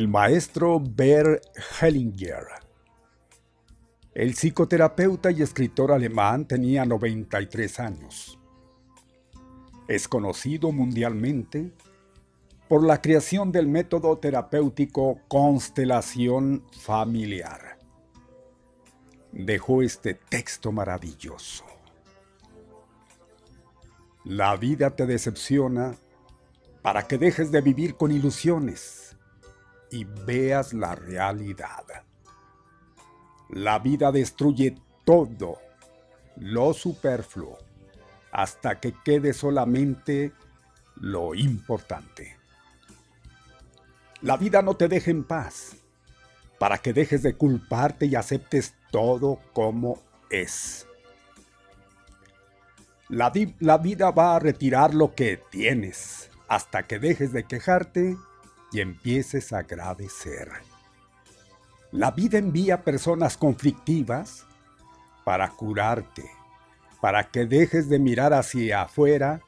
El maestro Bert Hellinger. El psicoterapeuta y escritor alemán tenía 93 años. Es conocido mundialmente por la creación del método terapéutico constelación familiar. Dejó este texto maravilloso. La vida te decepciona para que dejes de vivir con ilusiones y veas la realidad. La vida destruye todo lo superfluo hasta que quede solamente lo importante. La vida no te deja en paz para que dejes de culparte y aceptes todo como es. La, la, vida va a retirar lo que tienes hasta que dejes de quejarte y empieces a agradecer. La vida envía personas conflictivas para curarte, para que dejes de mirar hacia afuera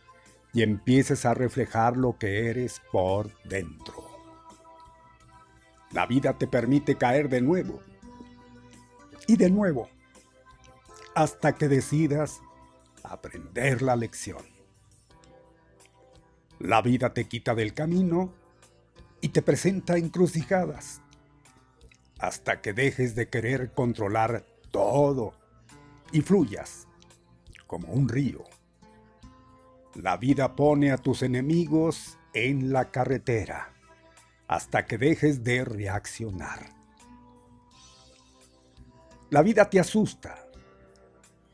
y empieces a reflejar lo que eres por dentro. La vida te permite caer de nuevo y de nuevo hasta que decidas aprender la lección. La vida te quita del camino y te presenta encrucijadas hasta que dejes de querer controlar todo y fluyas como un río. La vida pone a tus enemigos en la carretera hasta que dejes de reaccionar. La vida te asusta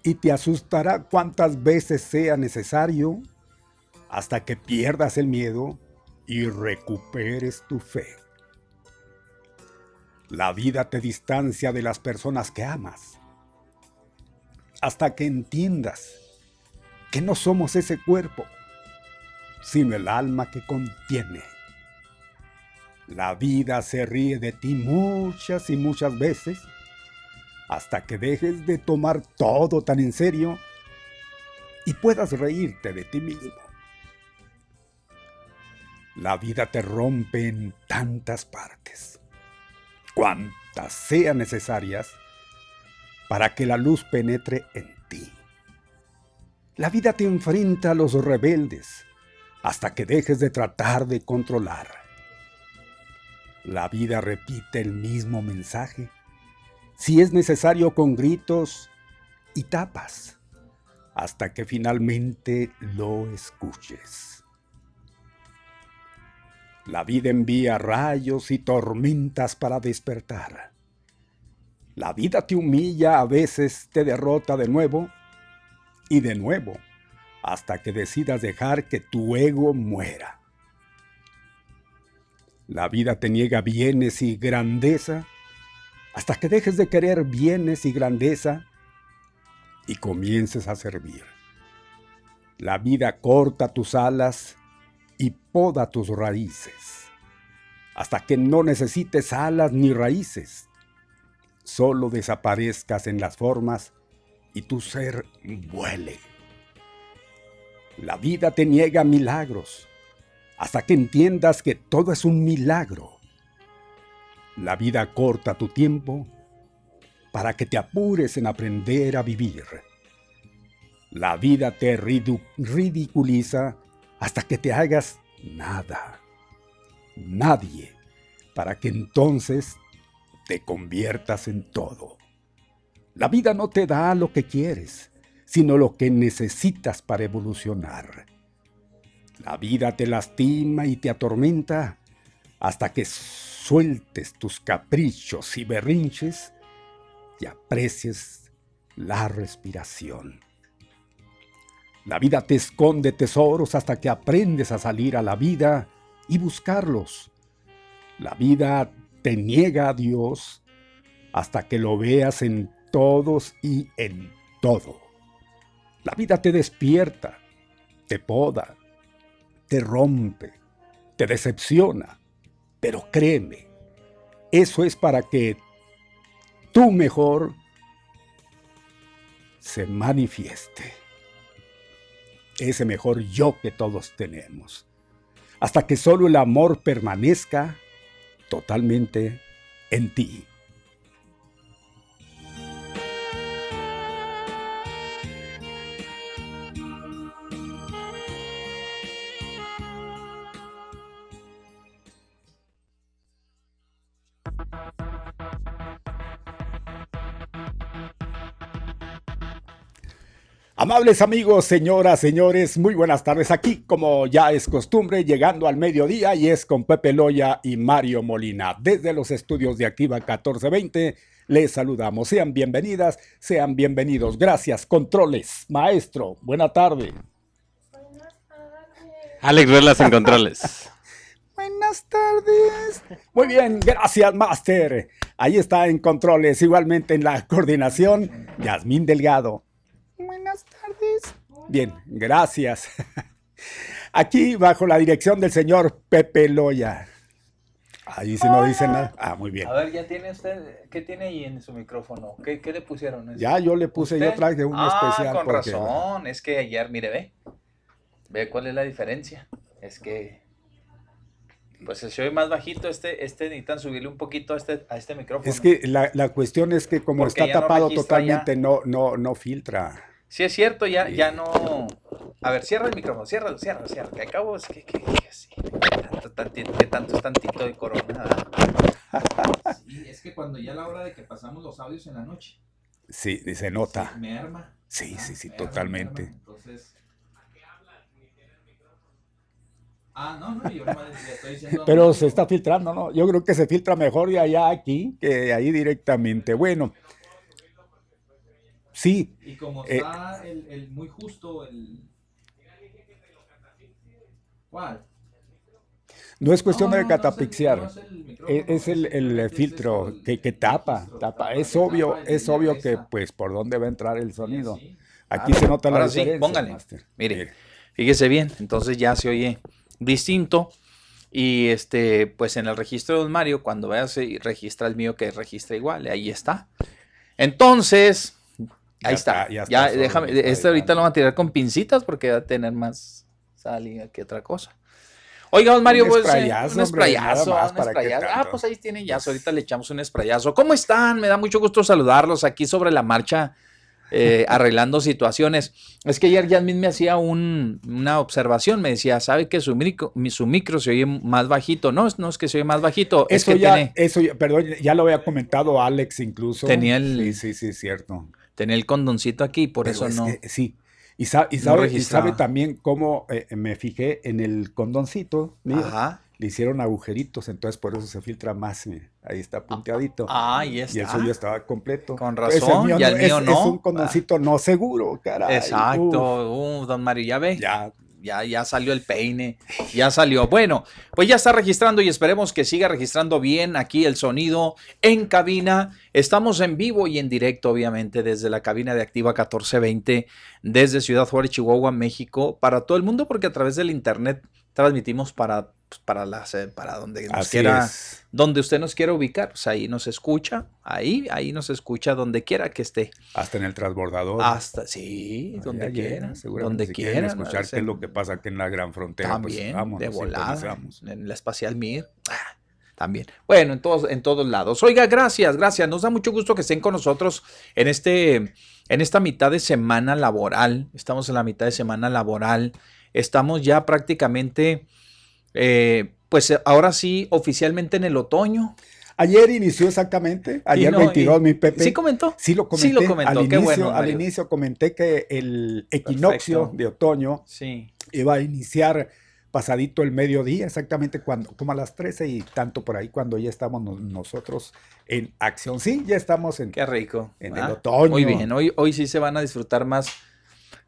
y te asustará cuantas veces sea necesario hasta que pierdas el miedo y recuperes tu fe. La vida te distancia de las personas que amas, hasta que entiendas que no somos ese cuerpo, sino el alma que contiene. La vida se ríe de ti muchas y muchas veces, hasta que dejes de tomar todo tan en serio y puedas reírte de ti mismo. La vida te rompe en tantas partes, cuantas sean necesarias para que la luz penetre en ti. La vida te enfrenta a los rebeldes hasta que dejes de tratar de controlar. La vida repite el mismo mensaje si es necesario con gritos y tapas, hasta que finalmente lo escuches. La vida envía rayos y tormentas para despertar. La vida te humilla, a veces te derrota de nuevo y de nuevo, hasta que decidas dejar que tu ego muera. La vida te niega bienes y grandeza, hasta que dejes de querer bienes y grandeza y comiences a servir. La vida corta tus alas y poda tus raíces, hasta que no necesites alas ni raíces, solo desaparezcas en las formas y tu ser vuele. La vida te niega milagros, hasta que entiendas que todo es un milagro. La vida corta tu tiempo para que te apures en aprender a vivir. La vida te ridiculiza hasta que te hagas nada, nadie, para que entonces te conviertas en todo. La vida no te da lo que quieres, sino lo que necesitas para evolucionar. La vida te lastima y te atormenta hasta que sueltes tus caprichos y berrinches y aprecies la respiración. La vida te esconde tesoros hasta que aprendes a salir a la vida y buscarlos. La vida te niega a Dios hasta que lo veas en todos y en todo. La vida te despierta, te poda, te rompe, te decepciona, pero créeme, eso es para que tu mejor se manifieste ese mejor yo que todos tenemos, hasta que solo el amor permanezca totalmente en ti. Amables amigos, señoras, señores, muy buenas tardes. Aquí, como ya es costumbre, llegando al mediodía y es con Pepe Loya y Mario Molina. Desde los estudios de Activa 1420, les saludamos. Sean bienvenidas, sean bienvenidos. Gracias, controles. Maestro, buena tarde. Buenas tardes. Alex Velas en controles. Buenas tardes. Muy bien, gracias, Master. Ahí está en controles, igualmente en la coordinación, Yasmín Delgado. Buenas tardes. Bien, gracias. Aquí bajo la dirección del señor Pepe Loya. Ahí se no dice nada. Ah, muy bien. A ver, ya tiene usted, ¿qué tiene ahí en su micrófono? ¿Qué, le pusieron? Ya, yo le puse, yo traje un ah, especial. con razón, es que ayer, mire, ve, ve cuál es la diferencia. Es que pues se oye más bajito, este, este necesitan subirle un poquito a este, a este micrófono. Es que la, la cuestión es que como está tapado totalmente, no, no, no filtra. Sí, es cierto, ya, ya no. A ver, cierra el micrófono, cierra, cierra, cierra. Que acabo es que, que, que sí. Tanto, tantito, que tanto es tantito de corona. Sí, es que cuando ya la hora de que pasamos los audios en la noche. Sí, se nota. me arma. Sí, sí, sí, totalmente. Entonces. Ah, no, no, yo no estoy diciendo. Pero se está filtrando, ¿no? Yo creo que se filtra mejor de allá aquí que ahí directamente. Bueno. Sí. Y como eh, está el, muy justo, el... ¿Cuál? No es cuestión de catapixiar, es el, filtro que, que tapa, tapa. Es obvio, es obvio que pues por dónde va a entrar el sonido. Aquí se nota la diferencia. Sí, póngale. Mire, fíjese bien, entonces ya se oye distinto. Y este, pues en el registro de Don Mario, cuando veas, registra el mío que registra igual, ahí está. Entonces, Ahí está, Ya, déjame. Este ahorita lo vamos a tirar con pincitas porque va a tener más salida que otra cosa. Oiga, Mario, un pues. Sprayazo, un sprayazo, Ah, pues ahí tienen ya. Ahorita le echamos un sprayazo. ¿Cómo están? Me da mucho gusto saludarlos aquí sobre la marcha. eh, arreglando situaciones. Es que ayer Yasmin me hacía un- una observación, me decía, ¿sabe que su micro, mi- su micro se oye más bajito? No, no es que se oye más bajito, es Eso que ya, tiene, eso ya, perdón, ya lo había comentado Alex incluso. Tenía el- Sí, sí, sí, cierto. Tenía el condoncito aquí, por Pero eso es no. que sí. Y, sa- y no sabe, y también cómo eh, me fijé en el condoncito. mío, Ajá. Le hicieron agujeritos, entonces por eso se filtra más. ahí está punteadito. Ah, y y el está. suyo estaba completo. Con razón, y al es- mío es, no. un condoncito no seguro, caray. Exacto, uh, don Mario, ya ve. ya, Ya, ya salió el peine, ya salió. Bueno, pues ya está registrando y esperemos que siga registrando bien aquí el sonido en cabina. Estamos en vivo y en directo, obviamente, desde la cabina de Activa 1420, desde Ciudad Juárez, Chihuahua, México, para todo el mundo, porque a través del internet transmitimos para, pues, para, las, eh, para donde nos quiera es. donde usted nos quiera ubicar, pues ahí nos escucha, ahí, ahí nos escucha donde quiera que esté. Hasta en el transbordador. Hasta, sí, Allá donde quiera, seguramente donde si quiera. escuchar qué es lo que pasa aquí en la gran frontera. pues, También, vámonos, de volada, en la espacial Mir. ah, También. Bueno, en todos, en todos lados. Oiga, gracias, gracias. Nos da mucho gusto que estén con nosotros en este, en esta mitad de semana laboral. Estamos en la mitad de semana laboral. Estamos ya prácticamente, eh, pues ahora sí, oficialmente en el otoño. Ayer inició exactamente, ayer no, 22, y- mi Pepe. ¿Sí comentó? Sí lo comenté. Sí lo comentó, al qué inicio, bueno, al inicio comenté que el equinoccio Perfecto. de otoño Sí. iba a iniciar pasadito el mediodía, exactamente cuando, como a las 13 y tanto por ahí cuando ya estamos no- nosotros en acción. Sí, ya estamos en, Qué rico. En el otoño. Muy bien, hoy, hoy sí se van a disfrutar más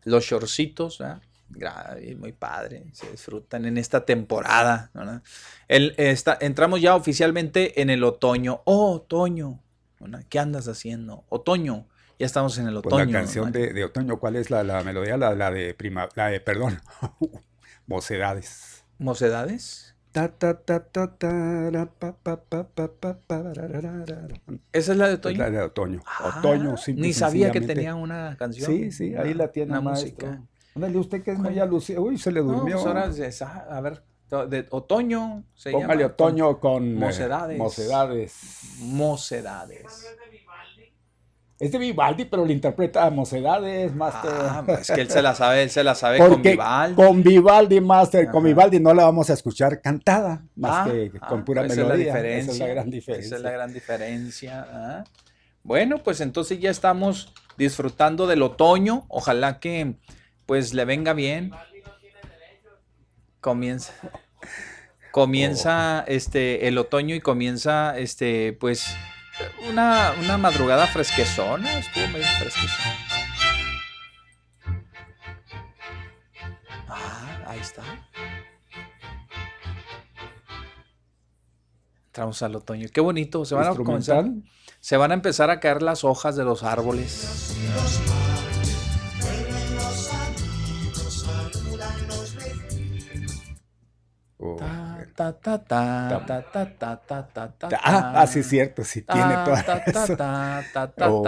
los shortcitos, ¿verdad? Gra- y Muy padre, se disfrutan en esta temporada. ¿verdad? El, esta- entramos ya oficialmente en el otoño. Oh, otoño. ¿verdad? ¿Qué andas haciendo? Otoño. Ya estamos en el pues, otoño. la canción de, de otoño. ¿Cuál es la, la melodía? La, la de prima, la de, perdón, mocedades. ¿Mocedades? ¿Esa es la de otoño? la de otoño. Ah, otoño, Ni sabía que tenía una canción. Sí, sí, ahí la tiene una música. Ándale, usted que es muy alusivo. Uy, se le No, durmió. pues ahora es a ver, de otoño se Póngale llama, otoño con eh, Mocedades. mocedades. Mocedades. Es de Vivaldi, pero lo interpreta a Mocedades, Master. Ah, es que él se la sabe, él se la sabe con Vivaldi. con Master, Master, con. Vivaldi no la vamos a escuchar cantada, más Ah, que ah, con pura esa melodía. Es. Esa es la gran diferencia. Esa es la gran diferencia. ah. Bueno, pues entonces ya estamos disfrutando del otoño. Ojalá que pues le venga bien. Comienza. Comienza este el otoño y comienza este pues una, una madrugada fresquezona, estuvo medio fresquezona. Ah, ahí está. Entramos al otoño. Qué bonito. Se van a comenzar. Se van a empezar a caer las hojas de los árboles. Ah, ah, sí, es cierto, sí, tiene toda Oh.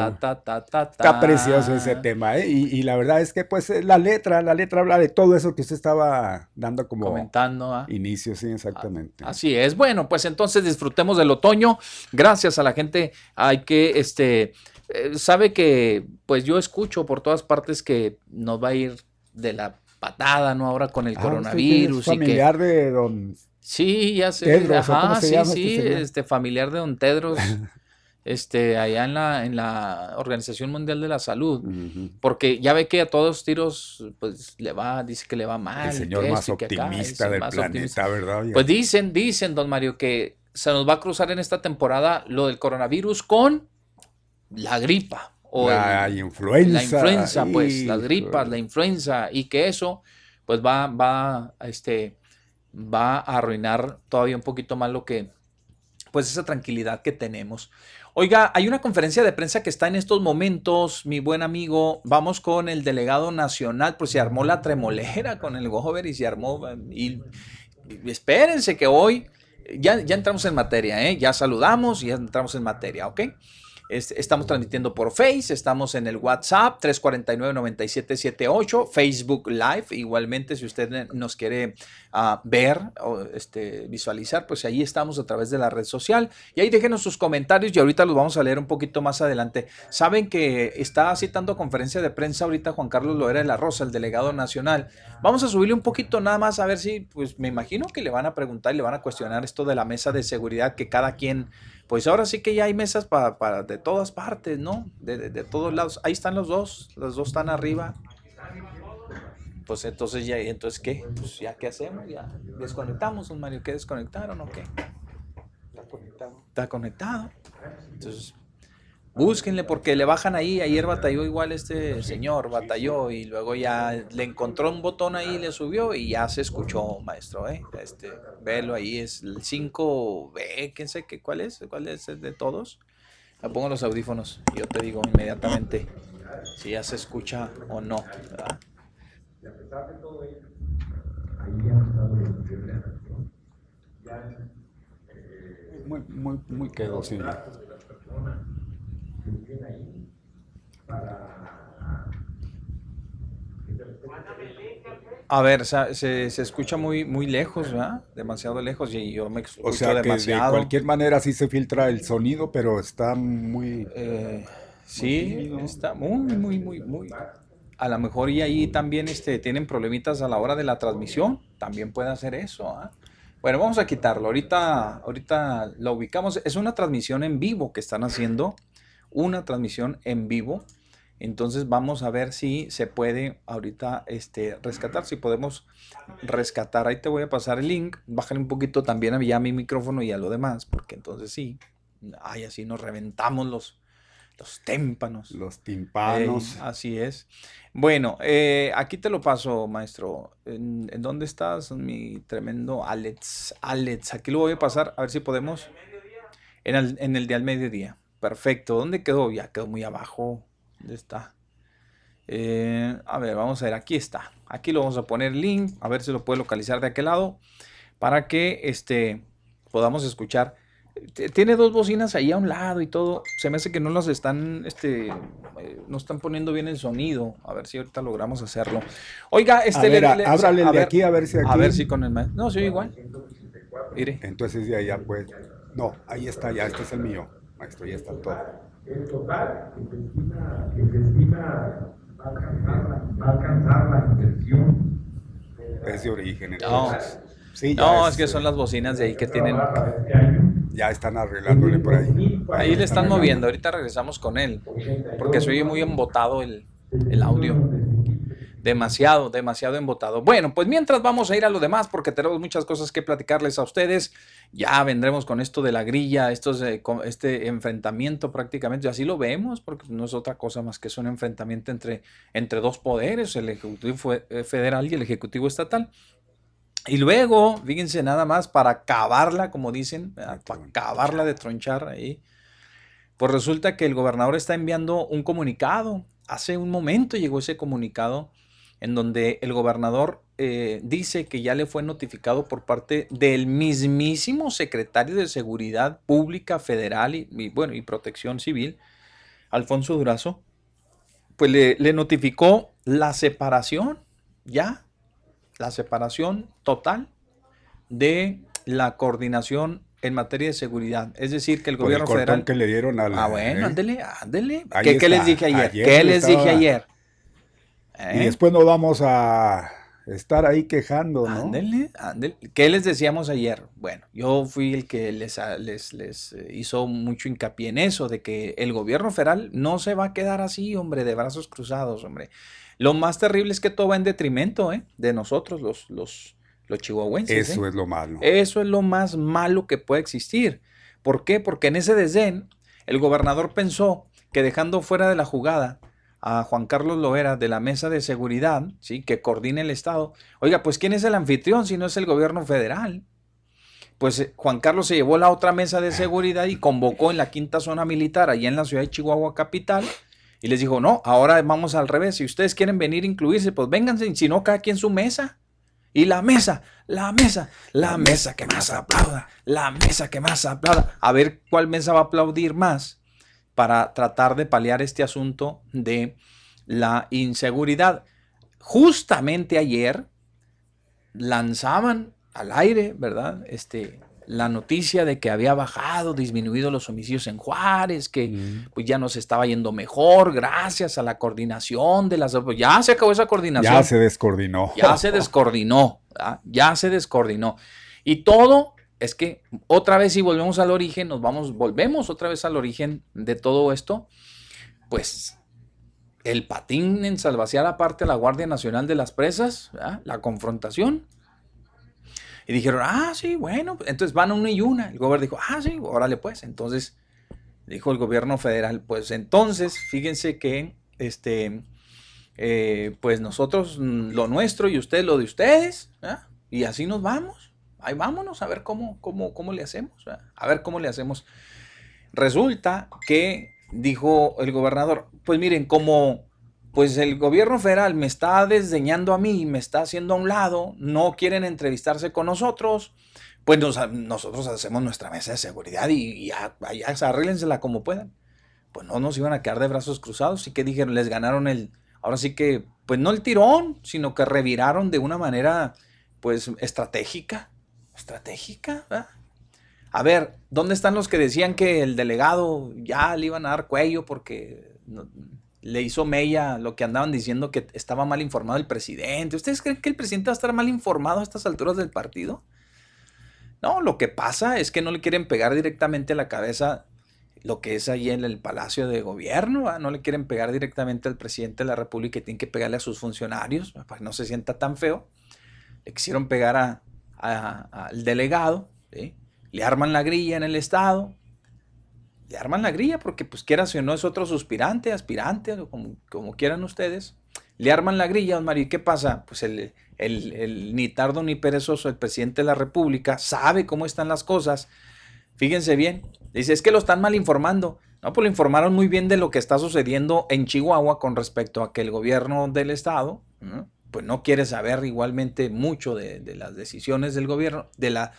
Está precioso ese tema, ¿eh? Y, la verdad es que, pues, eh, la letra, la letra habla de todo eso que usted estaba dando como Comentando. ah. inicio, sí, exactamente. Así es. Bueno, pues entonces disfrutemos del otoño. Gracias a la gente. Hay que, este, eh, sabe que, pues yo escucho por todas partes que nos va a ir de la patada, ¿no? Ahora con el Ah, es coronavirus y que familiar de don... Sí, ya sé. Tedros, ¿o Ajá, sí, llama este sí, señor? este familiar de Don Tedros, este, allá en la, en la Organización Mundial de la Salud. Porque ya ve que a todos tiros, pues le va, dice que le va mal. El señor más acá, optimista del más planeta, optimista. ¿verdad? Pues dicen, dicen, don Mario, que se nos va a cruzar en esta temporada lo del coronavirus con la gripa. O la el- influenza. la influenza, pues, las gripas, la influenza, y que eso, pues va, va, este, va a arruinar todavía un poquito más lo que, pues, esa tranquilidad que tenemos. Oiga, hay una conferencia de prensa que está en estos momentos, mi buen amigo. Vamos con el delegado nacional, pues se armó la tremolera con el Gober y se armó. Y, y espérense que hoy ya, ya entramos en materia, ¿eh? ya saludamos y ya entramos en materia, ¿ok? Estamos transmitiendo por Face, estamos en el WhatsApp 349-9778, Facebook Live, igualmente si usted nos quiere a ver o este, visualizar, pues ahí estamos a través de la red social. Y ahí déjenos sus comentarios y ahorita los vamos a leer un poquito más adelante. Saben que está citando conferencia de prensa ahorita Juan Carlos Loera de la Rosa, el delegado nacional. Vamos a subirle un poquito nada más a ver si, pues me imagino que le van a preguntar y le van a cuestionar esto de la mesa de seguridad que cada quien, pues ahora sí que ya hay mesas para, de todas partes, ¿no? De, de todos lados. Ahí están los dos, los dos están arriba pues entonces ya, entonces qué, pues ya qué hacemos, ya desconectamos un Mario, ¿qué desconectaron o qué? Está conectado. Está conectado. Entonces, búsquenle porque le bajan ahí, ayer batalló igual este señor, batalló y luego ya le encontró un botón ahí, le subió y ya se escuchó, maestro, ¿eh? Este, velo ahí, es el 5B, quién sé qué, cuál es, cuál es el de todos. Me pongo los audífonos y yo te digo inmediatamente si ya se escucha o no, ¿verdad? Y a pesar de todo ello, ahí han estado los de reacción. Ya eh, muy, muy, muy quedo, sí. A ver, se, se, escucha muy, muy lejos, ¿verdad? Demasiado lejos y yo me escucho O sea, que de cualquier manera sí se filtra el sonido, pero está muy... Eh, sí, está muy, muy, muy, muy a lo mejor y ahí también este, tienen problemitas a la hora de la transmisión, también puede hacer eso. ¿ah? Bueno, vamos a quitarlo. Ahorita, ahorita lo ubicamos. Es una transmisión en vivo que están haciendo, una transmisión en vivo. Entonces vamos a ver si se puede ahorita este, rescatar, si podemos rescatar. Ahí te voy a pasar el link. Bájale un poquito también a mi micrófono y a lo demás, porque entonces sí, ay, así nos reventamos los, los témpanos. Los timpanos. así es. Bueno, eh, aquí te lo paso, maestro. ¿En, dónde estás? Mi tremendo Alex. Alex, aquí lo voy a pasar, a ver si podemos. En el, en el día al mediodía. Perfecto. ¿Dónde quedó? Ya quedó muy abajo. ¿Dónde está? Eh, a ver, vamos a ver. Aquí está. Aquí lo vamos a poner link. A ver si lo puede localizar de aquel lado. Para que este, podamos escuchar tiene dos bocinas ahí a un lado y todo. Se me hace que no nos están, este, eh, no están poniendo bien el sonido. A ver si ahorita logramos hacerlo. Oiga, este, le, ábrale de aquí a ver si aquí. A ver si con el maestro. No, sí, igual. Mire. Entonces de allá pues. No, ahí está ya, este es el mío. Maestro, ya está todo. El total que se estima, que se estima va a alcanzar, va a alcanzar la inversión. Es de origen. Entonces. No. Sí, no, es, que son las bocinas de ahí que tienen. Ya están arreglándole por ahí. Ahí le están moviendo. Ahorita regresamos con él. Porque se oye muy embotado el, el audio. Demasiado, demasiado embotado. Bueno, pues mientras vamos a ir a lo demás, porque tenemos muchas cosas que platicarles a ustedes. Ya vendremos con esto de la grilla, estos, este enfrentamiento prácticamente. Así lo vemos, porque no es otra cosa más que es un enfrentamiento entre, entre dos poderes, el Ejecutivo eh, Federal y el Ejecutivo Estatal. Y luego, fíjense nada más, para acabarla, como dicen, para acabarla de tronchar ahí, pues resulta que el gobernador está enviando un comunicado. Hace un momento llegó ese comunicado en donde el gobernador eh, dice que ya le fue notificado por parte del mismísimo secretario de Seguridad Pública Federal y, bueno, y Protección Civil, Alfonso Durazo, pues le, le notificó la separación ya la separación total de la coordinación en materia de seguridad. Es decir, que el gobierno federal. que le dieron al. Ah, bueno, ¿eh? ándele, ándele. ¿Qué, les dije ayer? ¿Qué les dije ayer? Y ¿Eh? después nos vamos a estar ahí quejando, ¿no? Ándele, ándele. ¿Qué les decíamos ayer? Bueno, yo fui el que les, les, les hizo mucho hincapié en eso, de que el gobierno federal no se va a quedar así, hombre, de brazos cruzados, hombre. Lo más terrible es que todo va en detrimento ¿eh? de nosotros, los, los, los chihuahuenses. Eso ¿eh? es lo malo. Eso es lo más malo que puede existir. ¿Por qué? Porque en ese desdén, el gobernador pensó que dejando fuera de la jugada a Juan Carlos Loera de la mesa de seguridad, ¿sí? que coordina el Estado, oiga, pues ¿quién es el anfitrión si no es el gobierno federal? Pues eh, Juan Carlos se llevó la otra mesa de seguridad y convocó en la quinta zona militar, allá en la ciudad de Chihuahua capital, y les dijo, no, ahora vamos al revés. Si ustedes quieren venir a incluirse, pues vénganse, si no, cada quien su mesa. Y la mesa, la mesa, la mesa que más aplauda, la mesa que más aplauda. A ver cuál mesa va a aplaudir más para tratar de paliar este asunto de la inseguridad. Justamente ayer, lanzaban al aire, ¿verdad? Este, la noticia de que había bajado, disminuido los homicidios en Juárez, que Mm. pues ya nos estaba yendo mejor gracias a la coordinación de las... ya se acabó esa coordinación. Ya se descoordinó. Ya se descoordinó, ¿verdad? ya se descoordinó. Y todo es que otra vez si volvemos al origen, nos vamos, volvemos otra vez al origen de todo esto, pues el patín en salvaciar aparte a la Guardia Nacional de las Presas, la confrontación. Y dijeron, ah, sí, bueno, entonces van una y una. El gobierno dijo, ah, sí, órale pues. Entonces, dijo el gobierno federal, pues entonces, fíjense que, este, eh, pues nosotros mm, lo nuestro y ustedes lo de ustedes, y así nos vamos. Ahí vámonos a ver cómo, cómo, cómo le hacemos, a ver cómo le hacemos. Resulta que dijo el gobernador, pues miren, como pues el gobierno federal me está desdeñando a mí, me está haciendo a un lado, no quieren entrevistarse con nosotros, pues nos- nosotros hacemos nuestra mesa de seguridad y, y ya, como puedan. Pues no nos iban a quedar de brazos cruzados y que dijeron, les ganaron el, ahora sí que, pues no el tirón, sino que reviraron de una manera, pues estratégica, estratégica. A ver, ¿dónde están los que decían que el delegado ya le iban a dar cuello porque le hizo mella lo que andaban diciendo que estaba mal informado el presidente? ¿Ustedes creen que el presidente va a estar mal informado a estas alturas del partido? No, lo que pasa es que no le quieren pegar directamente a la cabeza lo que es ahí en el Palacio de Gobierno, ¿va? no le quieren pegar directamente al presidente de la República y tienen que pegarle a sus funcionarios para que no se sienta tan feo. Le quisieron pegar a- al delegado, ¿sí? le arman la grilla en el Estado, le arman la grilla porque pues quieras o no es otro suspirante, aspirante, o como, como quieran ustedes, le arman la grilla, don Mario, ¿y qué pasa? Pues el, el- el ni tardo ni perezoso, el presidente de la República, sabe cómo están las cosas, fíjense bien, dice, es que lo están mal informando, no, pues lo informaron muy bien de lo que está sucediendo en Chihuahua con respecto a que el gobierno del Estado, ¿no? Pues no quiere saber igualmente mucho de, las decisiones del gobierno, de la,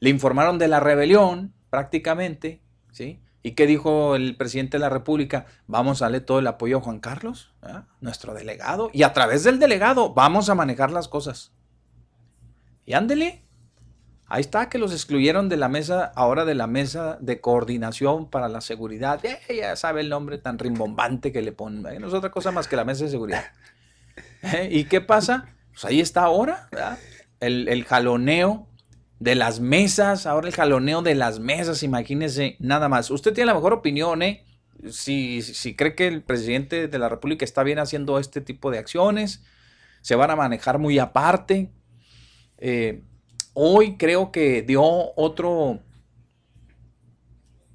le informaron de la rebelión prácticamente, ¿sí? ¿Y qué dijo el presidente de la República? Vamos a darle todo el apoyo a Juan Carlos, nuestro delegado, y a través del delegado vamos a manejar las cosas. Y ándele. Ahí está, que los excluyeron de la mesa, ahora de la mesa de coordinación para la seguridad. Ya sabe el nombre tan rimbombante que le ponen. No es otra cosa más que la mesa de seguridad. Eh, ¿Y qué pasa? Pues ahí está ahora. El, jaloneo de las mesas, ahora el jaloneo de las mesas, imagínese, nada más. Usted tiene la mejor opinión, ¿eh? Si, cree que el presidente de la República está bien haciendo este tipo de acciones, se van a manejar muy aparte. Eh, hoy creo que dio otro,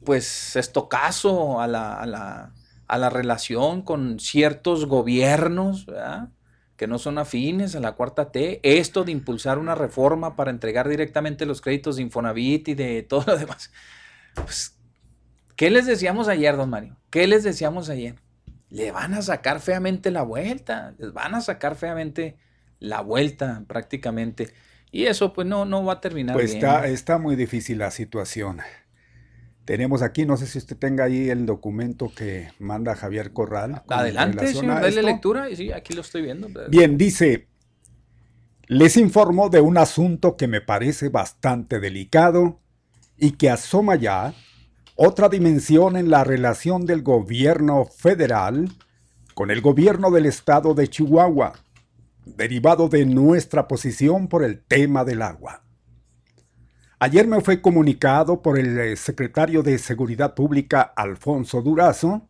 pues, estocazo a a la, a la relación con ciertos gobiernos, ¿verdad? Que no son afines a la cuarta T, esto de impulsar una reforma para entregar directamente los créditos de Infonavit y de todo lo demás. Pues, ¿qué les decíamos ayer, don Mario? ¿Qué les decíamos ayer? Le van a sacar feamente la vuelta, les van a sacar feamente la vuelta prácticamente. Y eso pues no, no va a terminar Pues bien. está, está muy difícil la situación. Tenemos aquí, no sé si usted tenga ahí el documento que manda Javier Corral. Adelante, señor, dale lectura. Y sí, aquí lo estoy viendo. Bien, dice, les informo de un asunto que me parece bastante delicado y que asoma ya otra dimensión en la relación del gobierno federal con el gobierno del estado de Chihuahua, derivado de nuestra posición por el tema del agua. Ayer me fue comunicado por el eh, secretario de Seguridad Pública, Alfonso Durazo,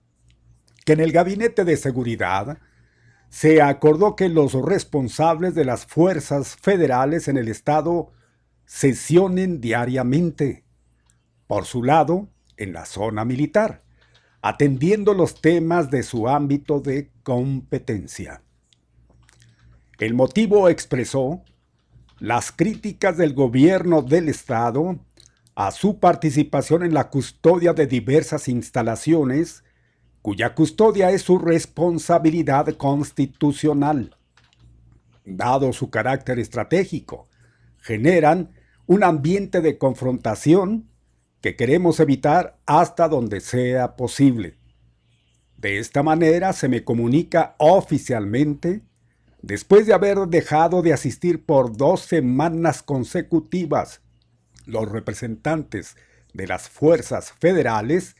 que en el Gabinete de Seguridad se acordó que los responsables de las fuerzas federales en el estado sesionen diariamente, por su lado, en la zona militar, atendiendo los temas de su ámbito de competencia. El motivo expresó las críticas del gobierno del estado a su participación en la custodia de diversas instalaciones cuya custodia es su responsabilidad constitucional. Dado su carácter estratégico, generan un ambiente de confrontación que queremos evitar hasta donde sea posible. De esta manera se me comunica oficialmente Después de haber dejado de asistir por dos semanas consecutivas, los representantes de las fuerzas federales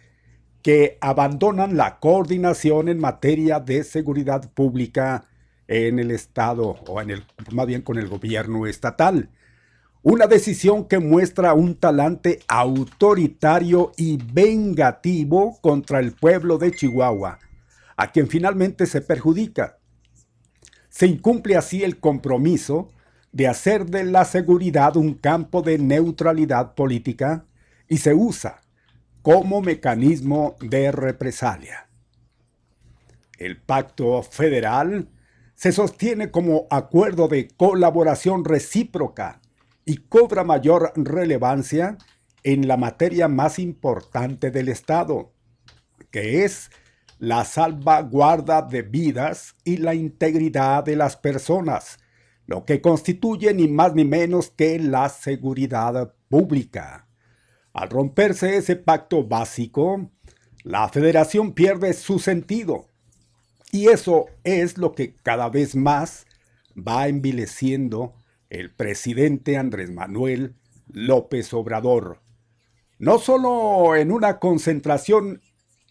que abandonan la coordinación en materia de seguridad pública en el Estado o en el, más bien con el gobierno estatal. Una decisión que muestra un talante autoritario y vengativo contra el pueblo de Chihuahua, a quien finalmente se perjudica. Se incumple así el compromiso de hacer de la seguridad un campo de neutralidad política y se usa como mecanismo de represalia. El pacto federal se sostiene como acuerdo de colaboración recíproca y cobra mayor relevancia en la materia más importante del Estado, que es la salvaguarda de vidas y la integridad de las personas, lo que constituye ni más ni menos que la seguridad pública. Al romperse ese pacto básico, la federación pierde su sentido. Y eso es lo que cada vez más va envileciendo el presidente Andrés Manuel López Obrador. No solo en una concentración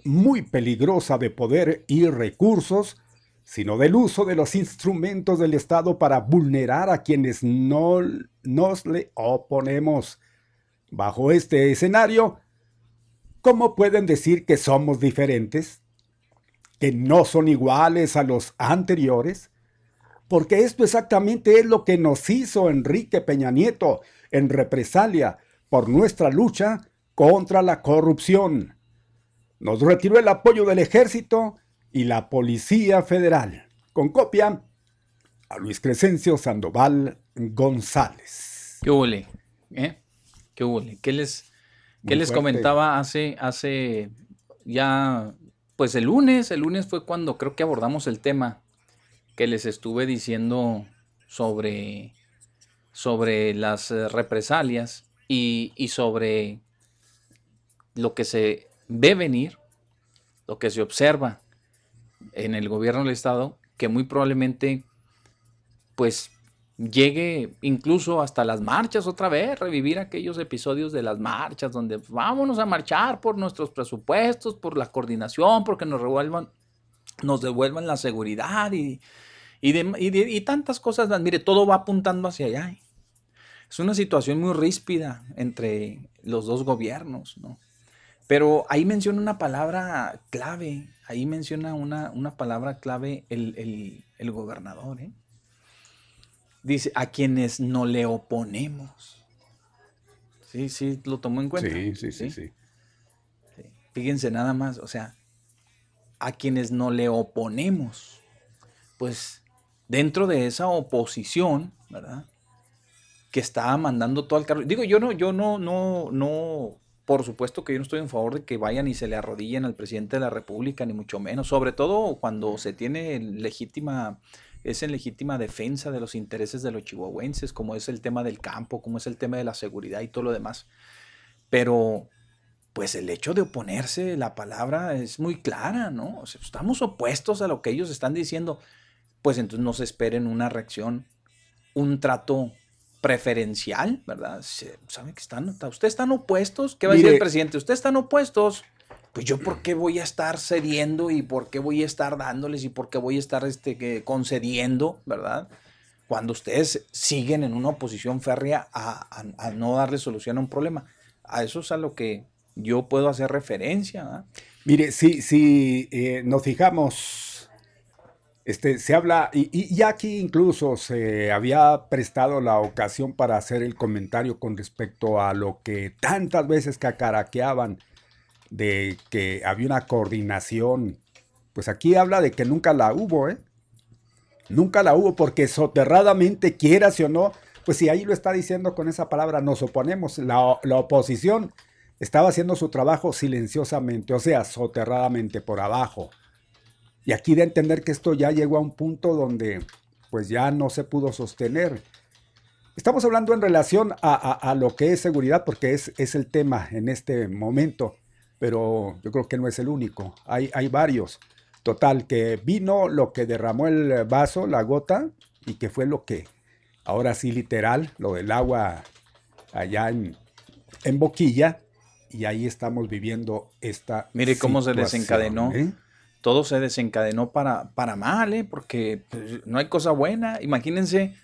muy peligrosa de poder y recursos, sino del uso de los instrumentos del Estado para vulnerar a quienes no nos le oponemos. Bajo este escenario, ¿cómo pueden decir que somos diferentes? ¿Que no son iguales a los anteriores? Porque esto exactamente es lo que nos hizo Enrique Peña Nieto en represalia por nuestra lucha contra la corrupción. Nos retiró el apoyo del ejército y la Policía Federal. Con copia a Luis Crescencio Sandoval González. ¿Qué huele? ¿Eh? ¿Qué hubo? ¿Qué les, qué les comentaba hace, hace ya, pues el lunes, el lunes fue cuando creo que abordamos el tema que les estuve diciendo sobre, sobre las represalias y, y sobre lo que se ve venir, lo que se observa en el gobierno del Estado, que muy probablemente pues llegue incluso hasta las marchas otra vez, revivir aquellos episodios de las marchas donde vámonos a marchar por nuestros presupuestos, por la coordinación, porque nos revuelvan, nos devuelvan la seguridad y, y, tantas cosas. Mire, todo va apuntando hacia allá. Es una situación muy ríspida entre los dos gobiernos, ¿no? Pero ahí menciona una palabra clave, ahí menciona una, una palabra clave el, el, el gobernador, ¿eh? Dice, a quienes no le oponemos. Sí, sí, lo tomó en cuenta. Sí, sí, sí, sí, Fíjense nada más, o sea, a quienes no le oponemos. Pues dentro de esa oposición, ¿verdad? Que está mandando todo al carro. Digo, yo no, yo no, no, no, por supuesto que yo no estoy en favor de que vayan y se le arrodillen al presidente de la República, ni mucho menos. Sobre todo cuando se tiene legítima es en legítima defensa de los intereses de los chihuahuenses, como es el tema del campo, como es el tema de la seguridad y todo lo demás. Pero, pues el hecho de oponerse, la palabra es muy clara, ¿no? O sea, estamos opuestos a lo que ellos están diciendo, pues entonces no se esperen una reacción, un trato preferencial, ¿verdad? ¿Saben que están, ustedes están opuestos? ¿Qué va a decir el presidente? Ustedes están opuestos pues yo por qué voy a estar cediendo y por qué voy a estar dándoles y por qué voy a estar este, concediendo, ¿verdad? Cuando ustedes siguen en una oposición férrea a, no darle solución a un problema. A eso es a lo que yo puedo hacer referencia. Mire, si, si eh, nos fijamos, este, se habla, y, y, aquí incluso se había prestado la ocasión para hacer el comentario con respecto a lo que tantas veces cacaraqueaban de que había una coordinación. Pues aquí habla de que nunca la hubo, ¿eh? Nunca la hubo porque soterradamente, quieras o no, pues si ahí lo está diciendo con esa palabra, nos oponemos. La, la oposición estaba haciendo su trabajo silenciosamente, o sea, soterradamente por abajo. Y aquí de entender que esto ya llegó a un punto donde pues ya no se pudo sostener. Estamos hablando en relación a, lo que es seguridad porque es, es, el tema en este momento pero yo creo que no es el único, hay, hay varios. Total, que vino lo que derramó el vaso, la gota, y que fue lo que, ahora sí literal, lo del agua allá en, en Boquilla, y ahí estamos viviendo esta. Mire cómo se desencadenó. ¿eh? Todo se desencadenó para, para mal, ¿eh? porque pues, no hay cosa buena. Imagínense,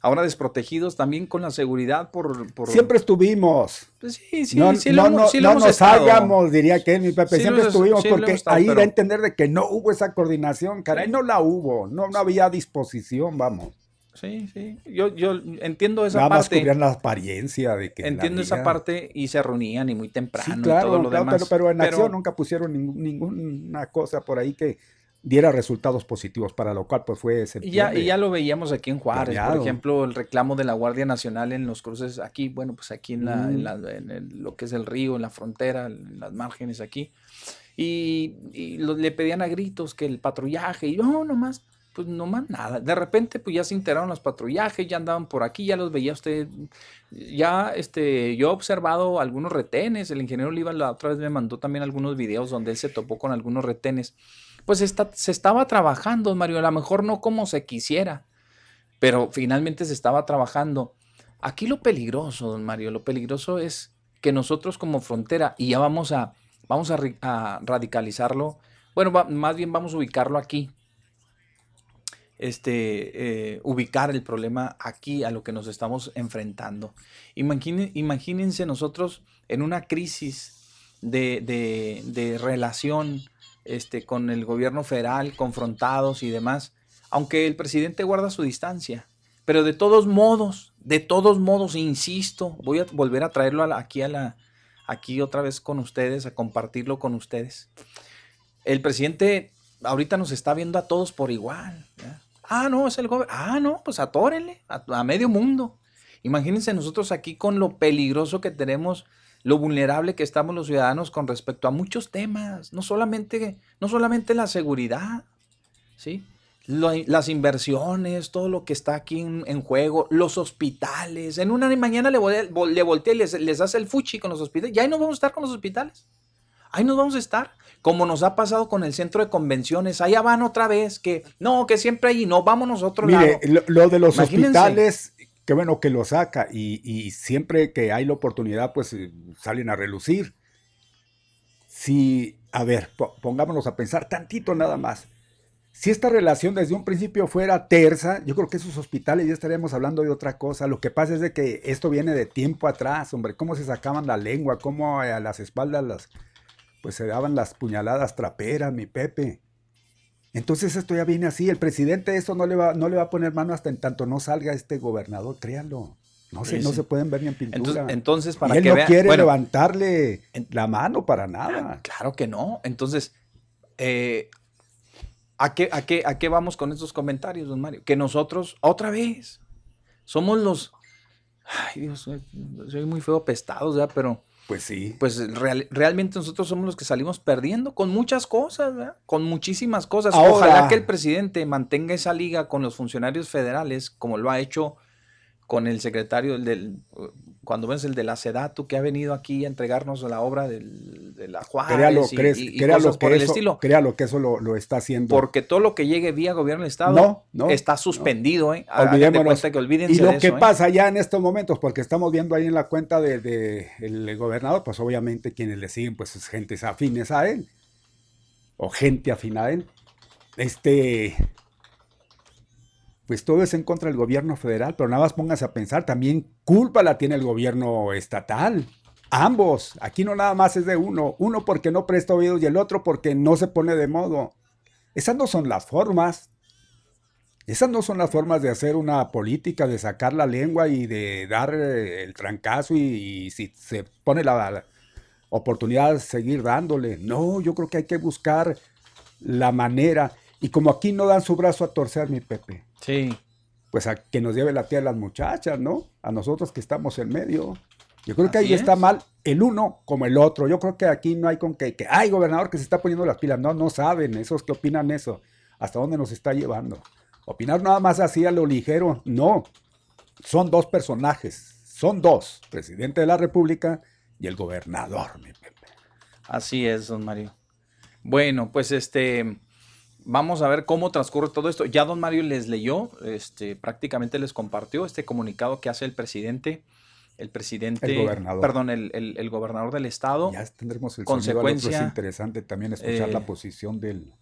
ahora desprotegidos también con la seguridad por... por Siempre estuvimos. Pues sí, sí, no sí no, lo no- sí lo no hemos nos hagamos, diría que mi Pepe. Sí Siempre lo- estuvimos porque estado, ahí da pero- a entender de que no hubo esa coordinación, caray, no la hubo, no, no había disposición, vamos. Sí, sí. Yo, yo entiendo esa Nada más parte. cubrían la apariencia de que. Entiendo esa parte y se reunían y muy temprano Sí, y claro, todo lo claro, demás. pero, pero en Pero- acción nunca pusieron ningún- ninguna cosa por ahí que diera resultados positivos, para lo cual pues fue Y ya, y ya lo veíamos aquí en Juárez, por ejemplo, el reclamo de la Guardia Nacional en los cruces aquí, bueno, pues aquí en, la, en, la- en el- lo que es el río, en la frontera, en las márgenes aquí. Y, y lo- le pedían a gritos que el patrullaje, y no, nomás, pues nomás nada. De repente, pues ya se enteraron los patrullajes, ya andaban por aquí, ya los veía usted. Ya, este, yo he observado algunos retenes, el ingeniero Oliva la otra vez me mandó también algunos videos donde él se topó con algunos retenes. Pues está, se estaba trabajando, Mario, a lo mejor no como se quisiera, pero finalmente se estaba trabajando. Aquí lo peligroso, don Mario, lo peligroso es que nosotros como frontera, y ya vamos a, vamos a, radicalizarlo, bueno, más bien vamos a ubicarlo aquí, este, eh, ubicar el problema aquí a lo que nos estamos enfrentando. Imagine- imagínense nosotros en una crisis de, de- relación este, con el gobierno federal, confrontados y demás, aunque el presidente guarda su distancia. Pero de todos modos, de todos modos, insisto, voy a volver a traerlo aquí, a la, aquí otra vez con ustedes, a compartirlo con ustedes. El presidente ahorita nos está viendo a todos por igual. ¿ya? Ah, no, es el gobierno. Ah, no, pues atórenle a, a medio mundo. Imagínense nosotros aquí con lo peligroso que tenemos, lo vulnerable que estamos los ciudadanos con respecto a muchos temas, no solamente, no solamente la seguridad, ¿sí? Las inversiones, todo lo que está aquí en, juego, los hospitales. En una mañana le, le y les, les hace el fuchi con los hospitales. Ya ahí nos vamos a estar con los hospitales. Ahí nos vamos a estar. Como nos ha pasado con el centro de convenciones. Allá van otra vez. Que no, que siempre ahí. No, vámonos a otro Mire, lado. lo, lo de los Imagínense. hospitales, qué bueno que lo saca y, y siempre que hay la oportunidad, pues eh, salen a relucir. Si, a ver, po- pongámonos a pensar tantito nada más. Si esta relación desde un principio fuera tersa, yo creo que esos hospitales ya estaríamos hablando de otra cosa. Lo que pasa es de que esto viene de tiempo atrás, hombre, cómo se sacaban la lengua, cómo a las espaldas las, pues se daban las puñaladas traperas, mi Pepe. Entonces esto ya viene así. El presidente eso no le va, no le va a poner mano hasta en tanto no salga este gobernador, créanlo. No se, Sí, no se pueden ver ni en pintura. Entonces, entonces, para y él que no vean. quiere bueno, levantarle en- la mano para nada. Claro que no. Entonces, eh, ¿a, qué, a, qué, ¿a qué vamos con estos comentarios, don Mario? Que nosotros, otra vez, somos los... Ay, Dios, soy, soy muy feo pestados, ¿verdad? Pero Pues sí. pues real- realmente nosotros somos los que salimos perdiendo con muchas cosas, ¿verdad? Con muchísimas cosas. Ahora- Ojalá que el presidente mantenga esa liga con los funcionarios federales, como lo ha hecho con el secretario del, del- cuando ves el de la SEDATU, que ha venido aquí a entregarnos la obra del- de la Juárez Créalo, y, crees- y- y créalo cosas por que el eso, estilo. créalo que eso lo, lo está haciendo. Porque todo lo que llegue vía gobierno del Estado No, no, está no. suspendido, ¿eh? Hagan de Olvidémonos. que y lo de que ¿eh? pasa ya en estos momentos, porque estamos viendo ahí en la cuenta del de, el gobernador, pues obviamente quienes le siguen, pues es gente afines a él. O gente afín a él. Este. Pues todo es en contra del gobierno federal, pero nada más póngase a pensar, también culpa la tiene el gobierno estatal. Ambos, aquí no nada más es de uno, uno porque no presta oídos y el otro porque no se pone de modo. Esas no son las formas. Esas no son las formas de hacer una política, de sacar la lengua y de dar eh, el trancazo y, y si se pone la, la oportunidad de seguir dándole. No, yo creo que hay que buscar la manera. Y como aquí no dan su brazo a torcer, mi Pepe, Sí. pues a que nos lleve la tía a las muchachas, ¿no? A nosotros que estamos en medio. Yo creo que ahí está es. mal el uno como el otro. Yo creo que aquí no hay con que, que, ay, gobernador que se está poniendo las pilas. No, no saben, esos que opinan eso, hasta dónde nos está llevando. Opinar nada más así a lo ligero, no. Son dos personajes, son dos, presidente de la República y el gobernador, mi Pepe. Así es, don Mario. Bueno, pues este, vamos a ver cómo transcurre todo esto. Ya don Mario les leyó, este, prácticamente les compartió este comunicado que hace el presidente, el presidente, El gobernador. perdón, el, el- el gobernador del estado. Ya tendremos el Consecuencia, es interesante también escuchar eh, la posición del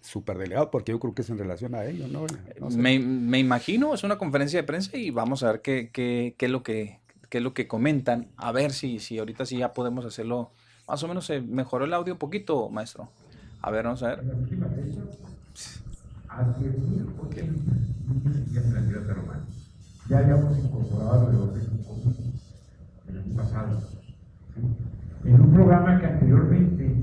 superdelegado, porque yo creo que es en relación a ello, ¿no? No sé. Me, me imagino, es una conferencia de prensa y vamos a ver qué, qué, qué es lo que qué es lo que comentan. A ver si, si ahorita sí ya podemos hacerlo. Más o menos se mejoró el audio un poquito, maestro. A ver, vamos a ver. hace 1080 días en la ciudad de Roma. Ya habíamos incorporado el orden común el año pasado. ¿sí? En un programa que anteriormente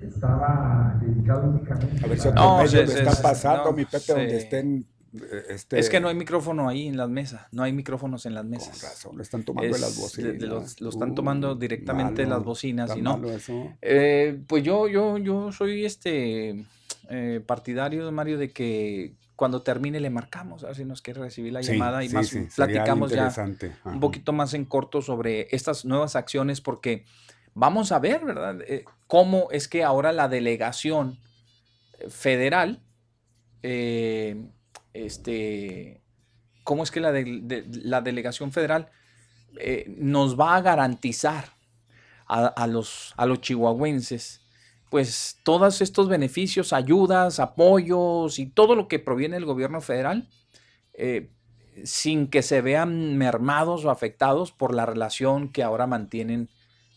estaba dedicado únicamente A ver si a- No, medio se- me se- está pasando, no, mi Pepe, donde estén. Eh, Este, Es que no hay micrófono ahí en las mesas. No hay micrófonos en las Con mesas. razón, lo están tomando de las bocinas. de los- lo están tomando directamente de las bocinas y no. Eh, pues yo, yo, yo soy este eh, partidario, Mario, de que cuando termine le marcamos, a ver si nos quiere recibir la Sí, llamada y sí, más sí, platicamos ya. Ajá. un poquito más en corto sobre estas nuevas acciones porque vamos a ver, ¿verdad? Eh, cómo es que ahora la delegación federal, eh, este, cómo es que la, la delegación federal eh, nos va a garantizar a, a los, a los chihuahuenses pues todos estos beneficios, ayudas, apoyos y todo lo que proviene del gobierno federal, eh, sin que se vean mermados o afectados por la relación que ahora mantienen,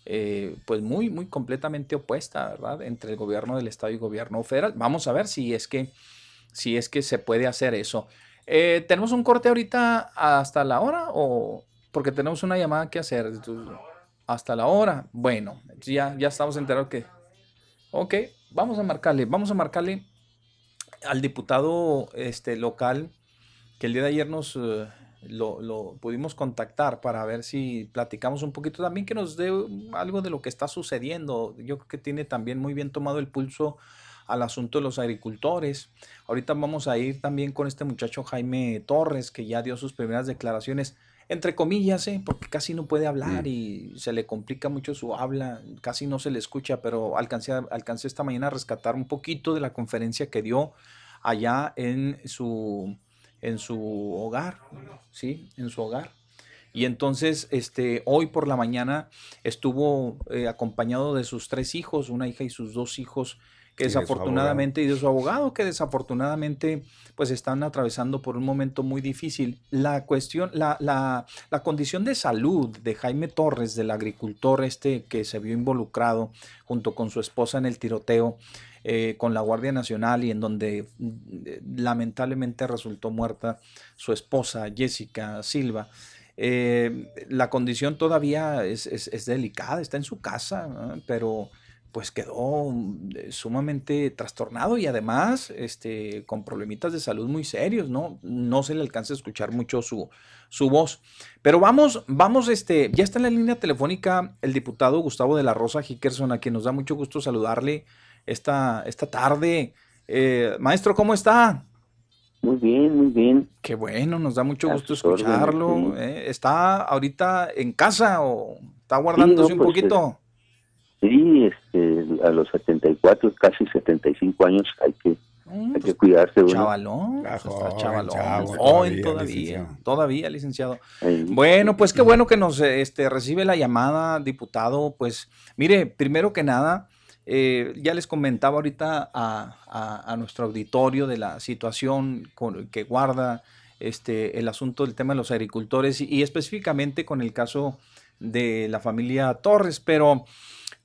eh, pues muy, muy completamente opuesta, ¿verdad? Entre el gobierno del estado y el gobierno federal. Vamos a ver si es que, si es que se puede hacer eso. Eh, ¿Tenemos un corte ahorita hasta la hora o porque tenemos una llamada que hacer? Hasta la hora. Bueno, ya, ya estamos enterados que... Ok, vamos a marcarle, vamos a marcarle al diputado este, local que el día de ayer nos eh, lo, lo pudimos contactar para ver si platicamos un poquito también que nos dé algo de lo que está sucediendo. Yo creo que tiene también muy bien tomado el pulso al asunto de los agricultores. Ahorita vamos a ir también con este muchacho Jaime Torres, que ya dio sus primeras declaraciones, entre comillas, ¿eh? porque casi no puede hablar y se le complica mucho su habla, casi no se le escucha, pero alcancé, alcancé esta mañana a rescatar un poquito de la conferencia que dio allá en su, en su hogar, ¿sí? En su hogar. Y entonces, este, hoy por la mañana estuvo eh, acompañado de sus tres hijos, una hija y sus dos hijos, que desafortunadamente, y de su abogado, que desafortunadamente, pues están atravesando por un momento muy difícil. La cuestión, la, la, la condición de salud de Jaime Torres, del agricultor este que se vio involucrado junto con su esposa en el tiroteo, eh, con la Guardia Nacional y en donde mm, lamentablemente resultó muerta su esposa Jessica Silva. Eh, la condición todavía es, es- es delicada, está en su casa, pero pues quedó mm, sumamente trastornado y además este, con problemitas de salud muy serios, ¿no? No se le alcanza a escuchar mucho su, su voz. Pero vamos, vamos, este, ya está en la línea telefónica el diputado Gustavo de la Rosa Hickerson, a quien nos da mucho gusto saludarle esta, esta tarde. Eh, maestro, ¿cómo está? Muy bien, muy bien. Qué bueno, nos da mucho gusto escucharlo. eh. ¿Está ahorita en casa o está guardándose no, un pues, poquito? Sí, este, a los 74, casi 75 años hay que, Mm, hay pues, que cuidarse uno. chavalón, pues, está chavalón, chavo, joven todavía, todavía, licenciado. todavía, licenciado. Bueno, pues qué bueno que nos este, recibe la llamada, diputado. Pues mire, primero que nada, eh, ya les comentaba ahorita a, a- a nuestro auditorio de la situación con- que guarda este, el asunto del tema de los agricultores y, y específicamente con el caso de la familia Torres, pero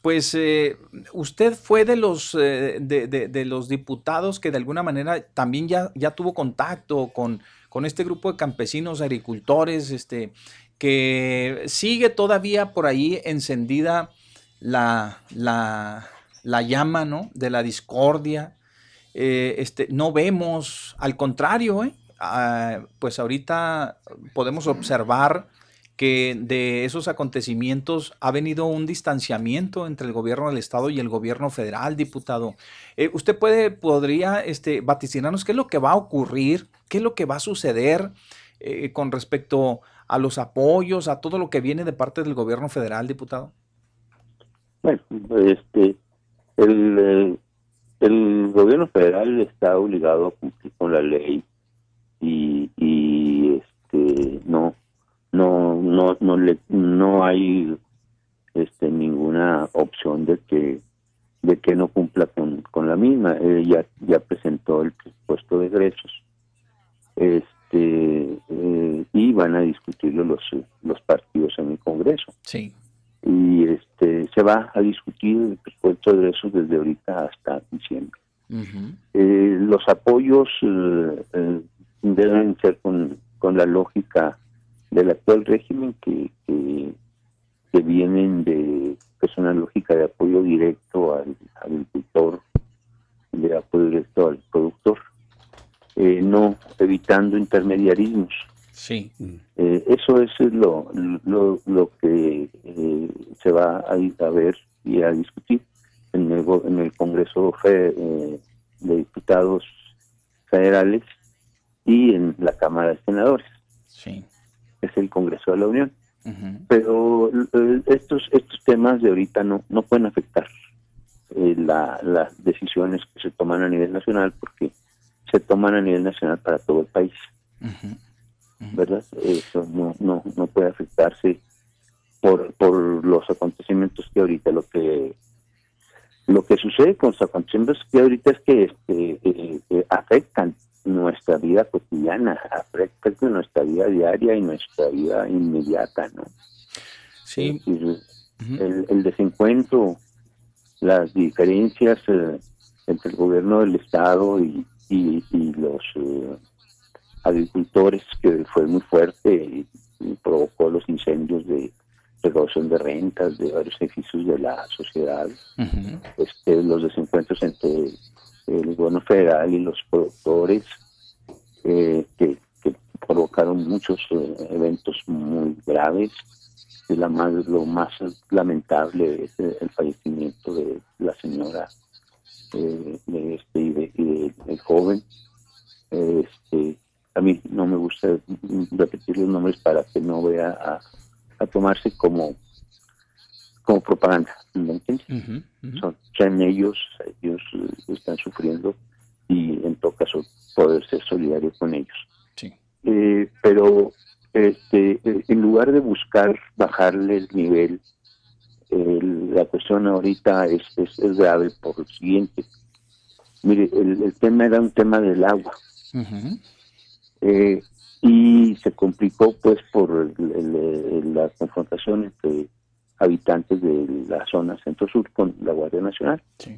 pues eh, usted fue de los, eh, de, de- los diputados que de alguna manera también ya, ya tuvo contacto con, con este grupo de campesinos, agricultores, este, que sigue todavía por ahí encendida la, la, la llama ¿no? de la discordia. Eh, este, no vemos, al contrario, ¿eh? Ah, pues ahorita podemos observar que de esos acontecimientos ha venido un distanciamiento entre el gobierno del estado y el gobierno federal, diputado. Eh, ¿Usted puede, podría este, vaticinarnos qué es lo que va a ocurrir, qué es lo que va a suceder eh, con respecto a los apoyos, a todo lo que viene de parte del gobierno federal, diputado? Bueno, este, el, eh, el gobierno federal está obligado a cumplir con la ley y, y este no no no no le no hay este ninguna opción de que de que no cumpla con, con la misma. Ella ya presentó el presupuesto de egresos. Este eh, y van a discutirlo los los partidos en el Congreso. Sí. y este se va a discutir el presupuesto de egresos desde ahorita hasta diciembre. Eh, los apoyos eh, eh, deben ser con, con la lógica del actual régimen que, que, que vienen de que es una lógica de apoyo directo al agricultor de apoyo directo al productor eh, no evitando intermediarismos Sí. eh, eso es lo, lo, lo que eh, se va a, ir a ver y a discutir en el, en el Congreso fe- eh, de Diputados Federales y en la Cámara de Senadores, Sí. Es el Congreso de la Unión. Pero eh, estos estos temas de ahorita no, no pueden afectar eh, la- las decisiones que se toman a nivel nacional porque se toman a nivel nacional para todo el país. ¿verdad? Eso no, no, no puede afectarse por, por los acontecimientos que ahorita lo que lo que sucede con los acontecimientos que ahorita es que este, eh, afectan nuestra vida cotidiana, afectan nuestra vida diaria y nuestra vida inmediata, ¿no? Sí. Decir, el, el desencuentro, las diferencias eh, entre el gobierno del estado y, y, y los eh, agricultores que fue muy fuerte y, y provocó los incendios de recaudación de rentas de varios edificios de la sociedad, este, los desencuentros entre el gobierno federal y los productores eh, que, que provocaron muchos eh, eventos muy graves. La más lo más lamentable es eh, el fallecimiento de la señora eh, de este y de, y de- del joven. Este a mí no me gusta repetir los nombres para que no vea a tomarse como como propaganda ¿me entiendes? Son, sean ellos, ellos eh, están sufriendo y en todo caso poder ser solidario con ellos. Sí. Eh, pero este, eh, en lugar de buscar bajarle el nivel, el- la cuestión ahorita es, es, es grave por lo siguiente. Mire, el, el tema era un tema del agua eh, y se complicó pues por el- el- la confrontación entre habitantes de la zona centro-sur con la Guardia Nacional. Sí.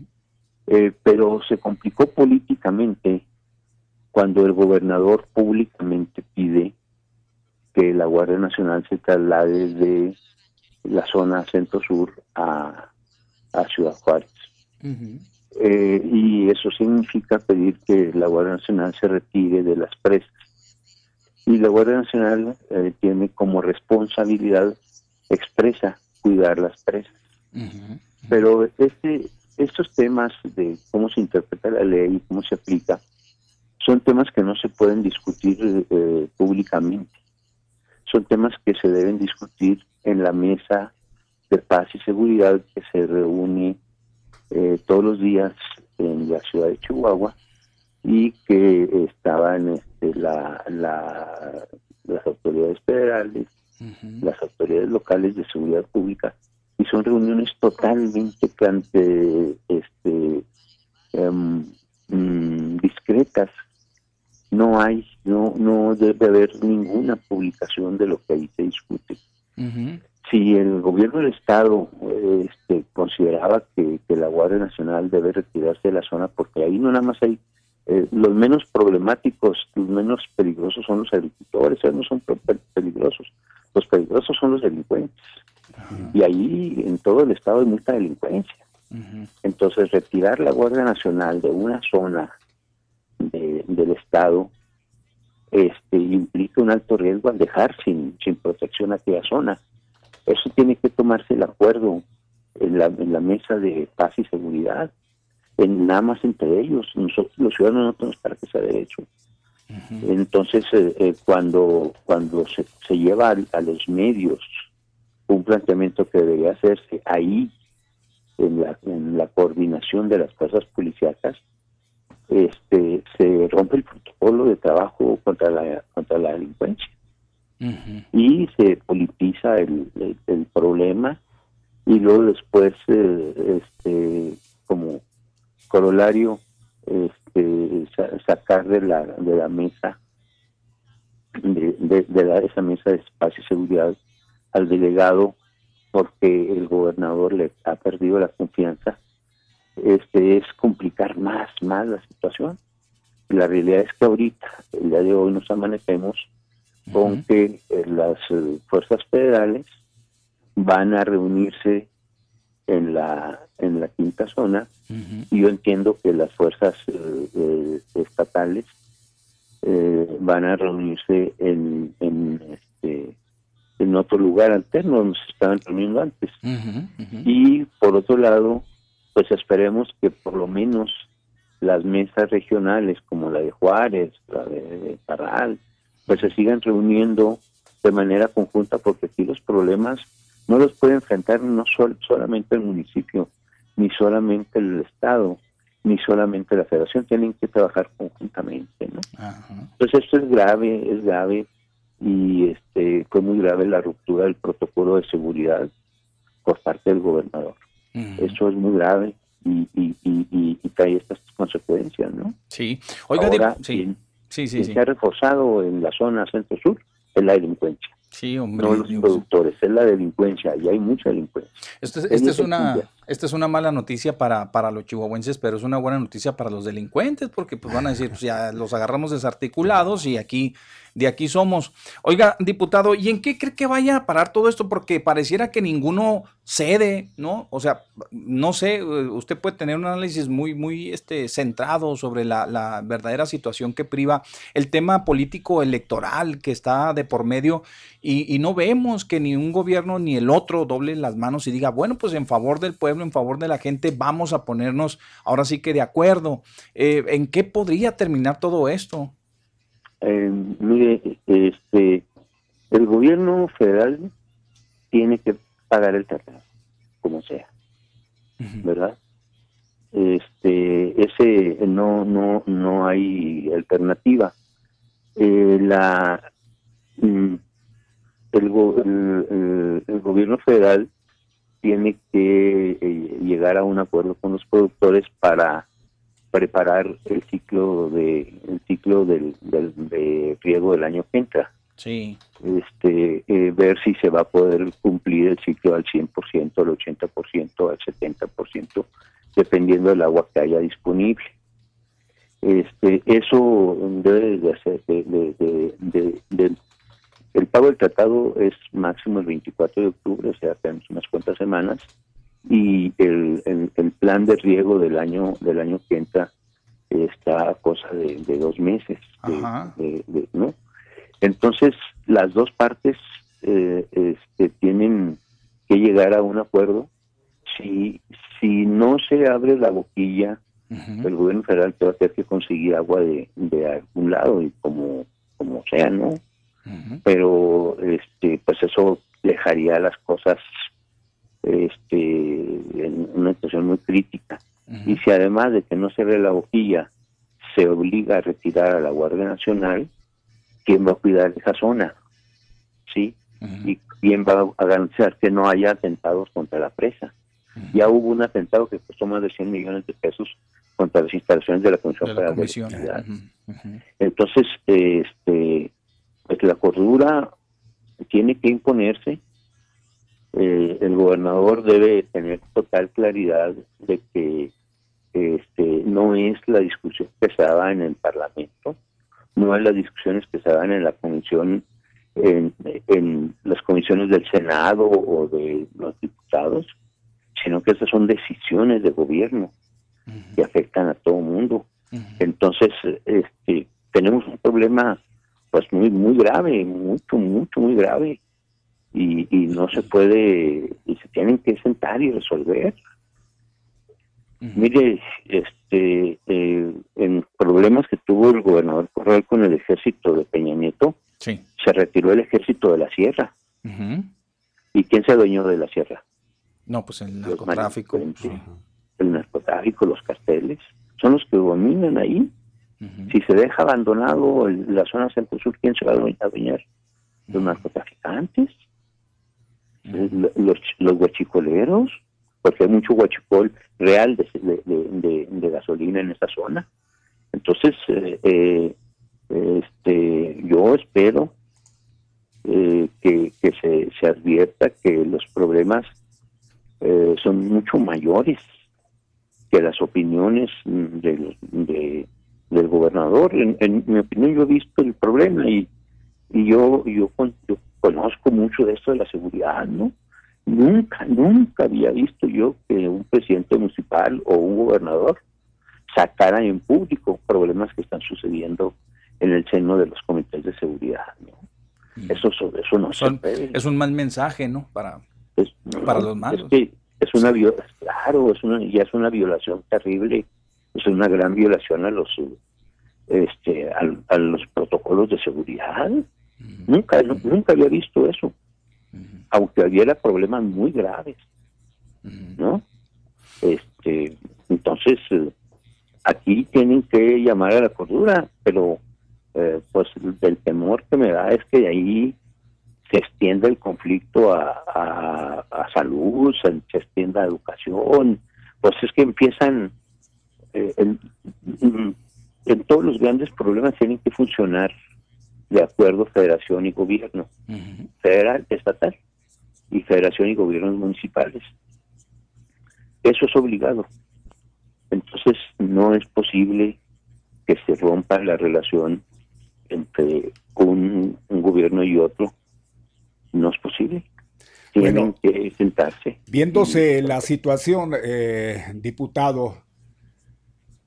Eh, pero se complicó políticamente cuando el gobernador públicamente pide que la Guardia Nacional se traslade de la zona centro-sur a, a Ciudad Juárez. Eh, y eso significa pedir que la Guardia Nacional se retire de las presas. Y la Guardia Nacional eh, tiene como responsabilidad expresa cuidar las presas. Pero este, estos temas de cómo se interpreta la ley y cómo se aplica son temas que no se pueden discutir eh, públicamente. Son temas que se deben discutir en la mesa de paz y seguridad que se reúne eh, todos los días en la ciudad de Chihuahua y que estaban este, la, la, las autoridades federales, Las autoridades locales de seguridad pública y son reuniones totalmente este, em, mm, discretas. No hay, no, no debe haber ninguna publicación de lo que ahí se discute. Si el gobierno del estado este, consideraba que, que la Guardia Nacional debe retirarse de la zona, porque ahí no nada más hay eh, los menos problemáticos, los menos peligrosos son los agricultores, ellos no son pe- peligrosos, los peligrosos son los delincuentes. Y ahí en todo el estado hay mucha delincuencia. Entonces, retirar la Guardia Nacional de una zona de- del Estado este, implica un alto riesgo al dejar sin, sin protección aquella zona. Eso tiene que tomarse el acuerdo en la, en la mesa de paz y seguridad, en nada más entre ellos. Nosotros los ciudadanos no tenemos para que sea derecho. Entonces, eh, eh, cuando, cuando se, se lleva al- a, los medios un planteamiento que debería hacerse ahí, en la, en la coordinación de las fuerzas policíacas, este, se rompe el protocolo de trabajo contra la, contra la delincuencia y se politiza el, el- el problema y luego después eh, este como corolario este sa- sacar de la de la mesa de, de, de la- esa mesa de paz y seguridad al delegado porque el gobernador le ha perdido la confianza. Este es complicar más más la situación. La realidad es que ahorita el día de hoy nos amanecemos con que eh, las eh, fuerzas federales van a reunirse zona Ujú. y yo entiendo que las fuerzas eh, eh, estatales eh, van a reunirse en en, este, en otro lugar alterno donde se estaban reuniendo antes. Y por otro lado pues esperemos que por lo menos las mesas regionales como la de Juárez la de, de Parral pues se sigan reuniendo de manera conjunta porque aquí los problemas no los puede enfrentar no sol- solamente el municipio ni solamente el estado ni solamente la federación tienen que trabajar conjuntamente no Ajá. entonces esto es grave, es grave y este fue muy grave la ruptura del protocolo de seguridad por parte del gobernador. Ujú. Eso es muy grave y, y, y, y- y trae estas consecuencias, ¿no? Sí. Oiga, Ahora, dip- sí. Sí, sí, sí. se ha reforzado en la zona centro-sur es la delincuencia, Sí, hombre. no los productores, es la delincuencia y hay mucha delincuencia. Esta Ella es, esta es se una. Esta es una mala noticia para, para los chihuahuenses, pero es una buena noticia para los delincuentes, porque pues van a decir, pues ya los agarramos desarticulados y aquí, de aquí somos. Oiga, diputado, ¿y en qué cree que vaya a parar todo esto? Porque pareciera que ninguno cede, ¿no? O sea, no sé, eh, usted puede tener un análisis muy, muy este, centrado sobre la, la verdadera situación que priva el tema político electoral que está de por medio y, y no vemos que ni un gobierno ni el otro doble las manos y diga, bueno, pues en favor del pueblo, en favor de la gente, vamos a ponernos ahora sí que de acuerdo. Eh, ¿En qué podría terminar todo esto? Eh, mire, este, el gobierno federal tiene que pagar el tratado, como sea. ¿verdad? Este, ese no, no, no hay alternativa. Eh, la, mm, el- el gobierno federal tiene que eh, llegar a un acuerdo con los productores para preparar el ciclo de el ciclo del, del de riego del año que entra Sí. este, eh, ver si se va a poder cumplir el ciclo al 100%, al 80%, al 70%, dependiendo del agua que haya disponible. Este, eso debe de hacer, de, de- de- de- de- el pago del tratado es máximo el 24 de octubre, o sea, tenemos unas cuantas semanas, y el, el, el plan de riego del año del año que entra está a cosa de, de dos meses, de- ¿no? Entonces, las dos partes eh, este, tienen que llegar a un acuerdo. Si, si no se abre la boquilla, el gobierno federal te va a tener que conseguir agua de, de algún lado y como, como sea, ¿no? Pero este, pues eso dejaría las cosas este, en una situación muy crítica. Y si además de que no se abre la boquilla, se obliga a retirar a la Guardia Nacional, ¿quién va a cuidar esa zona? ¿Sí? ¿Y quién va a garantizar que no haya atentados contra la presa? Ya hubo un atentado que costó más de 100 millones de pesos contra las instalaciones de la Comisión De la Federal de. Electricidad. Entonces, este, pues la cordura tiene que imponerse. Eh, el gobernador debe tener total claridad de que este, no es la discusión que se daba en el Parlamento, no es las discusiones que se dan en la comisión, en, en las comisiones del Senado o de los diputados, sino que estas son decisiones de gobierno que afectan a todo el mundo. Entonces, este, tenemos un problema pues muy muy grave, mucho, mucho, muy grave. Y, y no se puede, y se tienen que sentar y resolver. Mire, este, eh, en problemas que tuvo el gobernador Corral con el ejército de Peña Nieto, Sí. se retiró el ejército de la sierra. ¿Y quién se adueñó de la sierra? No, pues el narcotráfico. el narcotráfico, los carteles, son los que dominan ahí. Si se deja abandonado el- la zona centro-sur, ¿quién se va a adueñar? adueñar? Los narcotraficantes, los, los guachicoleros, porque hay mucho guachicol real de, de- de- de- de gasolina en esa zona. Entonces, eh, eh, este, yo espero eh, que, que se, se advierta que los problemas eh, son mucho mayores que las opiniones mm, del, de- del gobernador. En, en mi opinión, yo he visto el problema y, y yo, yo, yo conozco mucho de esto de la seguridad, ¿no? Nunca, nunca había visto yo que un presidente municipal o un gobernador sacara en público problemas que están sucediendo en el seno de los comités de seguridad, ¿no? Eso, eso no Son- se puede. es un mal mensaje, ¿no? Para, Es- para los malos. Es que es una claro, es una, ya es una violación terrible, es una gran violación a los este a, a los protocolos de seguridad. Nunca nu- nunca había visto eso, aunque hubiera problemas muy graves. ¿no? Este, entonces eh, aquí tienen que llamar a la cordura, pero eh, pues el temor que me da es que de ahí se extienda el conflicto a, a, a salud, se, se extienda a educación, pues es que empiezan, eh, en, mm, en todos los grandes problemas tienen que funcionar de acuerdo federación y gobierno, federal, estatal, y federación y gobiernos municipales. Eso es obligado. Entonces no es posible que se rompa la relación entre un, un gobierno y otro. No es posible. Tienen Bueno. que sentarse. Viéndose la situación, eh, diputado,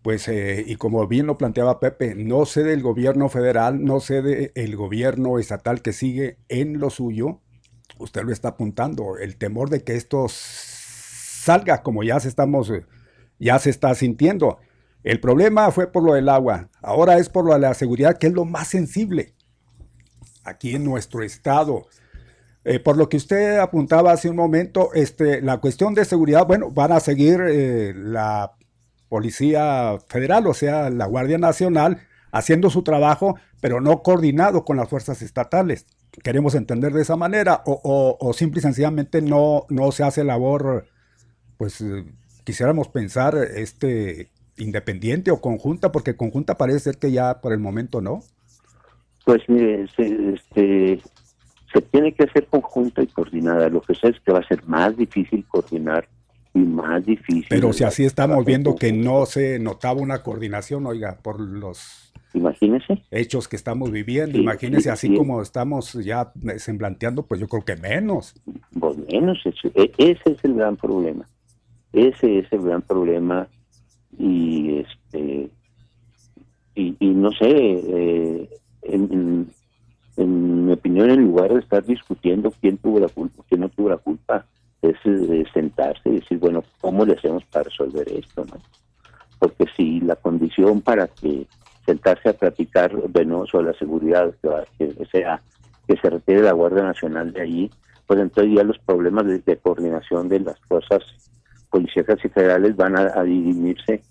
pues, eh, y como bien lo planteaba Pepe, no sé del gobierno federal, no sé del gobierno estatal que sigue en lo suyo, usted lo está apuntando, el temor de que esto salga como ya se estamos, eh, ya se está sintiendo. El problema fue por lo del agua, ahora es por lo de la seguridad, que es lo más sensible aquí en nuestro estado. Eh, por lo que usted apuntaba hace un momento, este, la cuestión de seguridad, bueno, van a seguir eh, la Policía Federal, o sea, la Guardia Nacional, haciendo su trabajo, pero no coordinado con las fuerzas estatales. Queremos entender de esa manera, o, o, simple y sencillamente no, no se hace labor, pues eh, quisiéramos pensar, este, independiente o conjunta, porque conjunta parece ser que ya por el momento no. Pues mire, se, este, se tiene que hacer conjunta y coordinada. Lo que sé es que va a ser más difícil coordinar y más difícil. Pero si así estamos viendo que no se notaba una coordinación, oiga, por los Imagínese. hechos que estamos viviendo, Sí, imagínese sí, así sí. como estamos ya semblanteando, pues yo creo que menos. Pues menos, ese, e- ese es el gran problema. Ese es el gran problema y este y, y no sé, eh, en, en- en mi opinión, en lugar de estar discutiendo quién tuvo la culpa, quién no tuvo la culpa, es sentarse y decir, bueno, ¿cómo le hacemos para resolver esto? no? Porque si la condición para que sentarse a platicar de no sobre la seguridad, que, sea que se retire la Guardia Nacional de allí, pues entonces ya los problemas de, de coordinación de las fuerzas policíacas y federales van a, a dirimirse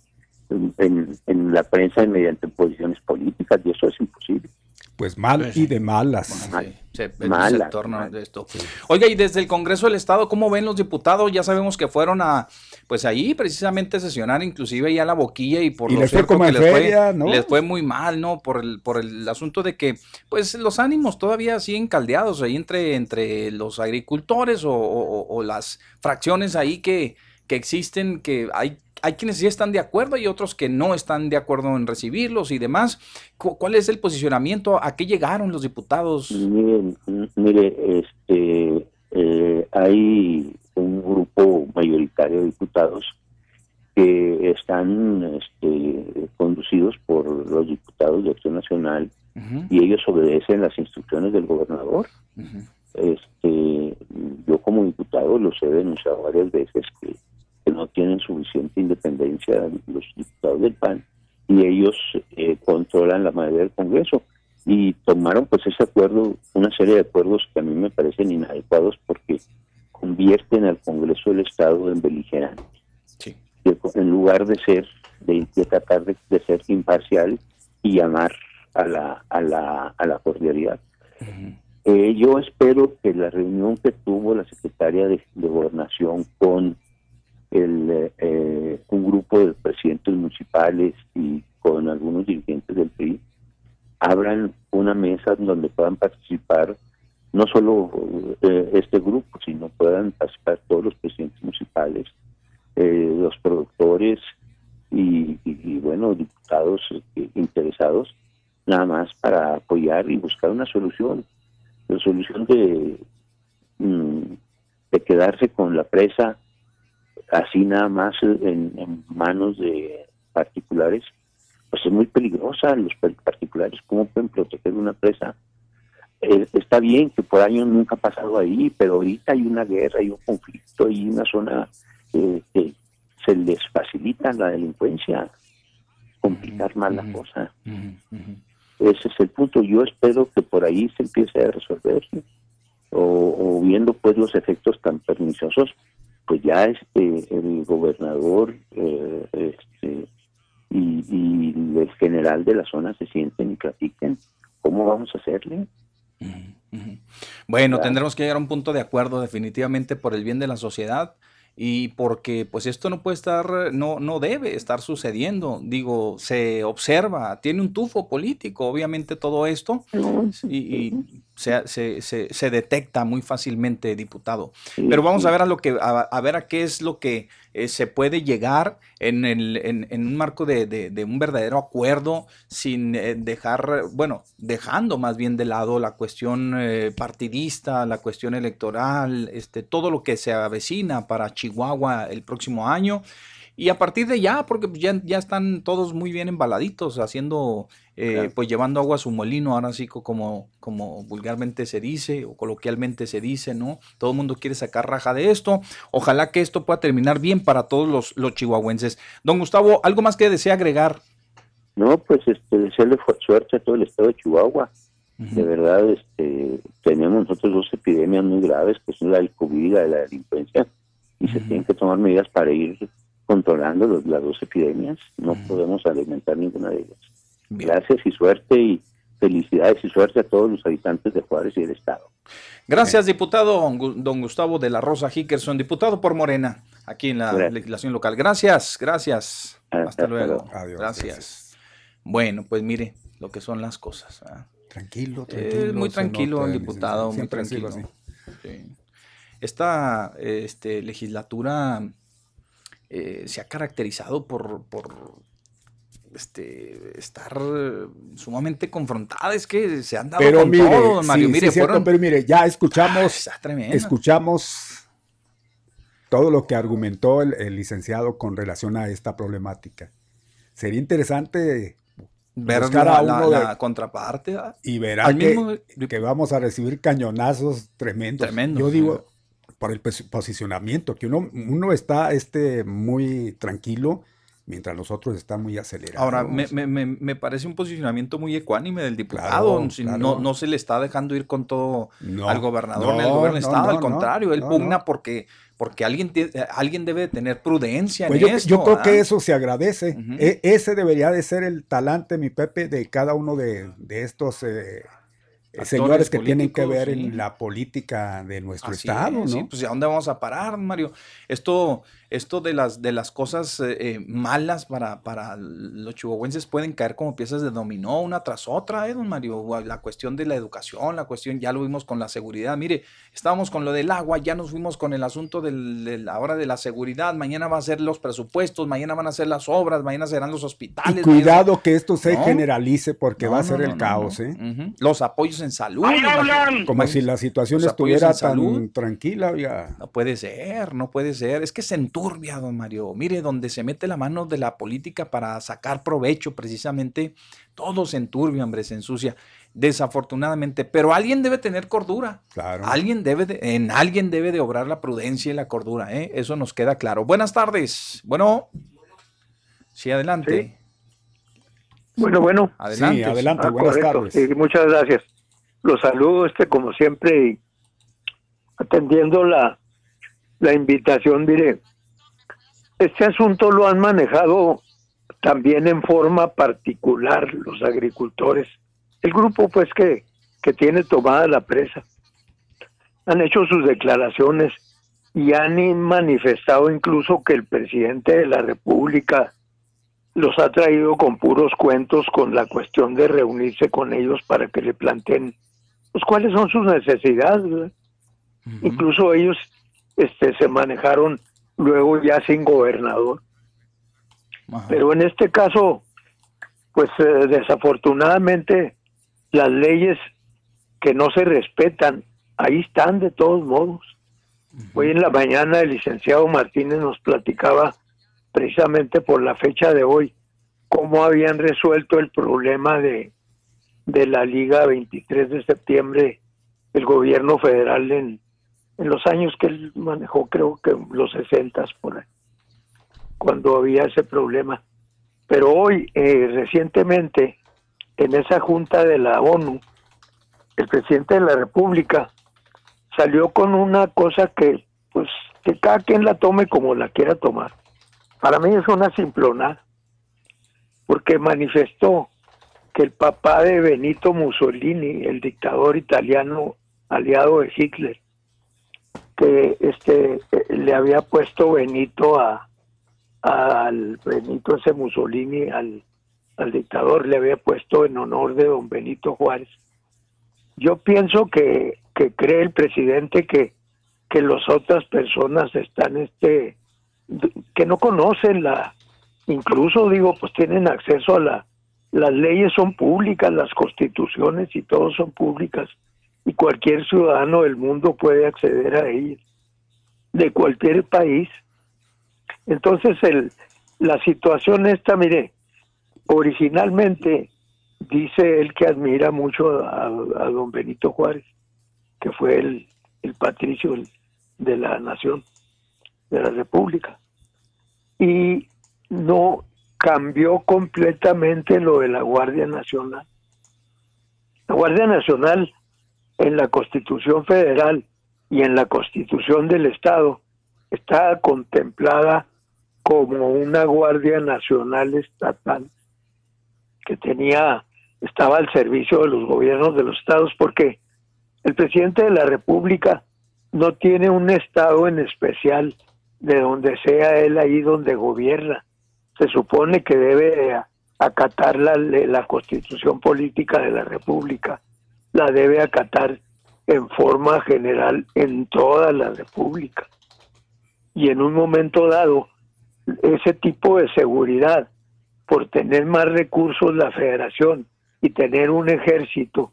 en, la prensa y mediante posiciones políticas, y eso es imposible. Pues mal Pues y de malas. Bueno, sí, se, se Mala, torna mala. de esto. Oiga, y desde el Congreso del Estado, ¿cómo ven los diputados? Ya sabemos que fueron a, pues ahí precisamente sesionar, inclusive ya la boquilla y por Y lo les fue cierto como que les feria, fue, ¿no? les fue muy mal, ¿no? Por el, por el asunto de que, pues los ánimos todavía siguen caldeados ahí entre, entre los agricultores o, o- o las fracciones ahí que, que existen, que hay, hay quienes sí están de acuerdo y otros que no están de acuerdo en recibirlos y demás. Cu- ¿Cuál es el posicionamiento? ¿A qué llegaron los diputados? Mire, mire este, eh, hay un grupo mayoritario de diputados que están este, conducidos por los diputados de Acción Nacional y ellos obedecen las instrucciones del gobernador. Este, yo como diputado los he denunciado varias veces que, que no tienen suficiente independencia los diputados del PAN y ellos eh, controlan la mayoría del Congreso y tomaron pues ese acuerdo, una serie de acuerdos que a mí me parecen inadecuados porque convierten al Congreso del Estado en beligerante. Sí. En lugar de ser, de, de tratar de, de ser imparcial y llamar a la, a la, a la cordialidad. Eh, yo espero que la reunión que tuvo la secretaria de, de Gobernación con el, eh, un grupo de presidentes municipales y con algunos dirigentes del PRI abran una mesa donde puedan participar no solo eh, este grupo, sino puedan participar todos los presidentes municipales, eh, los productores y, y- y, bueno, diputados eh, interesados, nada más para apoyar y buscar una solución. La solución de, mm, de quedarse con la presa así nada más en, en manos de particulares, pues es muy peligrosa. Los par- particulares, ¿cómo pueden proteger una presa? Eh, está bien que por años nunca ha pasado ahí, pero ahorita hay una guerra, hay un conflicto, hay una zona eh, que se les facilita la delincuencia, complicar más la cosa. Ese es el punto. Yo espero que por ahí se empiece a resolver. O, o viendo pues los efectos tan perniciosos, pues ya este el gobernador eh, este, y, y el general de la zona se sienten y platiquen cómo vamos a hacerle. Bueno, tendremos que llegar a un punto de acuerdo definitivamente por el bien de la sociedad y porque pues esto no puede estar, no, no debe estar sucediendo. Digo, se observa, tiene un tufo político, obviamente todo esto, y, y se, se- se- se detecta muy fácilmente, diputado. Pero vamos a ver a lo que a, a ver a qué es lo que eh, se puede llegar en, el, en, en un marco de, de- de un verdadero acuerdo sin eh, dejar, bueno, dejando más bien de lado la cuestión eh, partidista, la cuestión electoral, este, todo lo que se avecina para Chihuahua el próximo año. Y a partir de ya, porque ya, ya están todos muy bien embaladitos, haciendo, eh, Claro. pues llevando agua a su molino, ahora sí co- como, como vulgarmente se dice o coloquialmente se dice, ¿no? Todo el mundo quiere sacar raja de esto. Ojalá que esto pueda terminar bien para todos los, los chihuahuenses. Don Gustavo, ¿algo más que desea agregar? No, pues este, desearle suerte a todo el estado de Chihuahua. De verdad, este, tenemos nosotros dos epidemias muy graves, que son la del COVID y la de la delincuencia, y se tienen que tomar medidas para ir controlando los- las dos epidemias. No podemos alimentar ninguna de ellas. Bien. Gracias y suerte y felicidades y suerte a todos los habitantes de Juárez y del estado. Gracias, diputado don Gu- don Gustavo de la Rosa Hickerson, diputado por Morena, aquí en la Gracias. legislación local. Gracias, gracias. Hasta Hasta luego. luego. Adiós, Gracias. gracias. Bueno, pues mire lo que son las cosas. ¿verdad? Tranquilo, Eh, tranquilo. muy tranquilo nota, diputado, muy tranquilo. así. Sí. Esta este, legislatura eh, se ha caracterizado por, por este, estar eh, sumamente confrontada. Es que se han dado Pero con mire, todo, don Mario. sí, sí, mire, cierto, pero mire, ya escuchamos, Está tremendo. escuchamos todo lo que argumentó el, el licenciado con relación a esta problemática. Sería interesante Ver buscar a la- uno de- la contraparte. ¿verdad? y verá Al que, mismo- que vamos a recibir cañonazos tremendos. Tremendo, Yo digo, por el pos- posicionamiento, que uno, uno está este, muy tranquilo mientras los otros están muy acelerados. Ahora, me, me- me- me parece un posicionamiento muy ecuánime del diputado. Claro, si claro. No, no se le está dejando ir con todo No, al gobernador no, ni al gobierno del no, estado. no, al contrario, él pugna porque, porque alguien, tie- eh, alguien debe de tener prudencia Pues en yo, esto. yo creo que ¿verdad? eso se agradece. E- ese debería de ser el talante, mi Pepe, de cada uno de, de estos eh, Actores señores que tienen que ver sí. en la política de nuestro Así estado, es, ¿no? sí, pues ¿a dónde vamos a parar, Mario? Esto, esto de las de las cosas eh, eh, malas para, para los chihuahuenses pueden caer como piezas de dominó una tras otra, ¿eh, don Mario? La cuestión de la educación, la cuestión, ya lo vimos con la seguridad. Mire, estábamos con lo del agua, ya nos fuimos con el asunto del, de la hora de la seguridad, mañana va a ser los presupuestos, mañana van a ser las obras, mañana serán los y hospitales. mañana- cuidado que esto se No. generalice porque No, va a no, ser no, el no, caos, no. ¿eh? Los apoyos en salud. ¡Ahí imagínate. hablan! Como Imagínate. si la situación estuviera salud. tan tranquila. No puede ser, no puede ser. Es que se enturbia, don Mario. Mire, donde se mete la mano de la política para sacar provecho, precisamente, todo se enturbia, hombre, se ensucia. Desafortunadamente. Pero alguien debe tener cordura. Claro. Alguien debe de- en alguien debe de obrar la prudencia y la cordura, ¿eh? Eso nos queda claro. Buenas tardes. Bueno. Sí, adelante. Bueno, bueno. Adelante. Sí, adelante, Ah, buenas correcto. tardes. Sí, muchas gracias. Los saludo, este, como siempre, y atendiendo la, la invitación, diré, este asunto lo han manejado también en forma particular los agricultores. El grupo pues que, que tiene tomada la presa. Han hecho sus declaraciones y han manifestado incluso que el presidente de la República los ha traído con puros cuentos con la cuestión de reunirse con ellos para que le planteen pues, cuáles son sus necesidades. Incluso ellos este, se manejaron luego ya sin gobernador. Pero en este caso, pues eh, desafortunadamente las leyes que no se respetan, ahí están de todos modos. Hoy en la mañana el licenciado Martínez nos platicaba precisamente por la fecha de hoy cómo habían resuelto el problema de, de la Liga 23 de septiembre el gobierno federal en, en los años que él manejó, creo que los 60 por ahí, cuando había ese problema. Pero hoy, eh, recientemente, en esa junta de la ONU, el presidente de la República salió con una cosa que, pues, que cada quien la tome como la quiera tomar. Para mí es una simplona, porque manifestó que el papá de Benito Mussolini, el dictador italiano aliado de Hitler, que este le había puesto Benito a al Benito ese Mussolini al, al dictador le había puesto en honor de don Benito Juárez. Yo pienso que, que cree el presidente que, que las otras personas están este que no conocen la incluso digo pues tienen acceso a la las leyes son públicas, las constituciones y todo son públicas y cualquier ciudadano del mundo puede acceder a ellas, de cualquier país. Entonces, el, la situación esta, mire, originalmente dice él que admira mucho a, don Benito Juárez, que fue el, el patricio de la nación, de la república. Y no cambió completamente lo de la Guardia Nacional. La Guardia Nacional en la Constitución Federal y en la Constitución del Estado está contemplada como una Guardia Nacional Estatal que tenía estaba al servicio de los gobiernos de los estados porque el presidente de la República no tiene un estado en especial de donde sea él ahí donde gobierna. Se supone que debe acatar la, la constitución política de la República la debe acatar en forma general en toda la República. Y en un momento dado, ese tipo de seguridad, por tener más recursos la federación y tener un ejército,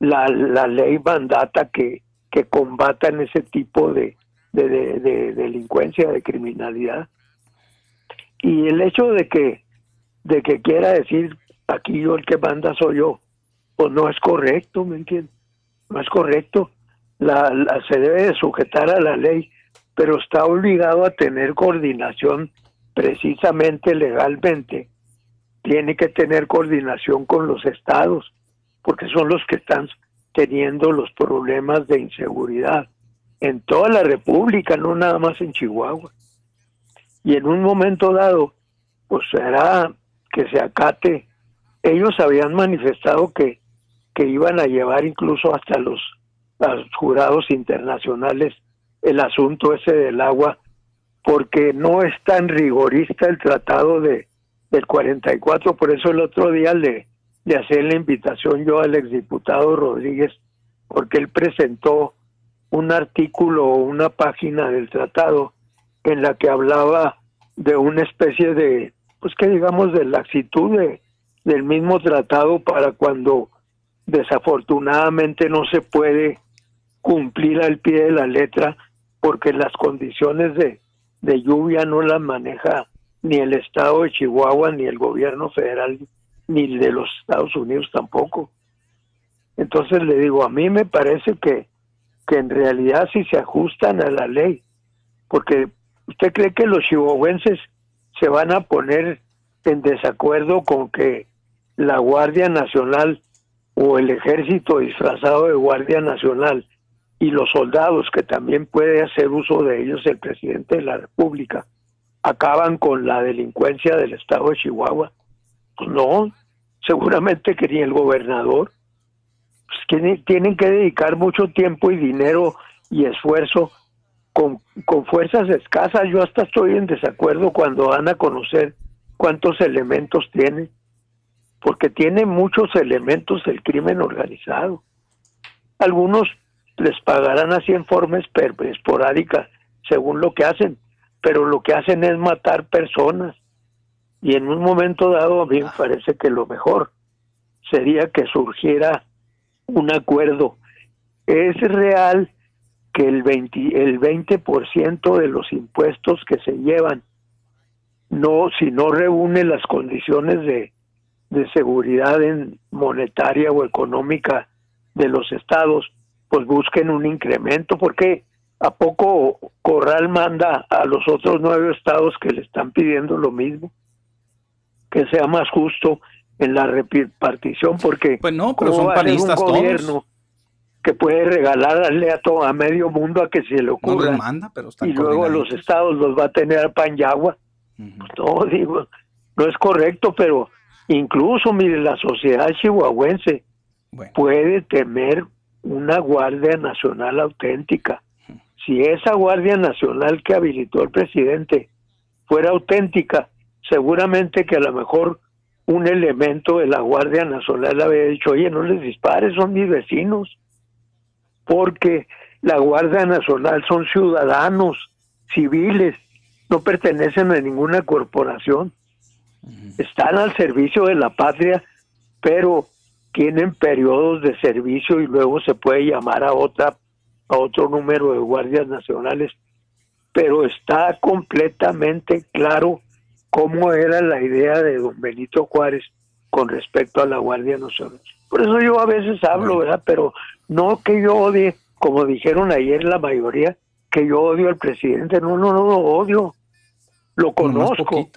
la, la ley mandata que, que combatan ese tipo de, de, de delincuencia, de criminalidad. Y el hecho de que, de que quiera decir aquí yo el que manda soy yo, pues no es correcto, ¿me entiendes? No es correcto. La, se debe de sujetar a la ley, pero está obligado a tener coordinación precisamente legalmente. Tiene que tener coordinación con los estados, porque son los que están teniendo los problemas de inseguridad en toda la República, no nada más en Chihuahua. Y en un momento dado, pues será que se acate. Ellos habían manifestado que que iban a llevar incluso hasta los, jurados internacionales el asunto ese del agua, porque no es tan rigorista el tratado de del 44, por eso el otro día le, le hacía la invitación yo al exdiputado Rodríguez, porque él presentó un artículo o una página del tratado en la que hablaba de una especie de, pues que digamos, de laxitud de, del mismo tratado para cuando desafortunadamente no se puede cumplir al pie de la letra porque las condiciones de, de lluvia no las maneja ni el estado de Chihuahua, ni el gobierno federal, ni de los Estados Unidos tampoco. Entonces le digo, a mí me parece que, que en realidad si se ajustan a la ley, porque usted cree que los chihuahuenses se van a poner en desacuerdo con que la Guardia Nacional o el ejército disfrazado de Guardia Nacional y los soldados, que también puede hacer uso de ellos el presidente de la República, acaban con la delincuencia del estado de Chihuahua. Pues no, seguramente que ni el gobernador. Pues tienen que dedicar mucho tiempo y dinero y esfuerzo con, con fuerzas escasas. Yo hasta estoy en desacuerdo cuando van a conocer cuántos elementos tiene, porque tiene muchos elementos el crimen organizado. Algunos les pagarán así en forma esporádica, según lo que hacen, pero lo que hacen es matar personas. Y en un momento dado a mí me parece que lo mejor sería que surgiera un acuerdo. Es real que el 20%, el 20 de los impuestos que se llevan, no, si no reúne las condiciones de, de seguridad en monetaria o económica de los estados, pues busquen un incremento, porque a poco Corral manda a los otros nueve estados que le están pidiendo lo mismo, que sea más justo en la repartición, porque pues no, pero son panistas un gobierno que puede regalarle a todo a medio mundo a que se le ocurra y luego los estados los va a tener a pan y agua. no digo, no es correcto, pero incluso mire la sociedad chihuahuense puede temer una Guardia Nacional auténtica. Si esa Guardia Nacional que habilitó el presidente fuera auténtica, seguramente que a lo mejor un elemento de la Guardia Nacional había dicho, oye, no les dispares, son mis vecinos, porque la Guardia Nacional son ciudadanos civiles, no pertenecen a ninguna corporación, están al servicio de la patria, pero tienen periodos de servicio y luego se puede llamar a otra a otro número de guardias nacionales, pero está completamente claro cómo era la idea de don Benito Juárez con respecto a la Guardia Nacional. Por eso yo a veces hablo, ¿verdad? Pero no que yo odie, como dijeron ayer la mayoría, que yo odio al presidente. No, no, no lo odio. Lo conozco.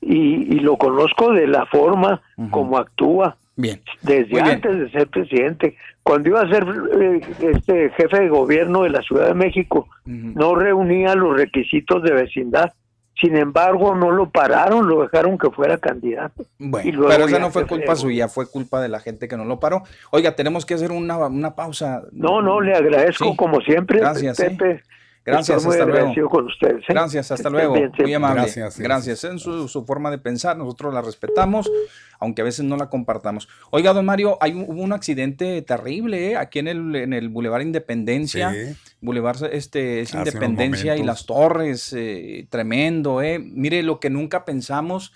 Y, y, lo conozco de la forma como actúa. Bien. Desde antes de ser presidente. Cuando iba a ser eh, este jefe de gobierno de la Ciudad de México, no reunía los requisitos de vecindad. Sin embargo, no lo pararon, lo dejaron que fuera candidato. Bueno, pero esa no fue culpa suya, fue culpa de la gente que no lo paró. Oiga, tenemos que hacer una, una pausa. No, no, le agradezco como siempre, Gracias, Pepe. Gracias, hasta luego. con ustedes. ¿eh? Gracias, hasta luego. muy amable. Gracias, gracias. En su, su, forma de pensar, nosotros la respetamos, aunque a veces no la compartamos. Oiga, don Mario, hay un, hubo un accidente terrible ¿eh? aquí en el, en el Boulevard Independencia. Sí. Boulevard este, es Independencia y las torres, eh, tremendo. ¿eh? Mire, lo que nunca pensamos,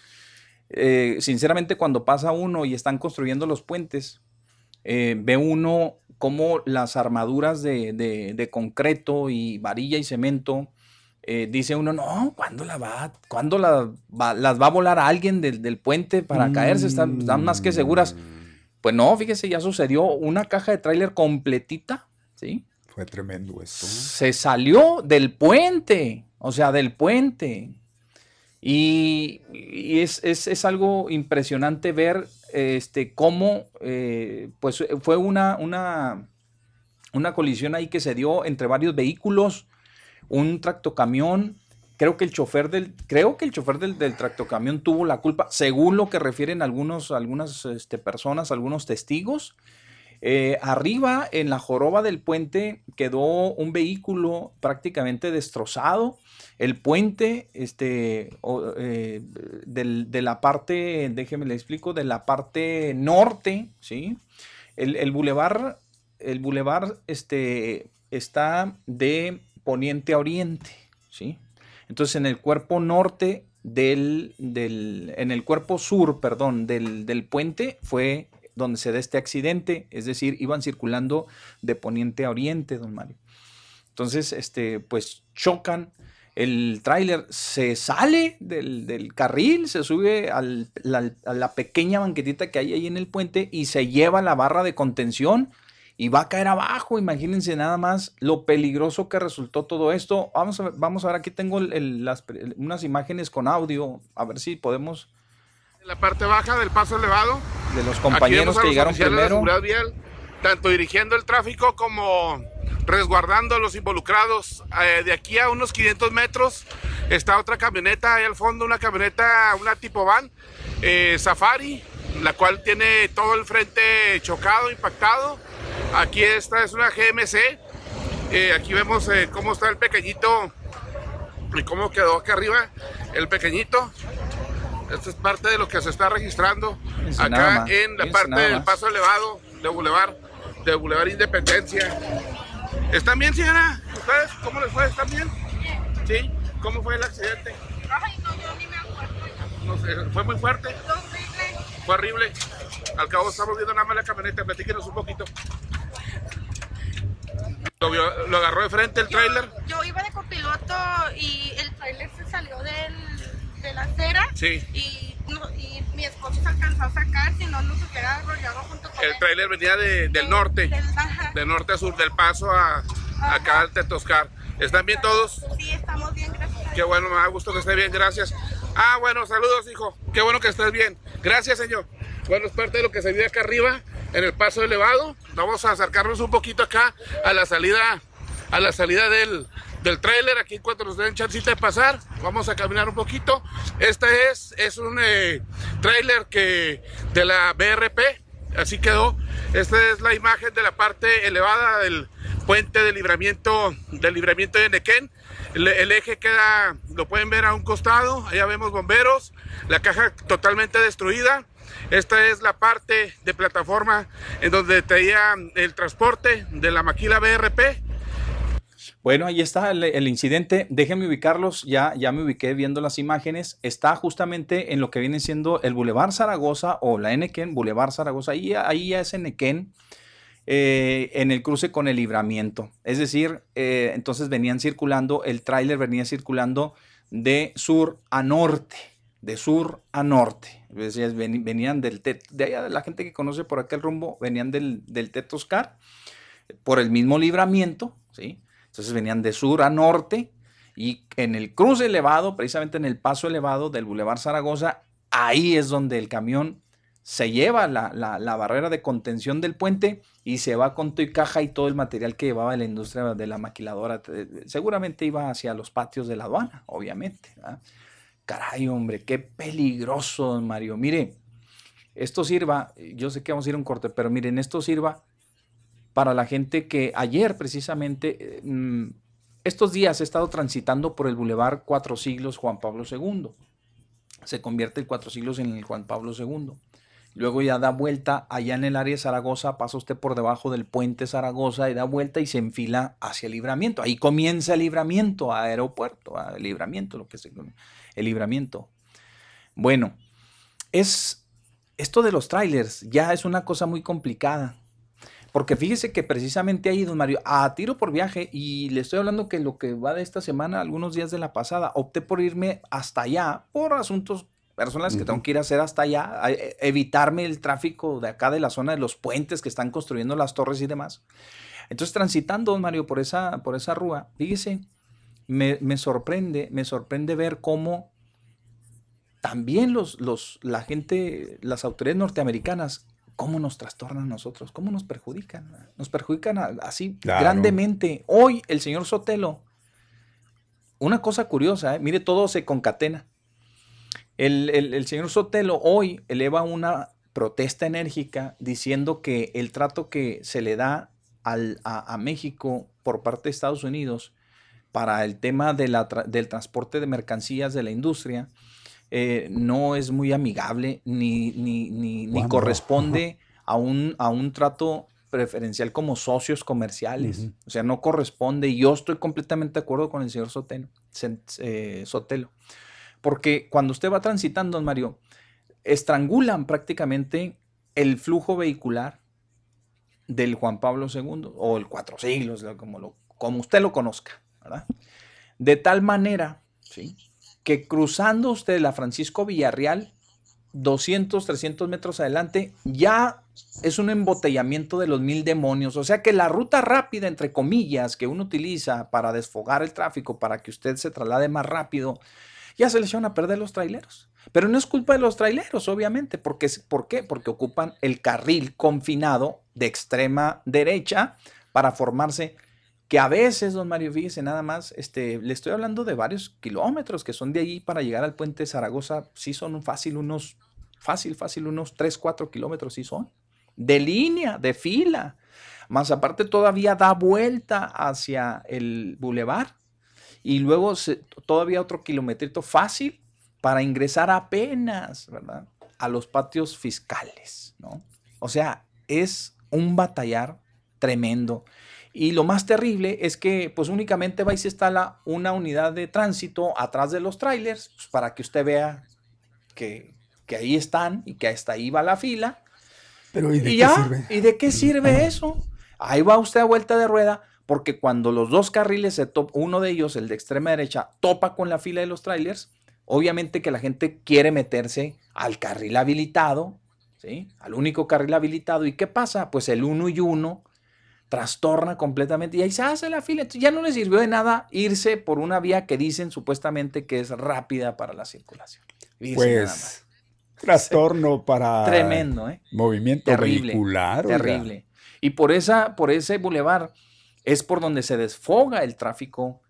eh, sinceramente, cuando pasa uno y están construyendo los puentes, eh, ve uno cómo las armaduras de, concreto y varilla y cemento, eh, dice uno, no, ¿cuándo, la va, ¿cuándo la las va a volar a alguien del, puente para caerse? Están, más que seguras. Pues no, fíjese, ya sucedió una caja de tráiler completita, ¿sí? Fue tremendo esto. Se salió del puente, o sea, del puente. Y, es, es, algo impresionante ver este, cómo eh, pues fue una, una, una colisión ahí que se dio entre varios vehículos, un tractocamión. Creo que el chofer del, creo que el chofer del, del tractocamión tuvo la culpa, según lo que refieren algunos, algunas este, personas, algunos testigos. Eh, arriba, en la joroba del puente, quedó un vehículo prácticamente destrozado. El puente, este, eh, de la parte, déjeme le explico, de la parte norte, ¿sí? El, el bulevar, el bulevar, este, está de poniente a oriente, ¿sí? Entonces, en el cuerpo norte del, del en el cuerpo sur, perdón, del, del puente fue donde se da este accidente, es decir, iban circulando de poniente a oriente, don Mario. Entonces, este, pues chocan, el tráiler se sale del, carril, se sube a la pequeña banquetita que hay ahí en el puente y se lleva la barra de contención y va a caer abajo. Imagínense nada más lo peligroso que resultó todo esto. Vamos a ver, vamos a ver aquí tengo las, unas imágenes con audio, a ver si podemos en la parte baja del paso elevado. De los compañeros que llegaron primero. vial, tanto dirigiendo el tráfico como resguardando a los involucrados. Eh, de aquí a unos 500 metros está otra camioneta ahí al fondo, una camioneta, una tipo van, eh, Safari, la cual tiene todo el frente chocado, impactado. Aquí esta es una GMC. Eh, aquí vemos cómo está el pequeñito y cómo quedó acá arriba el pequeñito. Esto es parte de lo que se está registrando acá en la parte del paso elevado de Boulevard, de Boulevard Independencia. ¿Están bien, señora? ¿Ustedes? ¿Cómo les fue? ¿Están bien? ¿Sí? ¿Cómo fue el accidente? Ay, no, yo ni me acuerdo. No sé, ¿fue muy fuerte? Fue horrible. Fue horrible. Al cabo estamos viendo nada más la camioneta, platíquenos un poquito. ¿Lo, vio, lo agarró de frente el tráiler? Yo iba de copiloto y el tráiler se salió del, de la acera. Sí. Y, no, y mi esposo se alcanzó a sacar, si no nos hubiera arrollado junto con El él. tráiler venía de, del norte, Del- ajá. de norte a sur, del paso a acá al Tetoscar. ¿Están bien todos? Sí, estamos bien, gracias. Qué bueno, me da gusto que esté bien, gracias. Ah, bueno, saludos, hijo. Qué bueno que estés bien. Gracias, señor. Bueno, es parte de lo que se vive acá arriba, en el paso elevado. Vamos a acercarnos un poquito acá a la salida, a la salida del, del tráiler. Aquí en cuanto nos den chancita de pasar, vamos a caminar un poquito. Este es, es un eh, tráiler que de la BRP, así quedó. Esta es la imagen de la parte elevada del puente de libramiento, del libramiento de Nequén. El, el eje queda, lo pueden ver a un costado, allá vemos bomberos, la caja totalmente destruida. Esta es la parte de plataforma en donde traía el transporte de la maquila BRP. Bueno, ahí está el, incidente. Déjenme ubicarlos. Ya, ya me ubiqué viendo las imágenes. Está justamente en lo que viene siendo el Boulevard Zaragoza o la Enequén, Boulevard Zaragoza. Ahí, ahí ya es Enequén, eh, en el cruce con el libramiento. Es decir, eh, entonces venían circulando, el tráiler venía circulando de sur a norte. De sur a norte. Venían del de allá, la gente que conoce por aquel rumbo, venían del, del Tetoscar por el mismo libramiento, ¿sí? Entonces venían de sur a norte y en el cruce elevado, precisamente en el paso elevado del Boulevard Zaragoza, ahí es donde el camión se lleva la, la- barrera de contención del puente y se va con y caja y todo el material que llevaba la industria de la maquiladora. Eh, Seguramente iba hacia los patios de la aduana, obviamente. Caray, hombre, qué peligroso, don Mario. Mire, esto sirva, yo sé que vamos a ir a un corte, pero miren, esto sirva para la gente que ayer precisamente, eh, mm, estos días he estado transitando por el Boulevard Cuatro Siglos Juan Pablo II. Se convierte el Cuatro Siglos en el Juan Pablo II. Luego ya da vuelta allá en el área de Zaragoza, pasa usted por debajo del puente Zaragoza y da vuelta y se enfila hacia el libramiento. Ahí comienza el libramiento, aeropuerto, a- libramiento, lo que es el, el libramiento. Bueno, es esto de los trailers ya es una cosa muy complicada. Porque fíjese que precisamente ahí, don Mario, a tiro por viaje, y le estoy hablando que lo que va de esta semana, algunos días de la pasada, opté por irme hasta allá por asuntos personales que tengo que ir a hacer hasta allá, a- e- evitarme el tráfico de acá de la zona de los puentes que están construyendo las torres y demás. Entonces, transitando, don Mario, por esa, por esa rúa, fíjese, me, me sorprende, me sorprende ver cómo también los, los, la gente, las autoridades norteamericanas, cómo nos trastornan a nosotros, cómo nos perjudican. Nos perjudican así Claro. grandemente. Hoy el señor Sotelo, una cosa curiosa, ¿eh? mire, todo se concatena. El, el- el señor Sotelo hoy eleva una protesta enérgica diciendo que el trato que se le da al- a, a México por parte de Estados Unidos para el tema de la tra- del transporte de mercancías de la industria eh, no es muy amigable ni, ni, ni- corresponde a un, a un trato preferencial como socios comerciales. O sea, no corresponde. Y yo estoy completamente de acuerdo con el señor Sotelo. Eh, Sotelo. Porque cuando usted va transitando, don Mario, estrangulan prácticamente el flujo vehicular del Juan Pablo II o el Cuatro Siglos, lo- como, lo, como usted lo conozca, ¿verdad? De tal manera, ¿sí? Que cruzando usted la Francisco Villarreal, 200, 300 metros adelante, ya es un embotellamiento de los mil demonios. O sea que la ruta rápida, entre comillas, que uno utiliza para desfogar el tráfico, para que usted se traslade más rápido, ya se le echaron a perder los traileros. Pero no es culpa de los traileros, obviamente. Porque, ¿Por qué? Porque ocupan el carril confinado de extrema derecha para formarse que a veces, don Mario, fíjese nada más, este, le estoy hablando de varios kilómetros que son de allí para llegar al puente Zaragoza, sí son fácil unos, fácil, fácil, unos 3, 4 kilómetros sí son, de línea, de fila, más aparte todavía da vuelta hacia el bulevar y luego todavía otro kilometrito fácil para ingresar apenas, ¿verdad? A los patios fiscales, ¿no? O sea, es un batallar tremendo. Y lo más terrible es que pues únicamente va y se instala una unidad de tránsito atrás de los trailers pues, para que usted vea que, ahí están y que hasta ahí va la fila. Pero ¿y de qué ya, sirve? ¿Y de qué sirve eso? Ahí va usted a vuelta de rueda porque cuando los dos carriles, se uno de ellos, el de extrema derecha, topa con la fila de los trailers, obviamente que la gente quiere meterse al carril habilitado, ¿sí? Al único carril habilitado. ¿Y qué pasa? Pues el uno y uno trastorna completamente y ahí se hace la fila. Entonces ya no le sirvió de nada irse por una vía que dicen supuestamente que es rápida para la circulación. pues trastorno para tremendo, ¿eh? movimiento terrible, vehicular. Terrible. Y por esa, por ese bulevar es por donde se desfoga el tráfico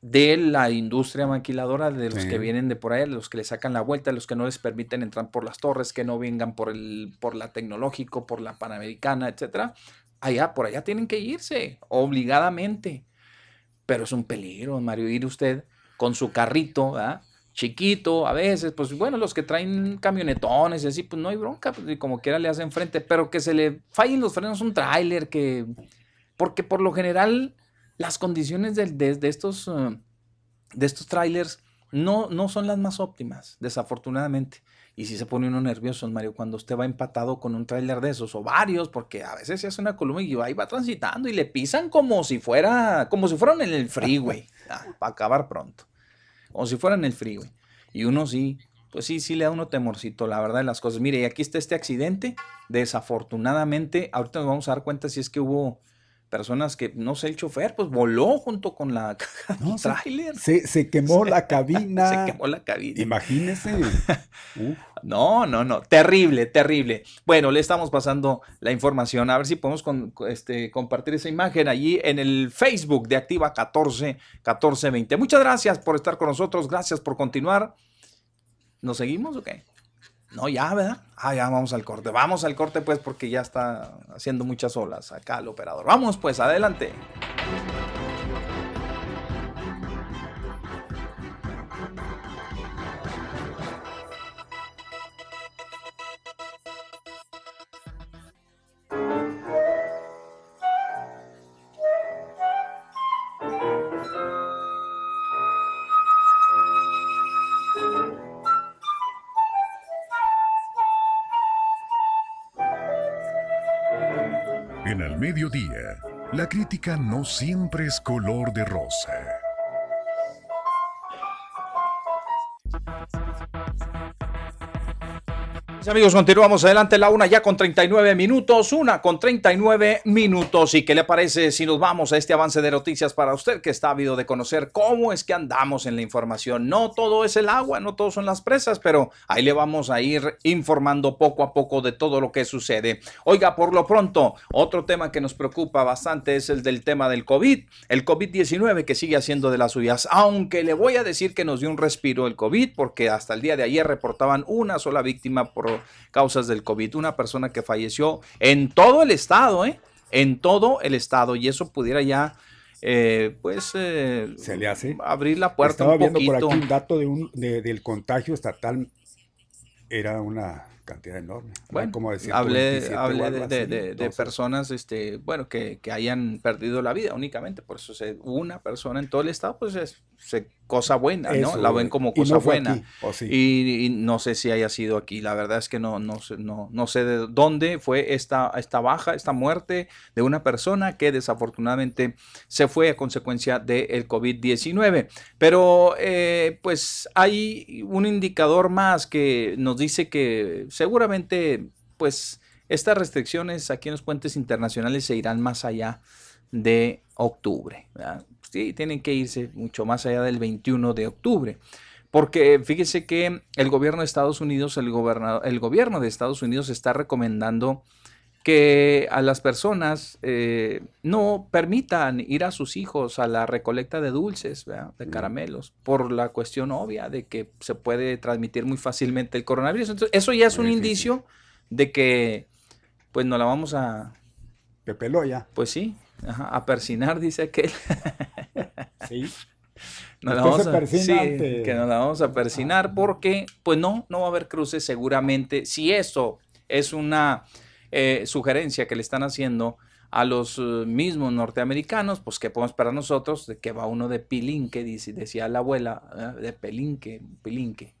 de la industria maquiladora, de los que vienen de por ahí, de los que le sacan la vuelta, de los que no les permiten entrar por las torres, que no vengan por el, por la tecnológico, por la panamericana, etcétera allá, por allá tienen que irse, obligadamente. Pero es un peligro, Mario, ir usted con su carrito, chiquito, a veces, pues bueno, los que traen camionetones y así, pues no hay bronca, pues, como quiera le hacen frente, pero que se le fallen los frenos un tráiler, que, porque por lo general las condiciones de, de, estos, uh, de estos trailers no, no son las más óptimas, desafortunadamente. Y si se pone uno nervioso, Mario, cuando usted va empatado con un tráiler de esos, o varios, porque a veces se hace una columna y ahí va transitando y le pisan como si fuera, como si fueran en el freeway, ah, para acabar pronto. Como si fueran en el freeway. Y uno sí, pues sí, sí le da uno temorcito, la verdad de las cosas. Mire, y aquí está este accidente. Desafortunadamente, ahorita nos vamos a dar cuenta si es que hubo personas que, no sé, el chofer, pues voló junto con la caja del tráiler. Se, se, quemó la cabina. Se quemó la cabina. Imagínese. No, no, no. Terrible, terrible. Bueno, le estamos pasando la información. A ver si podemos este, compartir esa imagen allí en el Facebook de Activa 14 1420. Muchas gracias por estar con nosotros. Gracias por continuar. ¿Nos seguimos o qué? No, ya, ¿verdad? Ah, ya vamos al corte. Vamos al corte, pues, porque ya está haciendo muchas olas acá el operador. Vamos, pues, adelante. No siempre es color de rosa. Amigos, continuamos adelante la una ya con 39 minutos, una con 39 minutos. ¿Y qué le parece si nos vamos a este avance de noticias para usted que está ávido de conocer cómo es que andamos en la información? No todo es el agua, no todo son las presas, pero ahí le vamos a ir informando poco a poco de todo lo que sucede. Oiga, por lo pronto, otro tema que nos preocupa bastante es el del tema del COVID, el COVID-19 que sigue haciendo de las suyas, aunque le voy a decir que nos dio un respiro el COVID porque hasta el día de ayer reportaban una sola víctima por causas del COVID. Una persona que falleció en todo el estado, ¿eh? En todo el estado. Y eso pudiera ya, eh, pues, eh, se le hace abrir la puerta Estaba viendo por aquí un dato de un, del contagio estatal. Era una cantidad enorme. Bueno, como hablé, de, personas, este, bueno, que, que, hayan perdido la vida únicamente. Por eso se, una persona en todo el estado, pues es, se cosa buena, ¿no? La ven como cosa buena. y, no sé si haya sido aquí. La verdad es que no, no, no, no sé de dónde fue esta, esta baja, esta muerte de una persona que desafortunadamente se fue a consecuencia del COVID-19. Pero eh, pues hay un indicador más que nos dice que seguramente pues estas restricciones aquí en los puentes internacionales se irán más allá de octubre. Sí, tienen que irse mucho más allá del 21 de octubre. Porque fíjese que el gobierno de Estados Unidos, el, el gobierno de Estados Unidos está recomendando que a las personas eh, no permitan ir a sus hijos a la recolecta de dulces, ¿verdad? de caramelos, por la cuestión obvia de que se puede transmitir muy fácilmente el coronavirus. Entonces, eso ya es un indicio de que, pues, no la vamos a... Pepe Loya. Pues sí, ajá, a persinar, dice aquel. Sí. Nos la vamos a- sí, que nos la vamos a persinar porque, pues no, no va a haber cruces seguramente. Si eso es una eh, sugerencia que le están haciendo a los eh, mismos norteamericanos, pues que podemos esperar nosotros, de que va uno de pilinque, dice, decía la abuela, de pelinque, pilinque,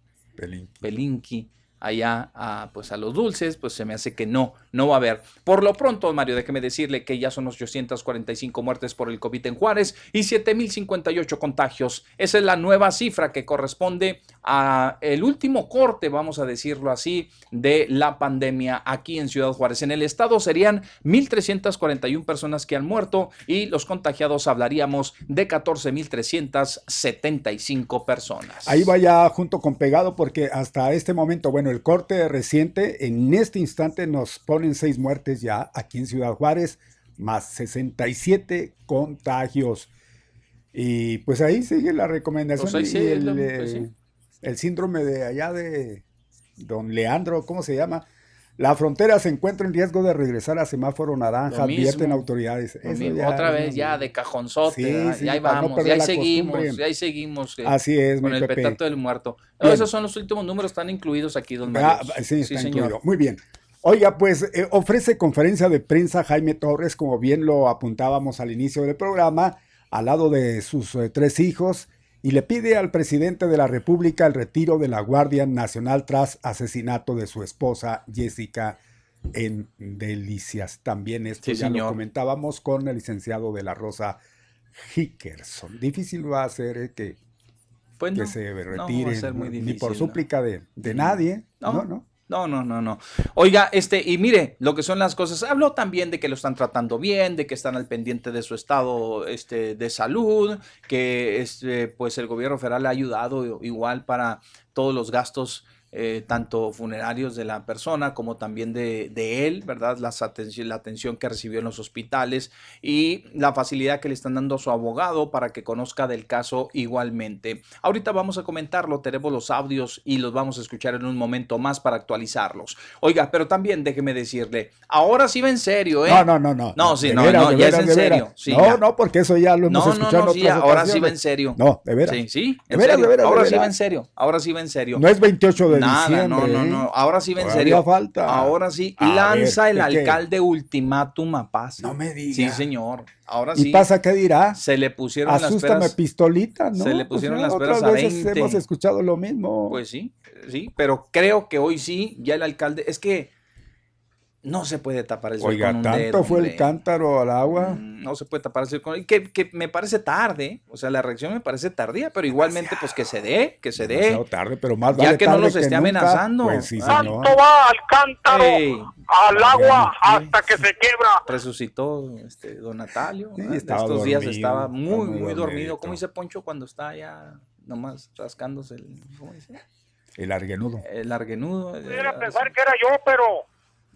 pelinqui, allá a, pues a los dulces, pues se me hace que no, no va a haber. Por lo pronto, Mario, déjeme decirle que ya son 845 muertes por el COVID en Juárez y 7058 contagios. Esa es la nueva cifra que corresponde a el último corte, vamos a decirlo así, de la pandemia aquí en Ciudad Juárez. En el estado serían 1341 personas que han muerto y los contagiados hablaríamos de 14375 personas. Ahí vaya junto con pegado porque hasta este momento, bueno, el corte reciente, en este instante nos ponen seis muertes ya aquí en Ciudad Juárez, más 67 contagios. Y pues ahí sigue la recomendación Pues y el, eh, pues sí. el síndrome de allá de don Leandro, ¿cómo se llama? La frontera se encuentra en riesgo de regresar a semáforo naranja, advierten autoridades. Eso ya Otra vez ya de cajonzote, Sí, ¿verdad? sí, y ahí no vamos, perder y ahí seguimos, costumbre. y ahí seguimos. eh, Así es, Con mi el petato del muerto. Bien. Esos son los últimos números, están incluidos aquí, don Ah, Mario. sí, está incluido. Muy bien. Oiga, pues eh, ofrece conferencia de prensa Jaime Torres, como bien lo apuntábamos al inicio del programa, al lado de sus eh, tres hijos, y le pide al presidente de la República el retiro de la Guardia Nacional tras asesinato de su esposa Jessica en Delicias. También esto Sí, ya lo comentábamos con el licenciado de la Rosa Hickerson. Difícil va a ser eh, que, Pues que se retire, ni por súplica de, de nadie. No, No, no. No, no, no. Oiga, este, y mire, lo que son las cosas, habló también de que lo están tratando bien, de que están al pendiente de su estado este, de salud, que este, pues el gobierno federal ha ayudado igual para todos los gastos, eh, tanto funerarios de la persona como también de, de él, ¿verdad? Las atención, la atención que recibió en los hospitales y la facilidad que le están dando a su abogado para que conozca del caso igualmente. Ahorita vamos a comentarlo, tenemos los audios y los vamos a escuchar en un momento más para actualizarlos. Oiga, pero también déjeme decirle, ahora sí va en serio, ¿eh? No, no, no, no. No, sí, de no, veras, no, de ya veras, es en de serio. Sí, no, ya. no, porque eso ya lo hemos No, no, escuchado no, sí, otras ahora sí va en serio. No, de veras. Sí, sí, De en veras, serio. de veras, de ahora sí va en serio. Ahora sí va en serio. No es 28 de Nada, diciembre. no, no, ¿eh? no. Ahora sí en serio. falta. Ahora sí. A lanza ver, el alcalde ultimátum a paz. No me diga. Sí, señor. Ahora ¿Y sí. pasa qué dirá? Se le pusieron las peras. pistolita, ¿no? Se le pusieron Pues, las otras peras a veces 20. hemos escuchado lo mismo. Pues sí, sí, pero creo que hoy sí, ya el alcalde, es que no se puede tapar el sol Oiga, con un tanto dedo, fue el cántaro al agua. Mm, No se puede tapar el sol con que, que me parece tarde, o sea, la reacción me parece tardía, pero igualmente pues que se dé, que se dé. Tarde, pero más Ya que no los esté nunca. amenazando. Pues sí, señor. va al cántaro, Ey, al agua, hasta que se quiebra. resucitó este don Natalio. Sí, ¿verdad? De estaba Estos días dormido, estaba estaba muy, muy dormido. ¿Cómo dice Poncho cuando está ya nomás rascándose el, ¿cómo dice? El arguenudo. el arguenudo? Era eh, pensar que era yo, pero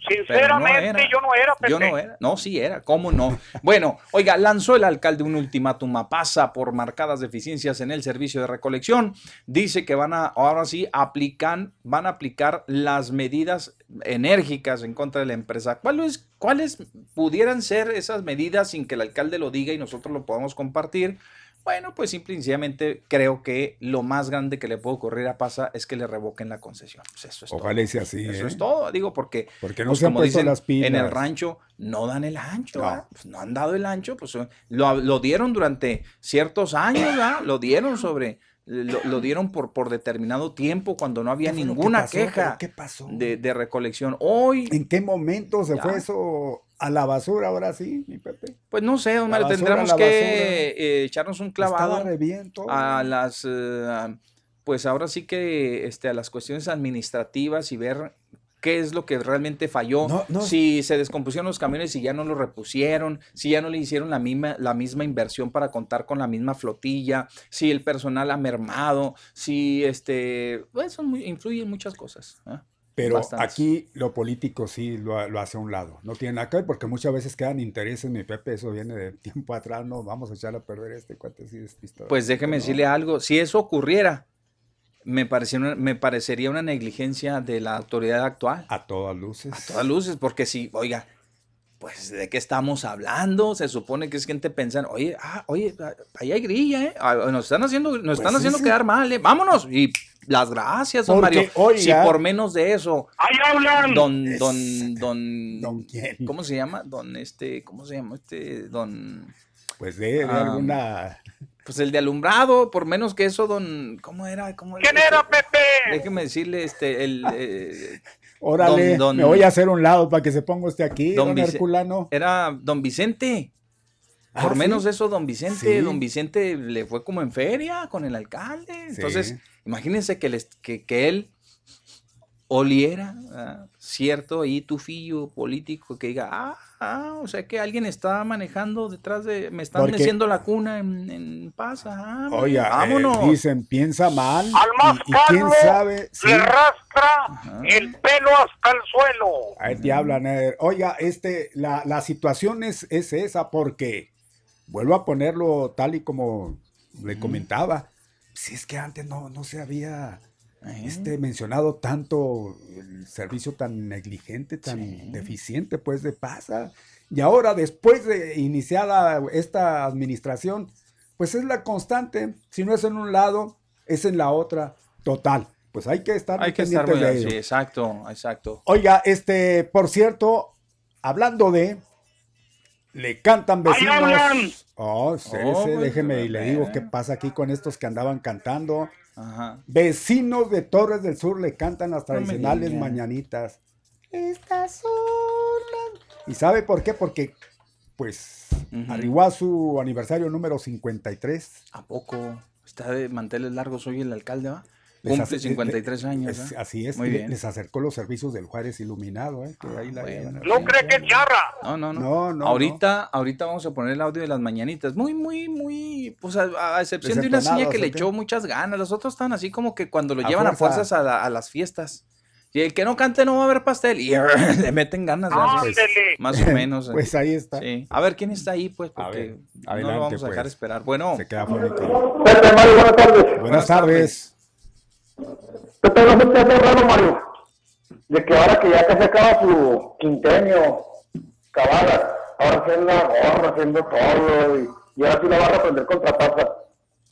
sinceramente era. yo no era, Pepe. Yo no era. No, sí era. ¿Cómo no? Bueno, oiga, lanzó el alcalde un ultimátum a Pasa por marcadas deficiencias en el servicio de recolección. Dice que van a, ahora sí, aplican, van a aplicar las medidas enérgicas en contra de la empresa. ¿Cuáles, ¿Cuáles pudieran ser esas medidas sin que el alcalde lo diga y nosotros lo podamos compartir? Bueno, pues simple y sencillamente creo que lo más grande que le puede ocurrir a Pasa es que le revoquen la concesión. Pues eso es Ojalá sea así. Eso ¿eh? es todo, digo, porque Porque no pues se como dicen, las pilas. en el rancho no dan el ancho, No. ¿verdad? Pues no han dado el ancho, pues lo, lo dieron durante ciertos años, ¿verdad? Lo dieron sobre, lo, lo dieron por, por determinado tiempo cuando no había ¿Qué fue lo que ninguna queja ¿Qué pasó? de, de recolección. Hoy, ¿En qué momento se Ya. fue eso a la basura ahora sí, mi Pepe? pues no sé, don Mario, tendremos que eh, echarnos un clavado a las, eh, pues ahora sí que este, a las cuestiones administrativas y ver qué es lo que realmente falló, No, no. si se descompusieron los camiones y ya no los repusieron, si ya no le hicieron la misma, la misma inversión para contar con la misma flotilla, si el personal ha mermado, si este, pues son muy- influyen muchas cosas. ¿ah? Pero Bastantes. aquí lo político sí lo, lo hace a un lado. No tiene nada que ver porque muchas veces quedan intereses, mi Pepe, eso viene de tiempo atrás, no vamos a echar a perder este cuate sí despistado. Pues déjeme decirle algo, si eso ocurriera, me, parecía una- me parecería una negligencia de la autoridad actual. A todas luces. A todas luces, porque si, oiga, pues de qué estamos hablando, se supone que es gente pensando, oye, ah, oye, ah, ahí hay grilla, ¿eh? Ah, Nos están haciendo, nos están Pues haciendo ese- quedar mal, ¿eh? Vámonos. Y las gracias, don Porque, Mario. oiga- si por menos de eso, ¡Ahí hablan! don, don, don, ¿Don quién? ¿cómo se llama? Don este, ¿cómo se llama? Este, don, Pues de, de alguna... pues el de alumbrado, por menos que eso, don, ¿cómo era? ¿Cómo ¿Quién este? era, Pepe? Déjeme decirle, este, el, eh, Órale, don- me voy a hacer un lado para que se ponga usted aquí, Don don, Herculano. era don Vicente. Ah, Por ¿sí? menos eso, don Vicente, Sí. don Vicente le fue como en feria con el alcalde. Entonces, imagínense que, les- que, que él oliera ah, cierto ahí tufillo político que diga, ah, ah, o sea que alguien está manejando detrás de, me están Porque- meciendo la cuna en, en paz, ah, Oiga, eh, vámonos. dicen, piensa mal. Al más y, y quién sabe... sí. le rastra el pelo hasta el suelo. Ahí te hablan. eh. Oiga, este, la, la situación es, es esa porque, vuelvo a ponerlo tal y como le comentaba, si es que antes no, no se había este, mencionado tanto el servicio tan negligente, tan Sí. deficiente, pues de pasa. Y ahora, después de iniciada esta administración, pues es la constante. Si no es en un lado, es en la otra. Total. Pues hay que estar Hay que estar de sí, ello. exacto, exacto. Oiga, este, por cierto, hablando de, le cantan ¡Ahí vecinos. hablan! Oh, espérese, Oh, déjeme y le digo qué pasa aquí con estos que andaban cantando. Ajá. Vecinos de Torres del Sur le cantan las tradicionales mañanitas. Estas son las- ¿Y sabe por qué? Porque, pues, Ujú. arribó a su aniversario número 53. ¿A poco? Está de manteles largos hoy el alcalde, ¿va? Cumple hace- 53 le- años. es- ¿eh? así es, Muy le- bien. les acercó los servicios del Juárez Iluminado, ¿eh? que ahí la bueno. llevan. ¿No cree que es charra? No, no, no. No, no, ahorita, ahorita vamos a poner el audio de las mañanitas. Muy, muy, muy. Pues a, a excepción de una seña Desentonados, que le echó muchas ganas. Los otros están así como que cuando lo A llevan a fuerza. fuerzas a, la- a las fiestas. Y el que no cante no va a haber pastel. Y le meten ganas. Ándele. Más o menos. eh. Pues ahí está. Sí. A ver quién está ahí, pues, A porque ver, no adelante, lo vamos a dejar pues. esperar. Bueno, Se queda bonito. Pepe, Mario, buenas tardes. Buenas tardes. No se te hace raro, Mario, de que ahora que ya casi acaba su quintenio, cabala, ahora haciendo la gorra, haciendo todo, y, y ahora sí la va a reprender contra pasa.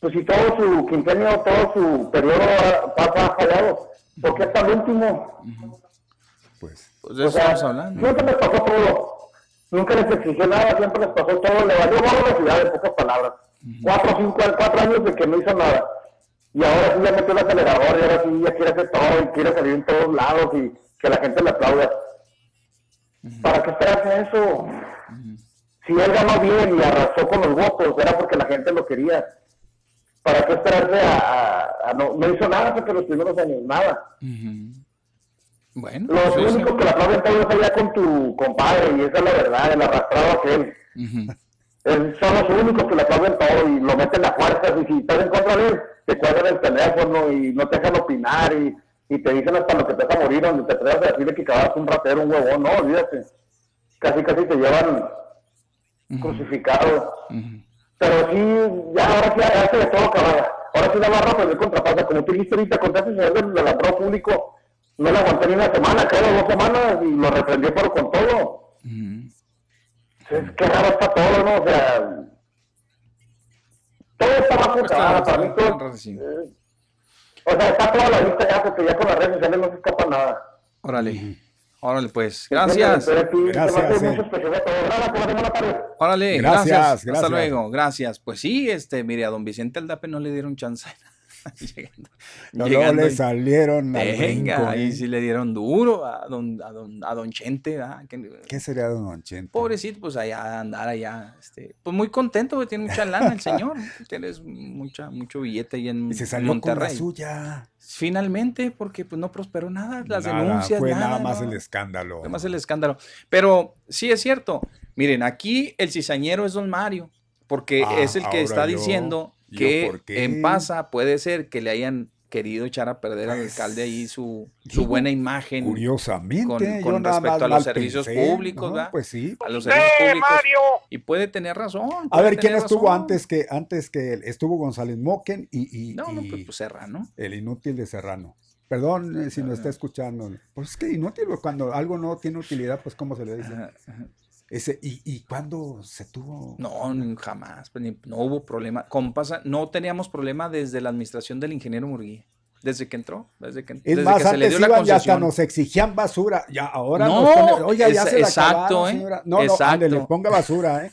Pues si todo su quintenio, todo su periodo pasa fallado, ¿por qué hasta el último? Pues, pues de O eso sea, estamos hablando. siempre les pasó todo. Nunca les exigió nada, siempre les pasó todo. Le valió gorro la ciudad, en pocas palabras. Cuatro, cinco, cuatro años de que no hizo nada. Y ahora sí ya metió el acelerador y ahora sí ya quiere hacer todo y quiere salir en todos lados y que la gente le aplauda. ¿Para qué esperarse eso? Si él ganó bien y arrasó con los votos, era porque la gente lo quería. ¿Para qué esperarse a, a- a no, no hizo nada porque los primeros años, nada? Bueno, Los sí. únicos que la aplauden todos es allá con tu compadre, y esa es la verdad, el arrastrado aquel. Es- son los únicos que le aplauden todo y lo meten a fuerzas, y si estás en contra de él, te cuelgan el teléfono y no te dejan opinar, y, y te dicen hasta lo que te vas a morir, donde te atrevas a decirle que acabas un ratero, un huevón, no, olvídate. Casi, casi te llevan crucificado. Ujú. Pero sí, ya ahora sí hace de todo, cabrón. Ahora sí la va a reprender contra pasa. Como tú dijiste ahorita, con ese señor del, atrás público, no le aguanté ni una semana, creo, dos semanas, y lo reprendió, pero con todo. Ujú. Es que raro está todo, ¿no? O sea, todo está bajo Está- cabada, para mí está todo. eh, o sea, está toda la vista ya, porque ya con las redes sociales no se escapa nada. Órale. Órale, pues. Gracias. Gracias, eh. tarde. Órale, Gracias, gracias, Hasta gracias. luego, gracias. Pues sí, este, mire, a don Vicente Aldape no le dieron chance. llegando, No, llegando le salieron al Venga, ahí ¿eh? sí le dieron duro a don, a don, a don Chente. Que- ¿Qué sería Don Chente? Pobrecito, pues allá andar allá, este, pues muy contento, güey, tiene mucha lana el señor, tienes mucha, mucho billete ahí en Y se salió con la Monterrey. suya. Finalmente, porque pues no prosperó nada, las Nada, denuncias, Fue nada, nada más ¿no? el escándalo. Fue más el escándalo. Pero sí es cierto. Miren, aquí el cizañero es don Mario, porque Ah, es el que está yo- diciendo ¿yo que en Pasa puede ser que le hayan, querido echar a perder al alcalde ahí su, su buena imagen. Curiosamente, con, respecto a los servicios pensé, públicos, ¿no? Pues sí. A los servicios públicos. Y puede tener razón. A ver, ¿quién estuvo razón. antes que antes que él? Estuvo González Moquen y, y- No, no, y pues, pues Serrano. el inútil de Serrano. Perdón eh, si nos está escuchando. Pues es que inútil, pues, cuando algo no tiene utilidad, pues ¿cómo se le dice? Ajá, ajá. Ese, ¿y, ¿Y cuándo se tuvo? No, jamás. pues, ni- no hubo problema. Como pasa, no teníamos problema desde la administración del ingeniero Murguía. Desde que entró, desde que, Es desde más, que se le antes dio la iban y hasta nos exigían basura. Ya ahora No, nos ponen, oiga, ya es- se la exacto, acabaron, ¿eh? señora. No, no, Exacto. ándele, ponga basura, ¿eh?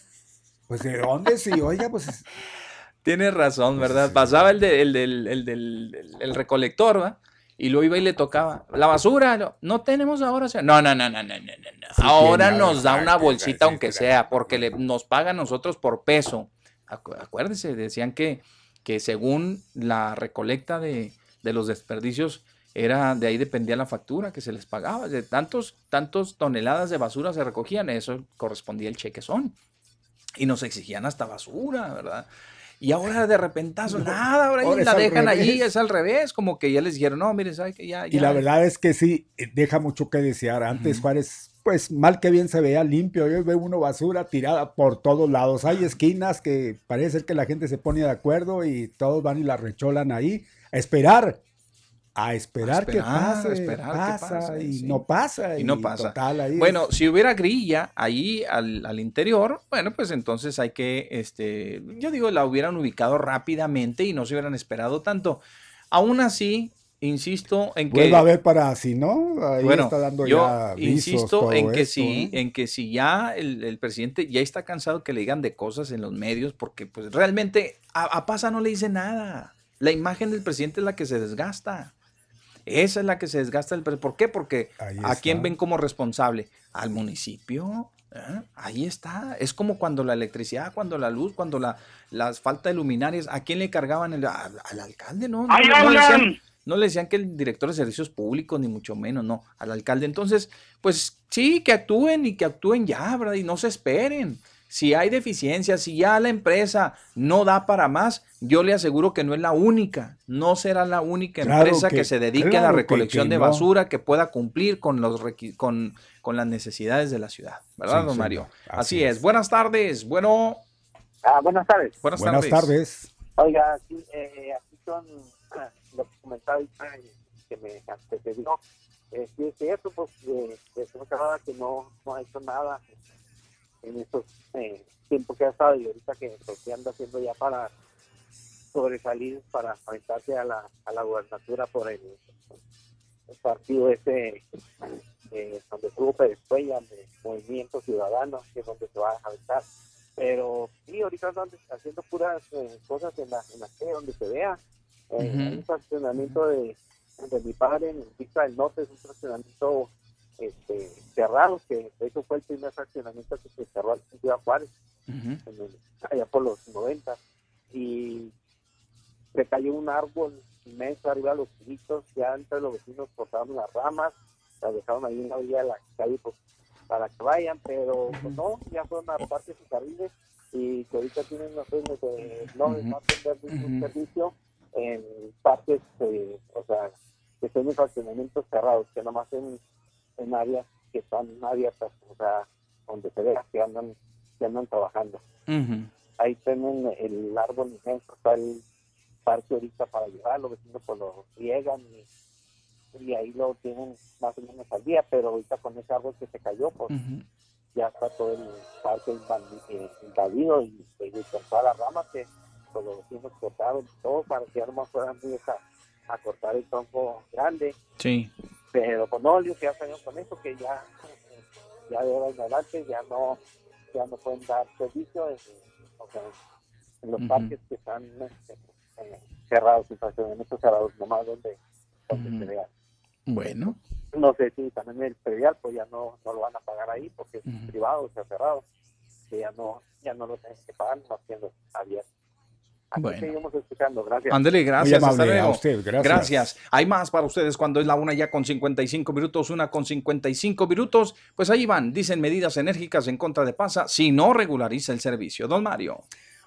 Pues de dónde sí, oiga, pues Tienes razón, ¿verdad? Pasaba el, de- el del el del- el- el recolector, ¿va? Y luego iba y le tocaba. La basura, no, tenemos ahora. o sea, No, no, no, no, no, no, no, no. Sí, Ahora nos da una bolsita, aunque sea, porque le, nos pagan nosotros por peso. Acu- Acuérdense, decían que, que según la recolecta de, de los desperdicios, era de ahí dependía la factura que se les pagaba. De tantos, tantos toneladas de basura se recogían, eso correspondía el chequezón. Y nos exigían hasta basura, ¿verdad? Y ahora de repentazo, nada, ahora, ahora la dejan allí, es al revés, como que ya les dijeron, no, mire, ¿sabe que ya, Y la verdad es que sí, eh, deja mucho que desear. Antes Juárez, pues mal que bien se veía limpio. Hoy ve uno basura tirada por todos lados. Hay esquinas que parece ser que la gente se pone de acuerdo y todos van y la recholan ahí. A esperar. A esperar, que esperar, a pase. esperar que pasa, pase, y sí. no pasa. Y no pasa. total, ahí Bueno, es- si hubiera grilla ahí al, al interior, bueno, pues entonces hay que, este, yo digo, la hubieran ubicado rápidamente y no se hubieran esperado tanto. Aún así, insisto en que... vuelva a ver para si no. Ahí bueno, está dando yo ya insisto en que esto, ¿eh? en que si ya el, el presidente ya está cansado que le digan de cosas en los medios, porque pues realmente a, a Pasa no le dice nada. La imagen del presidente es la que se desgasta. Esa es la que se desgasta. El, pre- ¿Por qué? Porque ¿a quién ven como responsable? Al municipio. ¿eh? Ahí está. Es como cuando la electricidad, cuando la luz, cuando la, la falta de luminarias, ¿a quién le cargaban? El, al, al alcalde, ¿no? No, ¡Ahí no le decían- no le decían que el director de servicios públicos, ni mucho menos, no, al alcalde. Entonces, pues sí, que actúen y que actúen ya, ¿verdad? Y no se esperen. Si hay deficiencias, si ya la empresa no da para más, yo le aseguro que no es la única, no será la única Claro empresa que, que- se dedique a la recolección que de no. basura, que pueda cumplir con, los con, con las necesidades de la ciudad, ¿verdad, Sí, don. Mario? Así Así, es. es. Buenas tardes. Bueno, Ah, buenas tardes. buenas, Buenas tardes. Oiga, aquí, eh, aquí son ah, lo que comentaba ahorita, que me antecedió. Eh, sí, es cierto, pues, eh, que no, no ha hecho nada en estos eh, tiempos que ha estado y ahorita que que anda haciendo ya para sobresalir, para aventarse a la, a la gubernatura por el, el partido ese eh, donde tuvo Pérez de Movimiento Ciudadano, que es donde se va a aventar pero sí, ahorita andan haciendo puras eh, cosas en la, en la calle donde se vea. Eh, Ujú. Hay un fraccionamiento de, de mi padre en Vista del Norte, es un fraccionamiento este, cerrado, que de hecho fue el primer fraccionamiento que se cerró en Ciudad Juárez, en el- allá por los 90. Y se cayó un árbol inmenso arriba de los gritos, ya entre los vecinos cortaron las ramas, las dejaron ahí en la orilla de la calle pues, para que vayan, pero pues, no, ya fueron a parte sus carriles y que ahorita tienen los trenes de no, Ujú. no atender ningún servicio en partes, eh, o sea, que son en fraccionamientos cerrados, que nomás en, en áreas que están abiertas, o sea, donde se vea que andan, que andan trabajando. Ahí tienen el árbol inmenso, está el parque ahorita para llevar, los vecinos pues lo riegan y, y ahí lo tienen más o menos al día, pero ahorita con ese árbol que se cayó, pues ya está todo el parque eh, invadido y, y con todas las ramas que pues, los vecinos cortaron todo para que nomás fueran a cortar el tronco grande, Sí. Pero con que ya salieron con eso, que ya, ya de ahora en adelante ya no, ya no pueden dar servicio en, o sea, en los parques que están este, cerrados, en estacionamientos cerrados, nomás donde, donde Ujú. se vea. Bueno. No sé si también el predial pues ya no, no lo van a pagar ahí porque es Ujú. privado, o sea, cerrado, que ya no, ya no lo tienen que pagar, no siendo abierto. Aquí Bueno. seguimos escuchando, gracias. Ándele, gracias. A usted, gracias. Gracias. Hay más para ustedes cuando es la una ya con 55 minutos, una con 55 minutos. Pues ahí van, dicen medidas enérgicas en contra de Pasa si no regulariza el servicio. Don Mario.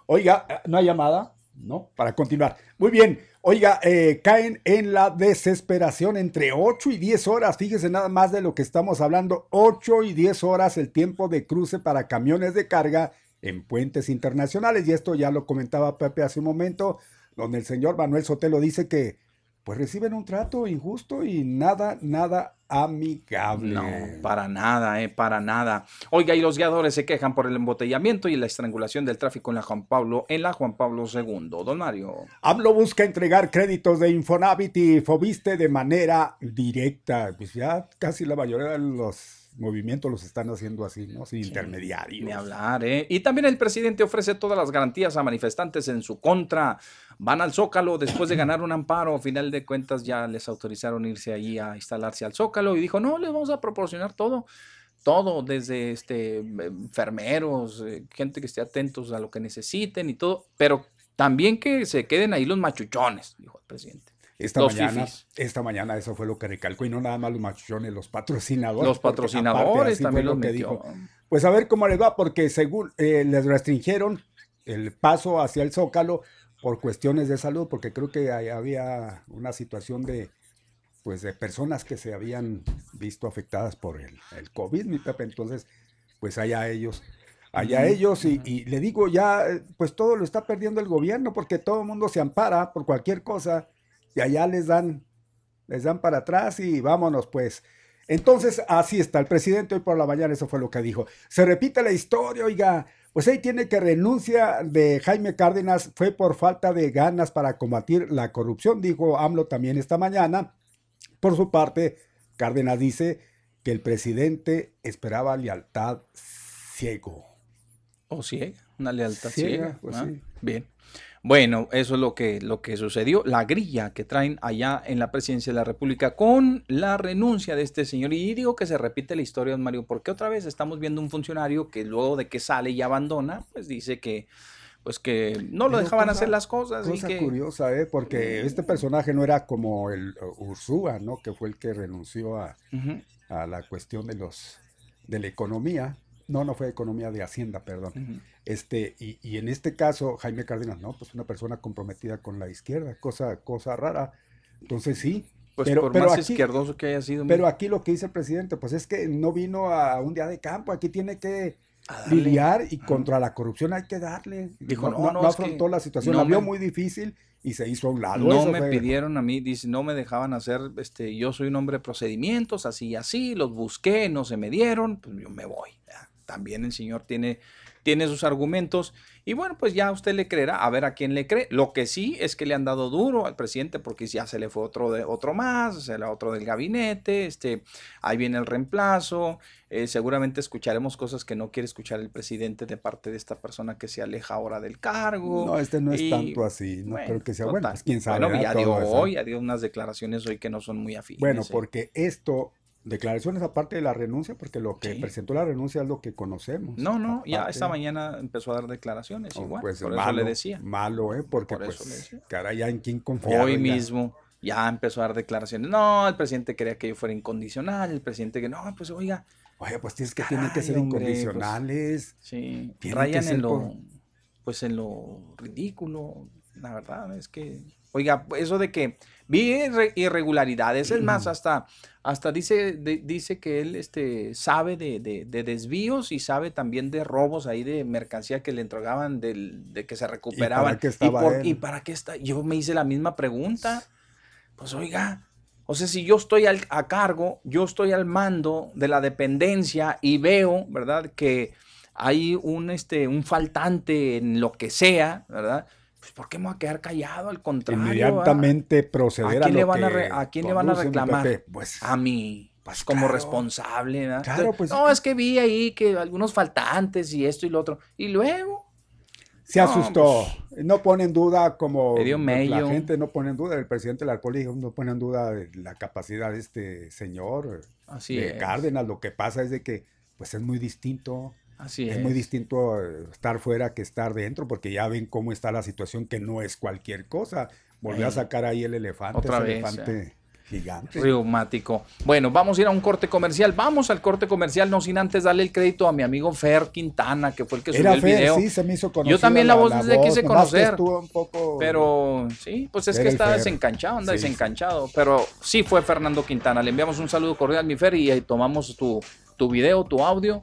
Oiga, ¿no hay llamada? ¿no? Para continuar. Muy bien. Oiga, eh, caen en la desesperación entre 8 y 10 horas. Fíjese nada más de lo que estamos hablando. 8 y 10 horas el tiempo de cruce para camiones de carga en puentes internacionales. Y esto ya lo comentaba Pepe hace un momento, donde el señor Manuel Sotelo dice que pues reciben un trato injusto y nada, nada amigable. No, para nada, eh, para nada. Oiga, y los guiadores se quejan por el embotellamiento y la estrangulación del tráfico en la Juan Pablo, en la Juan Pablo II. Don Mario. AMLO busca entregar créditos de Infonavit y Fobiste de manera directa. Pues ya casi la mayoría de los movimientos los están haciendo así, ¿no? Sin intermediarios. Ni hablar, ¿eh? Y también el presidente ofrece todas las garantías a manifestantes en su contra. Van al Zócalo después de ganar un amparo. A final de cuentas ya les autorizaron irse allí a instalarse al Zócalo y dijo, no, les vamos a proporcionar todo. Todo, desde este, enfermeros, eh, gente que esté atentos a lo que necesiten y todo, pero también que se queden ahí los machuchones, dijo el presidente. Esta mañana, esta mañana eso fue lo que recalcó y no nada más los machuchones, los patrocinadores. Los patrocinadores también lo que dijo. Pues a ver cómo les va, porque según eh, les restringieron el paso hacia el Zócalo por cuestiones de salud, porque creo que había una situación de pues de personas que se habían visto afectadas por el, el COVID, mi Pepe, entonces pues allá ellos, allá ellos, y, y, le digo ya, pues todo lo está perdiendo el gobierno, porque todo el mundo se ampara por cualquier cosa, y allá les dan, les dan para atrás y vámonos pues. Entonces, así está, el presidente hoy por la mañana, eso fue lo que dijo. Se repite la historia, oiga, pues ahí tiene que renuncia de Jaime Cárdenas fue por falta de ganas para combatir la corrupción, dijo AMLO también esta mañana. Por su parte, Cárdenas dice que el presidente esperaba lealtad ciego. ¿O ciega? Una lealtad ciega. Pues sí. Bien. Bueno, eso es lo que, lo que sucedió, la grilla que traen allá en la presidencia de la República con la renuncia de este señor. Y digo que se repite la historia, don Mario, porque otra vez estamos viendo un funcionario que luego de que sale y abandona, pues dice que pues que no lo dejaban hacer las cosas. Cosa y que... curiosa, ¿eh? porque este personaje no era como el Ursúa, ¿no? Que fue el que renunció a, uh -huh. a la cuestión de los de la economía. No, no fue economía de Hacienda, perdón. Uh -huh. Este, y, y, en este caso, Jaime Cárdenas, no, pues una persona comprometida con la izquierda, cosa, cosa rara. Entonces sí. Pues pero, por pero más aquí, izquierdoso que haya sido. Pero aquí lo que dice el presidente, pues es que no vino a un día de campo, aquí tiene que lidiar y contra la corrupción hay que darle. Dijo, no, no, no, no afrontó la situación, no la vio me, muy difícil y se hizo a un lado. No Eso me fue- pidieron a mí, dice, no me dejaban hacer, este, yo soy un hombre de procedimientos, así y así, los busqué, no se me dieron, pues yo me voy. También el señor tiene, tiene sus argumentos y bueno, pues ya usted le creerá, a ver a quién le cree. Lo que sí es que le han dado duro al presidente porque ya se le fue otro, de, otro más, se le otro del gabinete, este, ahí viene el reemplazo, eh, seguramente escucharemos cosas que no quiere escuchar el presidente de parte de esta persona que se aleja ahora del cargo. No, este no es Y, tanto así, no bueno, creo que sea bueno, total. pues quién sabe. Bueno, ya dio hoy, ya dio unas declaraciones hoy que no son muy afines. Bueno, ¿eh? porque esto, declaraciones aparte de la renuncia, porque lo que Sí. presentó la renuncia es lo que conocemos. No, no, ya esta mañana empezó a dar declaraciones oh, igual, pues por malo, le decía. Malo, ¿eh? Porque Por pues, caray, ya en quién confiar. Hoy mismo ya empezó a dar declaraciones. No, el presidente quería que yo fuera incondicional, el presidente que no, pues oiga, Oye, pues tienes que tienen que Caray, ser hombre, pues, incondicionales. sí, que rayan en lo, pues en lo ridículo, la verdad es que, oiga, eso de que vi irre- irregularidades, es más, hasta, hasta dice, de- dice que él este, sabe de, de- de desvíos y sabe también de robos ahí de mercancía que le entregaban del, de que se recuperaban. qué estaba por- él? ¿Y para qué está? Yo me hice la misma pregunta. Pues oiga, o sea, si yo estoy al- a cargo, yo estoy al mando de la dependencia y veo, ¿verdad? Que hay un, este, un faltante en lo que sea, ¿verdad? Pues ¿por qué me voy a quedar callado? Al contrario. ¿verdad? Inmediatamente proceder ¿A a, quién le lo van a, re- a quién le van a reclamar? Pues, a mí, pues, como claro. responsable, ¿verdad? Claro, pues, no, es que vi ahí que algunos faltantes y esto y lo otro. Y luego, se No, asustó. No pone en duda como Le la gente no pone en duda, el presidente del alcohólico no pone en duda de la capacidad de este señor, así de es. Cárdenas. Lo que pasa es de que pues es muy distinto. Así Es es. muy distinto eh, estar fuera que estar dentro, porque ya ven cómo está la situación, que no es cualquier cosa. Volvió a Eh, sacar ahí el elefante. otra ese vez, elefante Gigante. reumático. Bueno, vamos a ir a un corte comercial. Vamos al corte comercial, no sin antes darle el crédito a mi amigo Fer Quintana, que fue el que subió Era el Fer, video. sí, se me hizo Yo también la, voz la desde voz, quise conocer. un poco- Pero sí, pues es Era que está Fer. desencanchado, anda Sí, desencanchado. Pero sí fue Fernando Quintana. Le enviamos un saludo cordial, mi Fer, y tomamos tu, tu video, tu audio.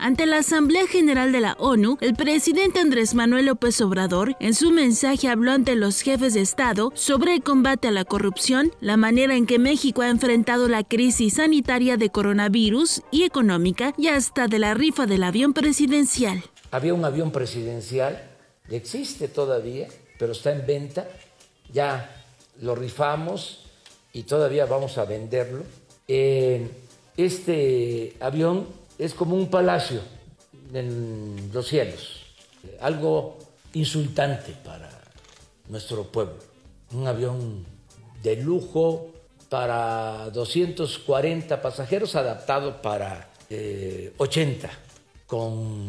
Ante la Asamblea General de la ONU, el presidente Andrés Manuel López Obrador en su mensaje habló ante los jefes de Estado sobre el combate a la corrupción, la manera en que México ha enfrentado la crisis sanitaria de coronavirus y económica y hasta de la rifa del avión presidencial. Había un avión presidencial, existe todavía, pero está en venta. Ya lo rifamos y todavía vamos a venderlo. Eh, este avión es como un palacio en los cielos, algo insultante para nuestro pueblo. Un avión de lujo para 240 pasajeros, adaptado para eh, 80, con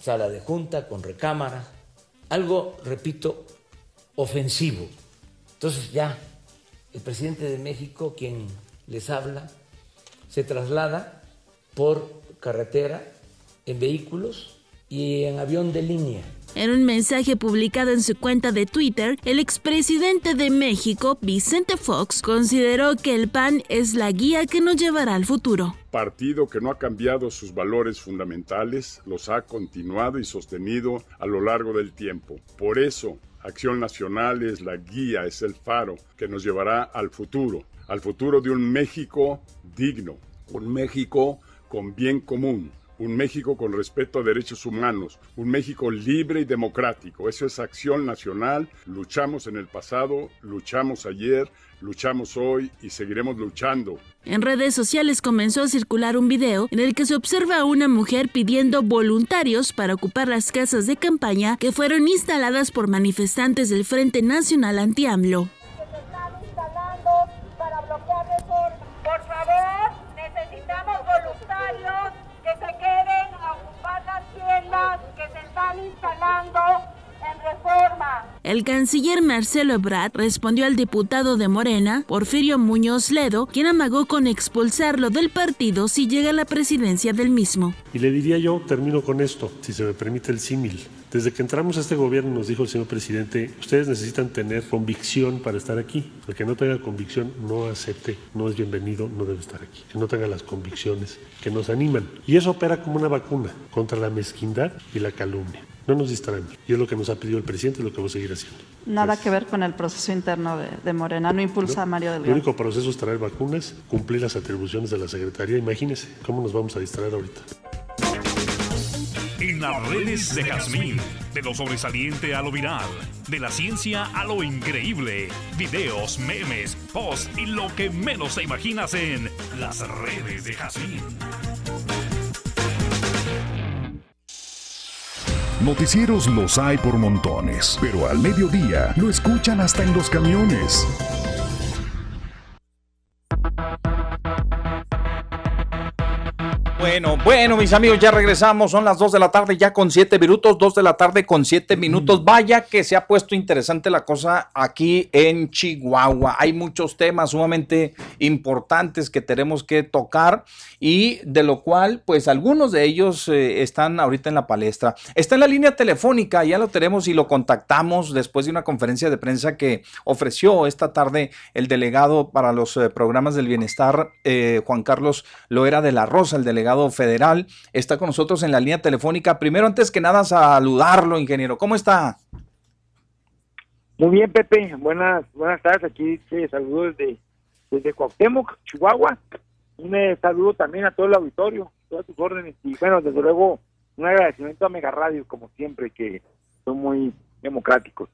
sala de junta, con recámara, algo, repito, ofensivo. Entonces ya el presidente de México, quien les habla, se traslada por carretera, en vehículos y en avión de línea. En un mensaje publicado en su cuenta de Twitter, el expresidente de México, Vicente Fox, consideró que el PAN es la guía que nos llevará al futuro. Partido que no ha cambiado sus valores fundamentales, los ha continuado y sostenido a lo largo del tiempo. Por eso, Acción Nacional es la guía, es el faro que nos llevará al futuro, al futuro de un México digno, un México con bien común, un México con respeto a derechos humanos, un México libre y democrático. Eso es acción nacional. Luchamos en el pasado, luchamos ayer, luchamos hoy y seguiremos luchando. En redes sociales comenzó a circular un video en el que se observa a una mujer pidiendo voluntarios para ocupar las casas de campaña que fueron instaladas por manifestantes del Frente Nacional Anti-AMLO. En reforma. El canciller Marcelo Ebrard respondió al diputado de Morena, Porfirio Muñoz Ledo, quien amagó con expulsarlo del partido si llega a la presidencia del mismo. Y le diría yo, termino con esto, si se me permite el símil. Desde que entramos a este gobierno nos dijo el señor presidente, ustedes necesitan tener convicción para estar aquí. El que no tenga convicción no acepte, no es bienvenido, no debe estar aquí. Que no tenga las convicciones que nos animan. Y eso opera como una vacuna contra la mezquindad y la calumnia. No nos distraemos. Y es lo que nos ha pedido el presidente y lo que vamos a seguir haciendo. Nada que ver con el proceso interno de, de Morena, no impulsa a Mario El Delgado. único proceso es traer vacunas, cumplir las atribuciones de la Secretaría. Imagínense cómo nos vamos a distraer ahorita. En las redes de Jazmín, de lo sobresaliente a lo viral, de la ciencia a lo increíble, videos, memes, posts y lo que menos te imaginas en las redes de Jazmín. Noticieros los hay por montones, pero al mediodía lo escuchan hasta en los camiones. Bueno, bueno, mis amigos, ya regresamos. Son las 2 de la tarde, ya con 7 minutos. 2 de la tarde con 7 minutos. Vaya que se ha puesto interesante la cosa aquí en Chihuahua. Hay muchos temas sumamente importantes que tenemos que tocar y de lo cual, pues algunos de ellos eh, están ahorita en la palestra. Está en la línea telefónica, ya lo tenemos y lo contactamos después de una conferencia de prensa que ofreció esta tarde el delegado para los eh, programas del bienestar, eh, Juan Carlos Loera de la Rosa, el delegado federal. Está con nosotros en la línea telefónica. Primero, antes que nada, saludarlo, ingeniero. ¿Cómo está? Muy bien, Pepe. Buenas buenas tardes. Aquí te saludo desde, desde Cuauhtémoc, Chihuahua. Un eh, saludo también a todo el auditorio, todas tus órdenes. Y bueno, desde luego, un agradecimiento a Mega Radio, como siempre, que son muy democráticos.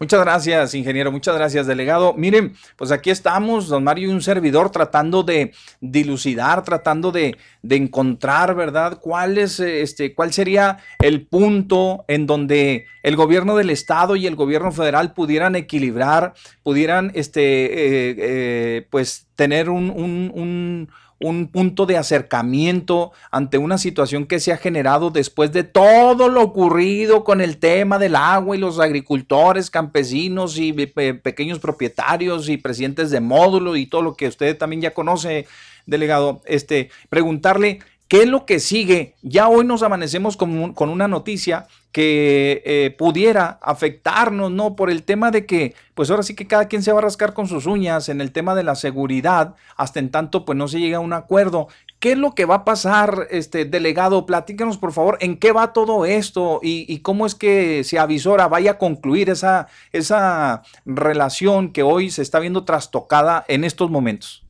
Muchas gracias, ingeniero. Muchas gracias, delegado. Miren, pues aquí estamos, don Mario y un servidor, tratando de dilucidar, tratando de, de encontrar, ¿verdad? ¿Cuál, es, este, ¿Cuál sería el punto en donde el gobierno del Estado y el gobierno federal pudieran equilibrar, pudieran, este, eh, eh, pues, tener un, un, un un punto de acercamiento ante una situación que se ha generado después de todo lo ocurrido con el tema del agua y los agricultores, campesinos y pequeños propietarios y presidentes de módulo y todo lo que usted también ya conoce, delegado, este, preguntarle ¿Qué es lo que sigue? Ya hoy nos amanecemos con, una noticia que eh, pudiera afectarnos, ¿no? Por el tema de que, pues ahora sí que cada quien se va a rascar con sus uñas en el tema de la seguridad, hasta en tanto, pues no se llega a un acuerdo. ¿Qué es lo que va a pasar, este delegado? Platícanos, por favor, en qué va todo esto y, cómo es que se avisora vaya a concluir esa, esa relación que hoy se está viendo trastocada en estos momentos.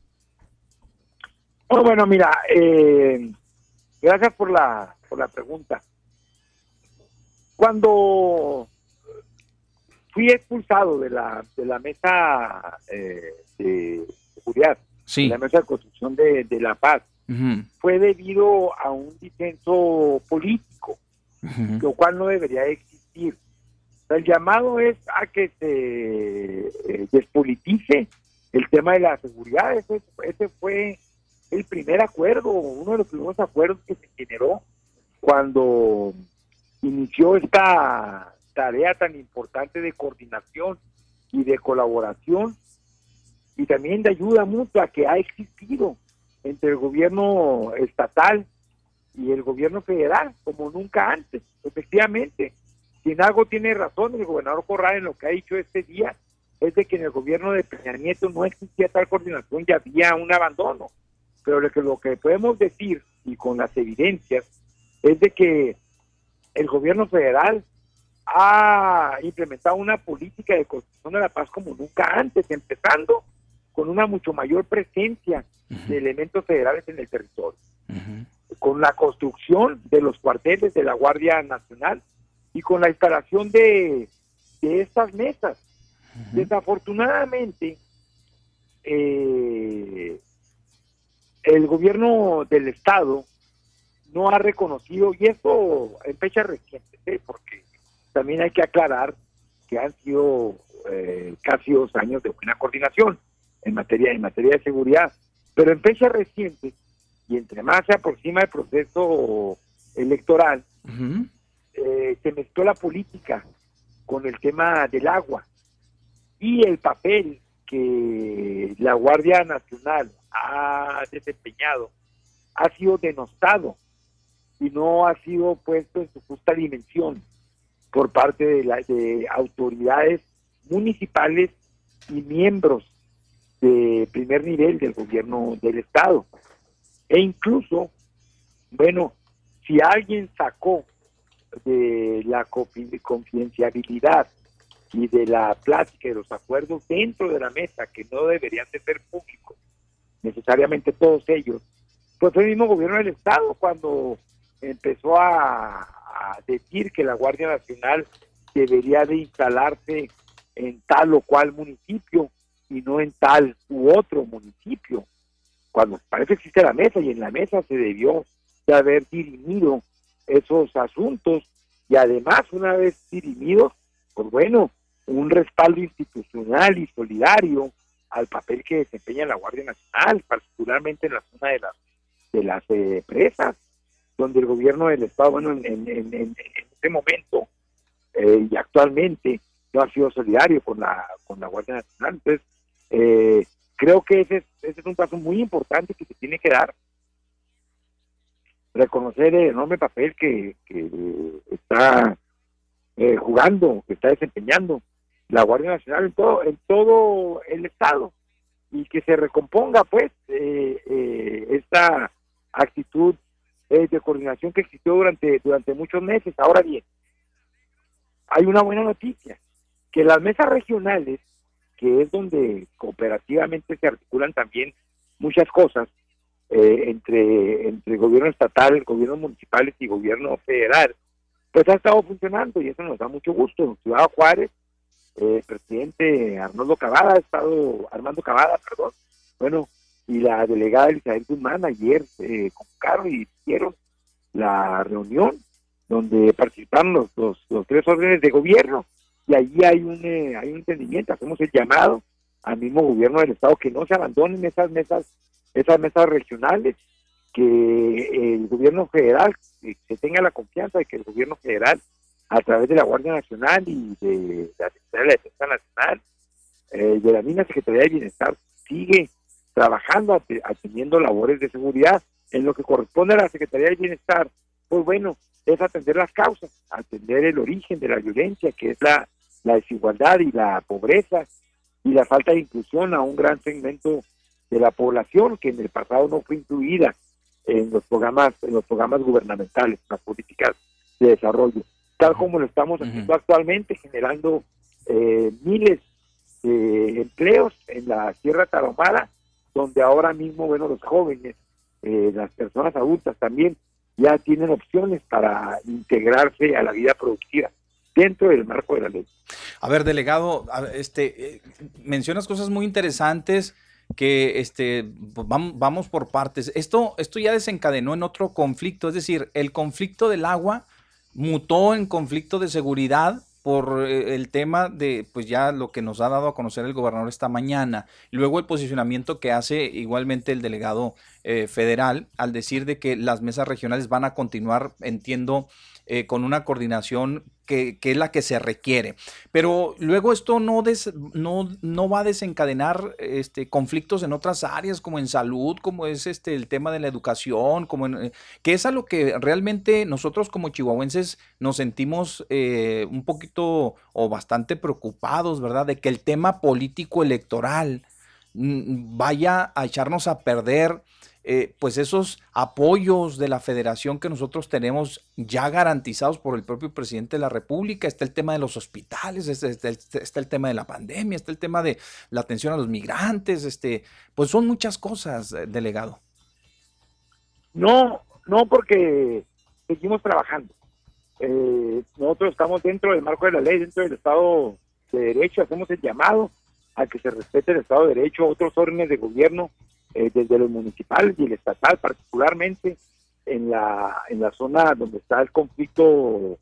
bueno, mira, eh, Gracias por la, por la pregunta. Cuando fui expulsado de la, de la mesa eh, de seguridad, de la mesa de construcción de, La Paz, fue debido a un disenso político, lo cual no debería existir. El llamado es a que se eh, despolitice el tema de la seguridad. Ese, ese fue el primer acuerdo, uno de los primeros acuerdos que se generó cuando inició esta tarea tan importante de coordinación y de colaboración y también de ayuda mutua que ha existido entre el gobierno estatal y el gobierno federal, como nunca antes. Efectivamente, si en algo tiene razón el gobernador Corral en lo que ha dicho este día, es de que en el gobierno de Peña Nieto no existía tal coordinación y había un abandono pero lo que, lo que podemos decir, y con las evidencias, es de que el gobierno federal ha implementado una política de construcción de la paz como nunca antes, empezando con una mucho mayor presencia de elementos federales en el territorio, con la construcción de los cuarteles de la Guardia Nacional y con la instalación de, de estas mesas. Desafortunadamente, eh, el gobierno del estado no ha reconocido, y esto en fecha reciente, ¿eh? porque también hay que aclarar que han sido eh, casi dos años de buena coordinación en materia, en materia de seguridad, pero en fecha reciente, y entre más se aproxima el proceso electoral, eh, se mezcló la política con el tema del agua y el papel que la Guardia Nacional ha desempeñado ha sido denostado y no ha sido puesto en su justa dimensión por parte de, las de autoridades municipales y miembros de primer nivel del gobierno del estado. E incluso, bueno, si alguien sacó de la confidencialidad y de la plática de los acuerdos dentro de la mesa que no deberían de ser públicos necesariamente todos ellos, pues fue el mismo gobierno del Estado cuando empezó a, decir que la Guardia Nacional debería de instalarse en tal o cual municipio y no en tal u otro municipio. Cuando parece existe la mesa y en la mesa se debió de haber dirimido esos asuntos y además una vez dirimidos, pues bueno, un respaldo institucional y solidario al papel que desempeña la Guardia Nacional, particularmente en la zona de las de las eh, presas, donde el gobierno del Estado, bueno, en, en, este momento eh, y actualmente no ha sido solidario con la con la Guardia Nacional. Entonces, eh, creo que ese, ese es un paso muy importante que se tiene que dar. Reconocer el enorme papel que, que está jugando, que está desempeñando la Guardia Nacional en todo, en todo el Estado y que se recomponga pues eh, eh, esta actitud eh, de coordinación que existió durante, durante muchos meses. Ahora bien, hay una buena noticia, que las mesas regionales, que es donde cooperativamente se articulan también muchas cosas entre, entre el gobierno estatal, gobiernos municipales y gobierno federal, pues ha estado funcionando y eso nos da mucho gusto. Ciudad Juárez, eh, presidente Arnoldo Cavada, ha estado, Armando Cavada, perdón, bueno, y la delegada Elizabeth Guzmán ayer eh, convocaron y hicieron la reunión donde participaron los, los, tres órdenes de gobierno. Y allí hay un, eh, hay un entendimiento, hacemos el llamado al mismo gobierno del estado que no se abandonen esas mesas, esas mesas regionales, que el gobierno federal que tenga la confianza de que el gobierno federal a través de la Guardia Nacional y de la Secretaría de Defensa Nacional, eh, de la misma Secretaría de Bienestar, sigue trabajando, atendiendo labores de seguridad. En lo que corresponde a la Secretaría de Bienestar, pues bueno, es atender las causas, atender el origen de la violencia, que es la, la desigualdad y la pobreza y la falta de inclusión a un gran segmento de la población que en el pasado no fue incluida en los programas en los programas gubernamentales, en las políticas de desarrollo, tal como lo estamos haciendo actualmente, generando eh, miles de empleos en la Sierra Tarahumara, donde ahora mismo, bueno, los jóvenes, eh, las personas adultas también ya tienen opciones para integrarse a la vida productiva dentro del marco de la ley. A ver, delegado, este, eh, mencionas cosas muy interesantes que este, pues, vamos, por partes. Esto, esto ya desencadenó en otro conflicto, es decir, el conflicto del agua mutó en conflicto de seguridad por eh, el tema de, pues ya lo que nos ha dado a conocer el gobernador esta mañana, luego el posicionamiento que hace igualmente el delegado eh, federal al decir de que las mesas regionales van a continuar, entiendo, eh, con una coordinación que, es la que se requiere. Pero luego esto no, no, no, va a desencadenar este, conflictos en otras áreas, como en salud, como es este, el tema de la educación, como eh, que es a lo que realmente nosotros como chihuahuenses nos sentimos eh, un poquito o bastante preocupados, ¿verdad? De que el tema político electoral mm, vaya a echarnos a perder eh, pues esos apoyos de la federación que nosotros tenemos ya garantizados por el propio presidente de la República. Está el tema de los hospitales, está, el tema de la pandemia, está el tema de la atención a los migrantes, este, pues son muchas cosas, eh, delegado. No, no, porque seguimos trabajando. Eh, nosotros estamos dentro del marco de la ley, dentro del Estado de Derecho, hacemos el llamado a que se respete el Estado de Derecho, otros órdenes de gobierno eh, desde los municipales y el estatal, particularmente en la, en la zona donde está el conflicto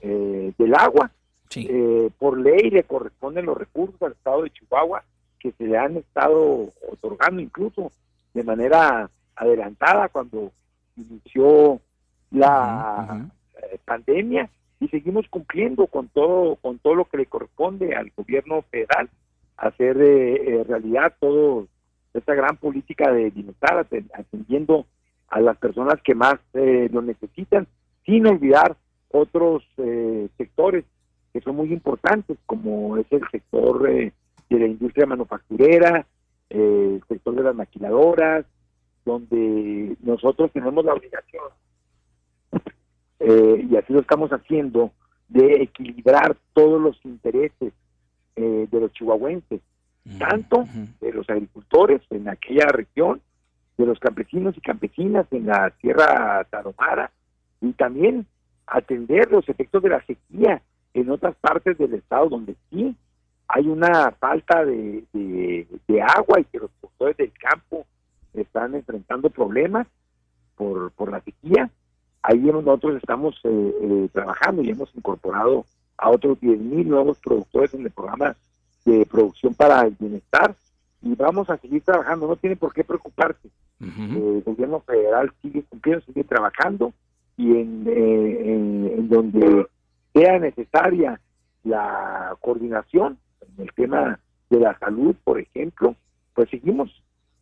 eh, del agua. Eh, por ley le corresponden los recursos al Estado de Chihuahua que se le han estado otorgando incluso de manera adelantada cuando inició la pandemia y seguimos cumpliendo con todo con todo lo que le corresponde al gobierno federal hacer realidad todo esta gran política de bienestar, atendiendo a las personas que más eh, lo necesitan, sin olvidar otros eh, sectores que son muy importantes, como es el sector eh, de la industria manufacturera, el sector de las maquiladoras, donde nosotros tenemos la obligación, y así lo estamos haciendo, de equilibrar todos los intereses de los chihuahuenses, tanto de los agricultores en aquella región, de los campesinos y campesinas en la Sierra Tarahumara, y también atender los efectos de la sequía en otras partes del estado donde sí hay una falta de, de, agua y que los productores del campo están enfrentando problemas por, por la sequía. Ahí nosotros estamos eh, eh, trabajando y hemos incorporado a otros 10.000 nuevos productores en el programa de producción para el bienestar y vamos a seguir trabajando, no tiene por qué preocuparse. El gobierno federal sigue cumpliendo, sigue trabajando y en, eh, en, donde sea necesaria la coordinación, en el tema de la salud, por ejemplo, pues seguimos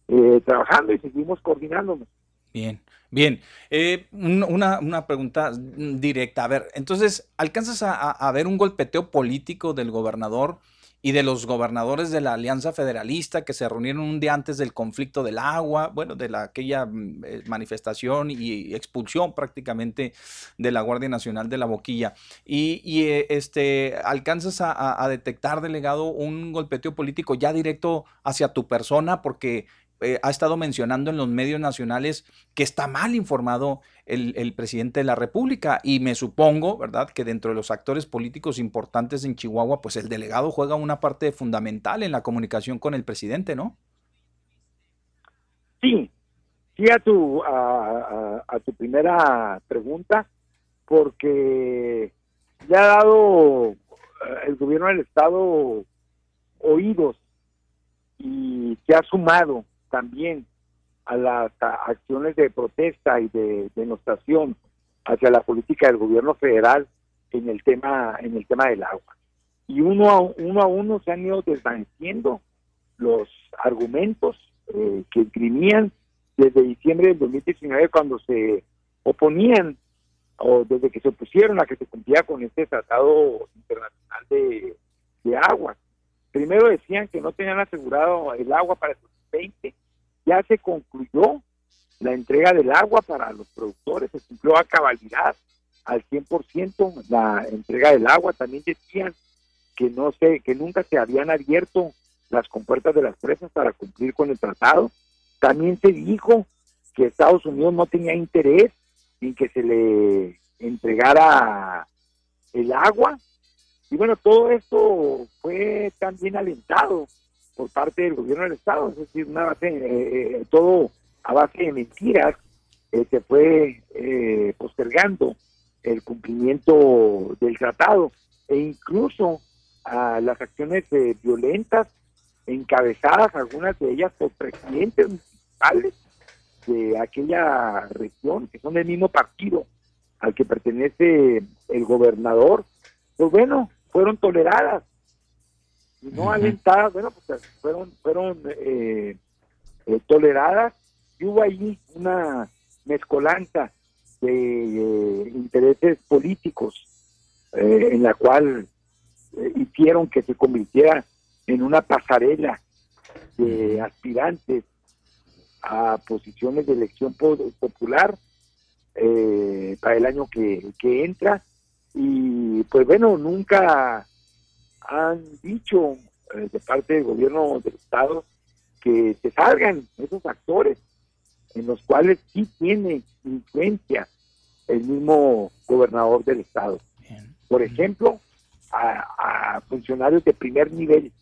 eh, trabajando y seguimos coordinándonos. Bien, bien. Eh, una, una, pregunta directa. A ver, entonces, ¿alcanzas a, a, ver un golpeteo político del gobernador y de los gobernadores de la Alianza Federalista que se reunieron un día antes del conflicto del agua, bueno, de la, aquella mm, eh, manifestación y expulsión prácticamente de la Guardia Nacional de la Boquilla. Y, eh, este, alcanzas a, detectar, delegado, un golpeteo político ya directo hacia tu persona, porque eh, ha estado mencionando en los medios nacionales que está mal informado el, el, presidente de la República. Y me supongo, ¿verdad?, que dentro de los actores políticos importantes en Chihuahua, pues el delegado juega una parte fundamental en la comunicación con el presidente, ¿no? Sí, sí a tu, a, a, tu primera pregunta, porque le ha dado eh, el gobierno del Estado oídos y se ha sumado también a las acciones de protesta y de denostación hacia la política del gobierno federal en el tema en el tema del agua y uno a uno a uno se han ido desvaneciendo los argumentos eh, que esgrimían desde diciembre del 2019 cuando se oponían o desde que se opusieron a que se cumpliera con este tratado internacional de, de agua. Primero decían que no tenían asegurado el agua para el 2020, ya se concluyó la entrega del agua para los productores, se cumplió a cabalidad al 100% la entrega del agua. También decían que no sé, que nunca se habían abierto las compuertas de las presas para cumplir con el tratado. También se dijo que Estados Unidos no tenía interés en que se le entregara el agua. Y bueno, todo esto fue también alentado por parte del gobierno del Estado, es decir, una base, eh, eh, todo a base de mentiras, eh, se fue postergando el cumplimiento del tratado. E incluso a las acciones violentas encabezadas, algunas de ellas por presidentes municipales de aquella región, que son del mismo partido al que pertenece el gobernador, pues bueno, fueron toleradas y no alentadas, bueno, pues fueron, fueron eh, eh, toleradas. Y hubo ahí una mezcolanza de eh, intereses políticos en la cual hicieron que se convirtiera en una pasarela de aspirantes a posiciones de elección popular para el año que, que entra. Y pues bueno, nunca han dicho eh, de parte del gobierno del Estado que se salgan esos actores en los cuales sí tiene influencia el mismo gobernador del Estado. Por ejemplo, a, funcionarios de primer nivel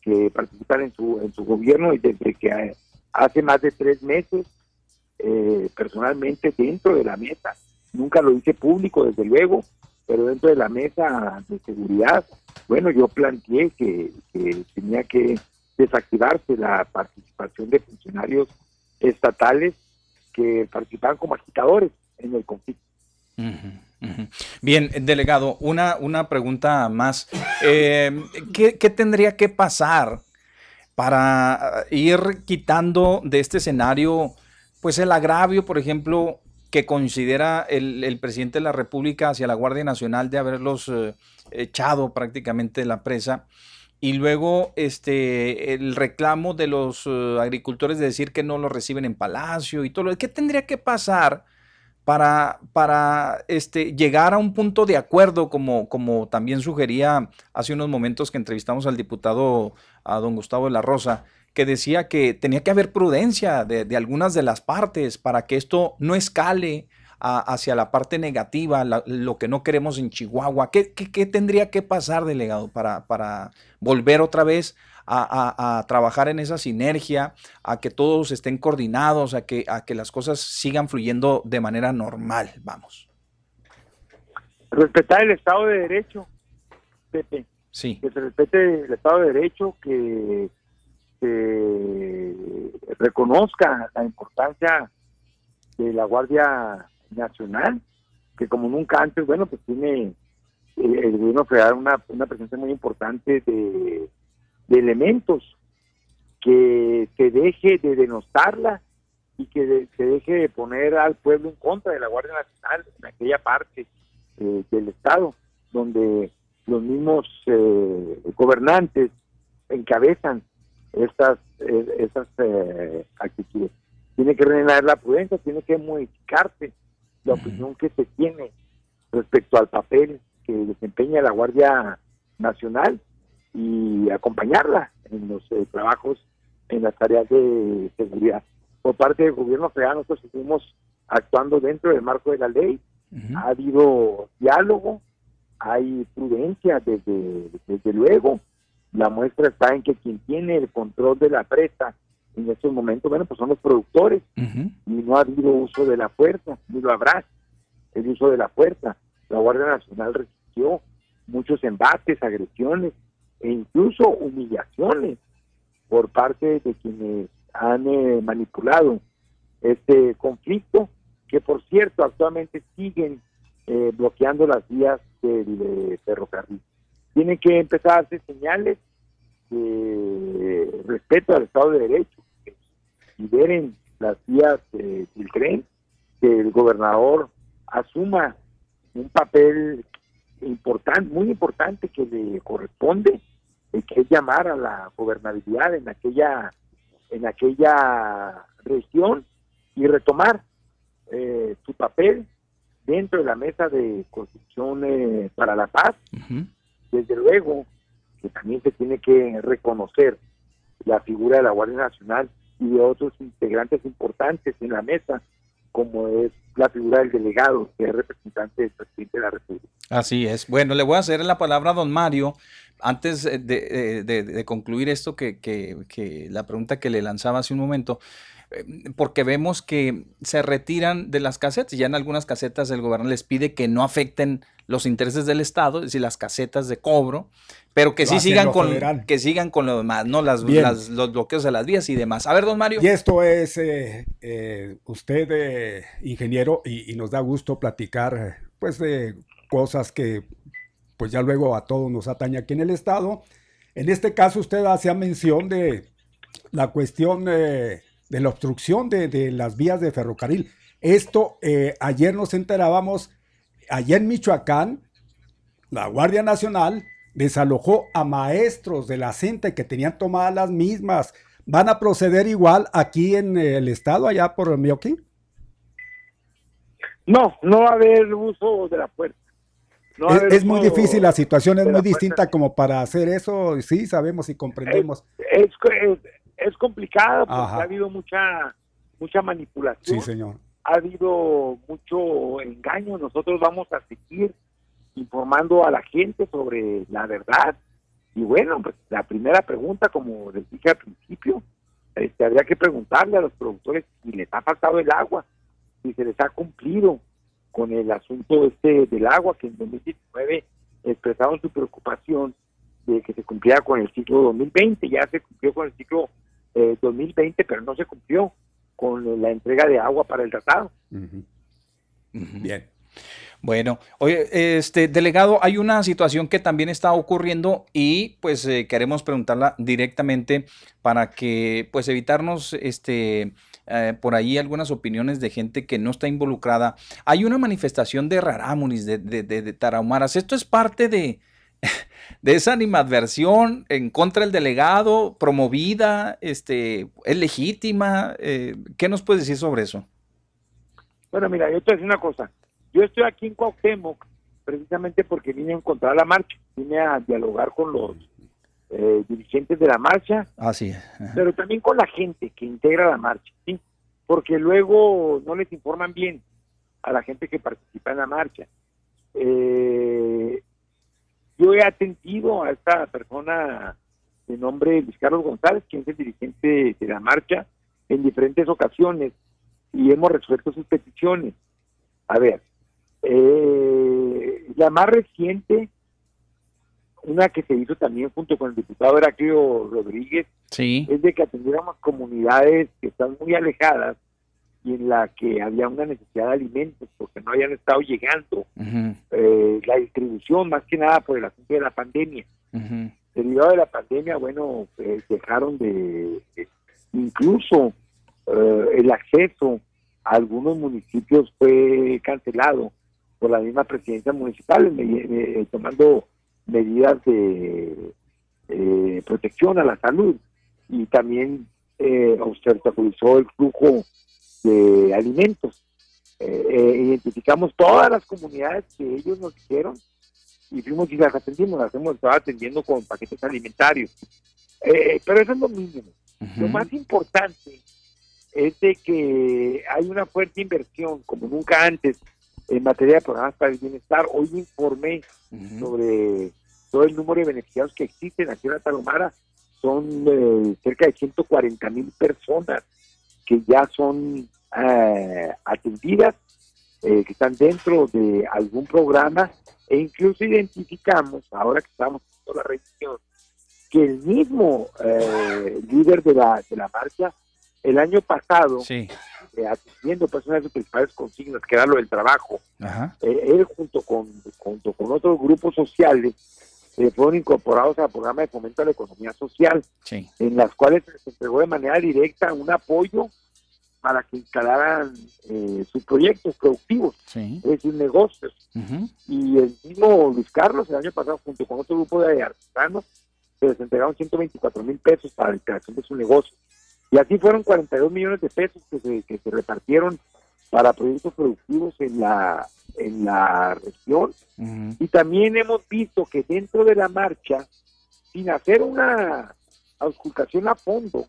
que participan en su, en su gobierno y desde que hace más de tres meses eh, personalmente dentro de la mesa. Nunca lo hice público, desde luego, pero dentro de la mesa de seguridad, bueno, yo planteé que, tenía que desactivarse la participación de funcionarios estatales que participaban como agitadores en el conflicto. Bien, delegado, una, una pregunta más. Eh, ¿qué, ¿Qué tendría que pasar para ir quitando de este escenario, pues el agravio, por ejemplo, que considera el, presidente de la República hacia la Guardia Nacional de haberlos eh, echado prácticamente de la presa. Y luego este, el reclamo de los eh, agricultores de decir que no lo reciben en Palacio y todo lo ¿Qué tendría que pasar para, para este, llegar a un punto de acuerdo, como, como también sugería hace unos momentos que entrevistamos al diputado, a don Gustavo de la Rosa, que decía que tenía que haber prudencia de, algunas de las partes para que esto no escale hacia la parte negativa, lo que no queremos en Chihuahua. ¿Qué, tendría que pasar, delegado, para, para volver otra vez a, trabajar en esa sinergia, a que todos estén coordinados, a que, a que las cosas sigan fluyendo de manera normal? Vamos. Respetar el Estado de Derecho, Pepe. Sí. Que se respete el Estado de Derecho, que reconozca la importancia de la Guardia Nacional, que como nunca antes, bueno, pues tiene eh, el gobierno federal una, una presencia muy importante de, elementos que se deje de denostarla y que se deje de poner al pueblo en contra de la Guardia Nacional en aquella parte eh, del Estado donde los mismos eh, gobernantes encabezan estas, estas eh, actitudes. Tiene que reinar la prudencia, tiene que modificarse la opinión que se tiene respecto al papel que desempeña la Guardia Nacional y acompañarla en los eh, trabajos en las tareas de seguridad. Por parte del gobierno federal nosotros seguimos actuando dentro del marco de la ley. Ha habido diálogo, hay prudencia desde, desde luego. La muestra está en que quien tiene el control de la presa en estos momentos, bueno, pues son los productores y no ha habido uso de la fuerza, ni lo habrá el uso de la fuerza. La Guardia Nacional resistió muchos embates, agresiones e incluso humillaciones por parte de quienes han eh, manipulado este conflicto, que por cierto actualmente siguen eh, bloqueando las vías del eh, ferrocarril. Tienen que empezar a hacer señales respeto al Estado de Derecho, que liberen las vías del tren, que el gobernador asuma un papel importante, muy importante que le corresponde, que es llamar a la gobernabilidad en aquella en aquella región y retomar eh, su papel dentro de la mesa de construcción eh, para la paz. Desde luego también se tiene que reconocer la figura de la Guardia Nacional y de otros integrantes importantes en la mesa, como es la figura del delegado, que es representante del presidente de la República. Así es. Bueno, le voy a hacer la palabra a don Mario. Antes de, de, concluir esto, que, que, que, la pregunta que le lanzaba hace un momento, eh, porque vemos que se retiran de las casetas. Ya en algunas casetas el gobierno les pide que no afecten los intereses del Estado, es decir, las casetas de cobro, pero que sí sigan con, que sigan con lo demás, ¿no? Las, los bloqueos de las vías y demás. A ver, don Mario. Y esto es eh, eh, usted, ingeniero, y, y, nos da gusto platicar, pues, de cosas que pues ya luego a todos nos atañe aquí en el Estado. En este caso usted hacía mención de la cuestión de la obstrucción de, las vías de ferrocarril. Esto, eh, ayer nos enterábamos, allá en Michoacán, la Guardia Nacional desalojó a maestros de la CENTE que tenían tomadas las mismas. ¿Van a proceder igual aquí en el estado, allá por Mioqui? No, no va a haber uso de la fuerza es, muy difícil, la situación es muy distinta como para hacer eso, sí, sabemos y comprendemos. Es, es, es complicado porque ha habido mucha, mucha manipulación. Sí, señor. Ha habido mucho engaño. Nosotros vamos a seguir informando a la gente sobre la verdad. Y bueno, pues la primera pregunta, como les dije al principio, este, habría que preguntarle a los productores si les ha faltado el agua, si se les ha cumplido, con el asunto este del agua, que en 2019 expresaron su preocupación de que se cumpliera con el ciclo 2020, ya se cumplió con el ciclo 2020, eh, pero no se cumplió con la entrega de agua para el tratado. Bien. Bueno, oye, este delegado, hay una situación que también está ocurriendo y pues eh, queremos preguntarla directamente para que pues evitarnos este eh, por ahí algunas opiniones de gente que no está involucrada. Hay una manifestación de rarámunis, de, de, de, tarahumaras. Esto es parte de, de esa animadversión en contra del delegado, promovida, este, es legítima. Eh, ¿Qué nos puedes decir sobre eso? Bueno, mira, yo te voy a decir una cosa. Yo estoy aquí en Cuauhtémoc precisamente porque vine a encontrar la marcha, vine a dialogar con los eh, dirigentes de la marcha, Así pero también con la gente que integra la marcha, ¿sí? porque luego no les informan bien a la gente que participa en la marcha. Eh, yo he atendido a esta persona de nombre Luis Carlos González, quien es el dirigente de la marcha, en diferentes ocasiones y hemos resuelto sus peticiones. A ver, eh, la más reciente una que se hizo también junto con el diputado Heraclio Rodríguez, es de que atendiéramos comunidades que están muy alejadas y en la que había una necesidad de alimentos porque no habían estado llegando eh, la distribución, más que nada por el asunto de la pandemia. Derivado de la pandemia, bueno, pues, dejaron de, incluso eh, el acceso a algunos municipios fue cancelado por la misma presidencia municipal, eh, tomando medidas de protección a la salud. Y también eh, obstaculizó el flujo de alimentos. Eh, eh, identificamos todas las comunidades que ellos nos dijeron y fuimos y las atendimos, las hemos estado atendiendo con paquetes alimentarios. Eh, pero eso es lo mínimo. Lo más importante es de que hay una fuerte inversión, como nunca antes, en materia de programas para el bienestar. Hoy informé sobre todo el número de beneficiados que existen aquí en la Tarahumara. Son eh, cerca de 140 mil personas que ya son eh, atendidas, eh, que están dentro de algún programa e incluso identificamos, ahora que estamos en la revisión, que el mismo eh, líder de la, de la marcha, el año pasado, sí. eh, atendiendo una de sus principales consignas, que era lo del trabajo, eh, él junto con, junto con otros grupos sociales eh, fueron incorporados al programa de fomento a la economía social, Sí. en las cuales se entregó de manera directa un apoyo para que instalaran eh, sus proyectos productivos, Sí. es decir, negocios. Y el mismo Luis Carlos, el año pasado, junto con otro grupo de artesanos, se les entregaron 124 mil pesos para la creación de su negocio. Y así fueron 42 millones de pesos que se, que se repartieron para proyectos productivos en la, en la región. Y también hemos visto que dentro de la marcha, sin hacer una auscultación a fondo,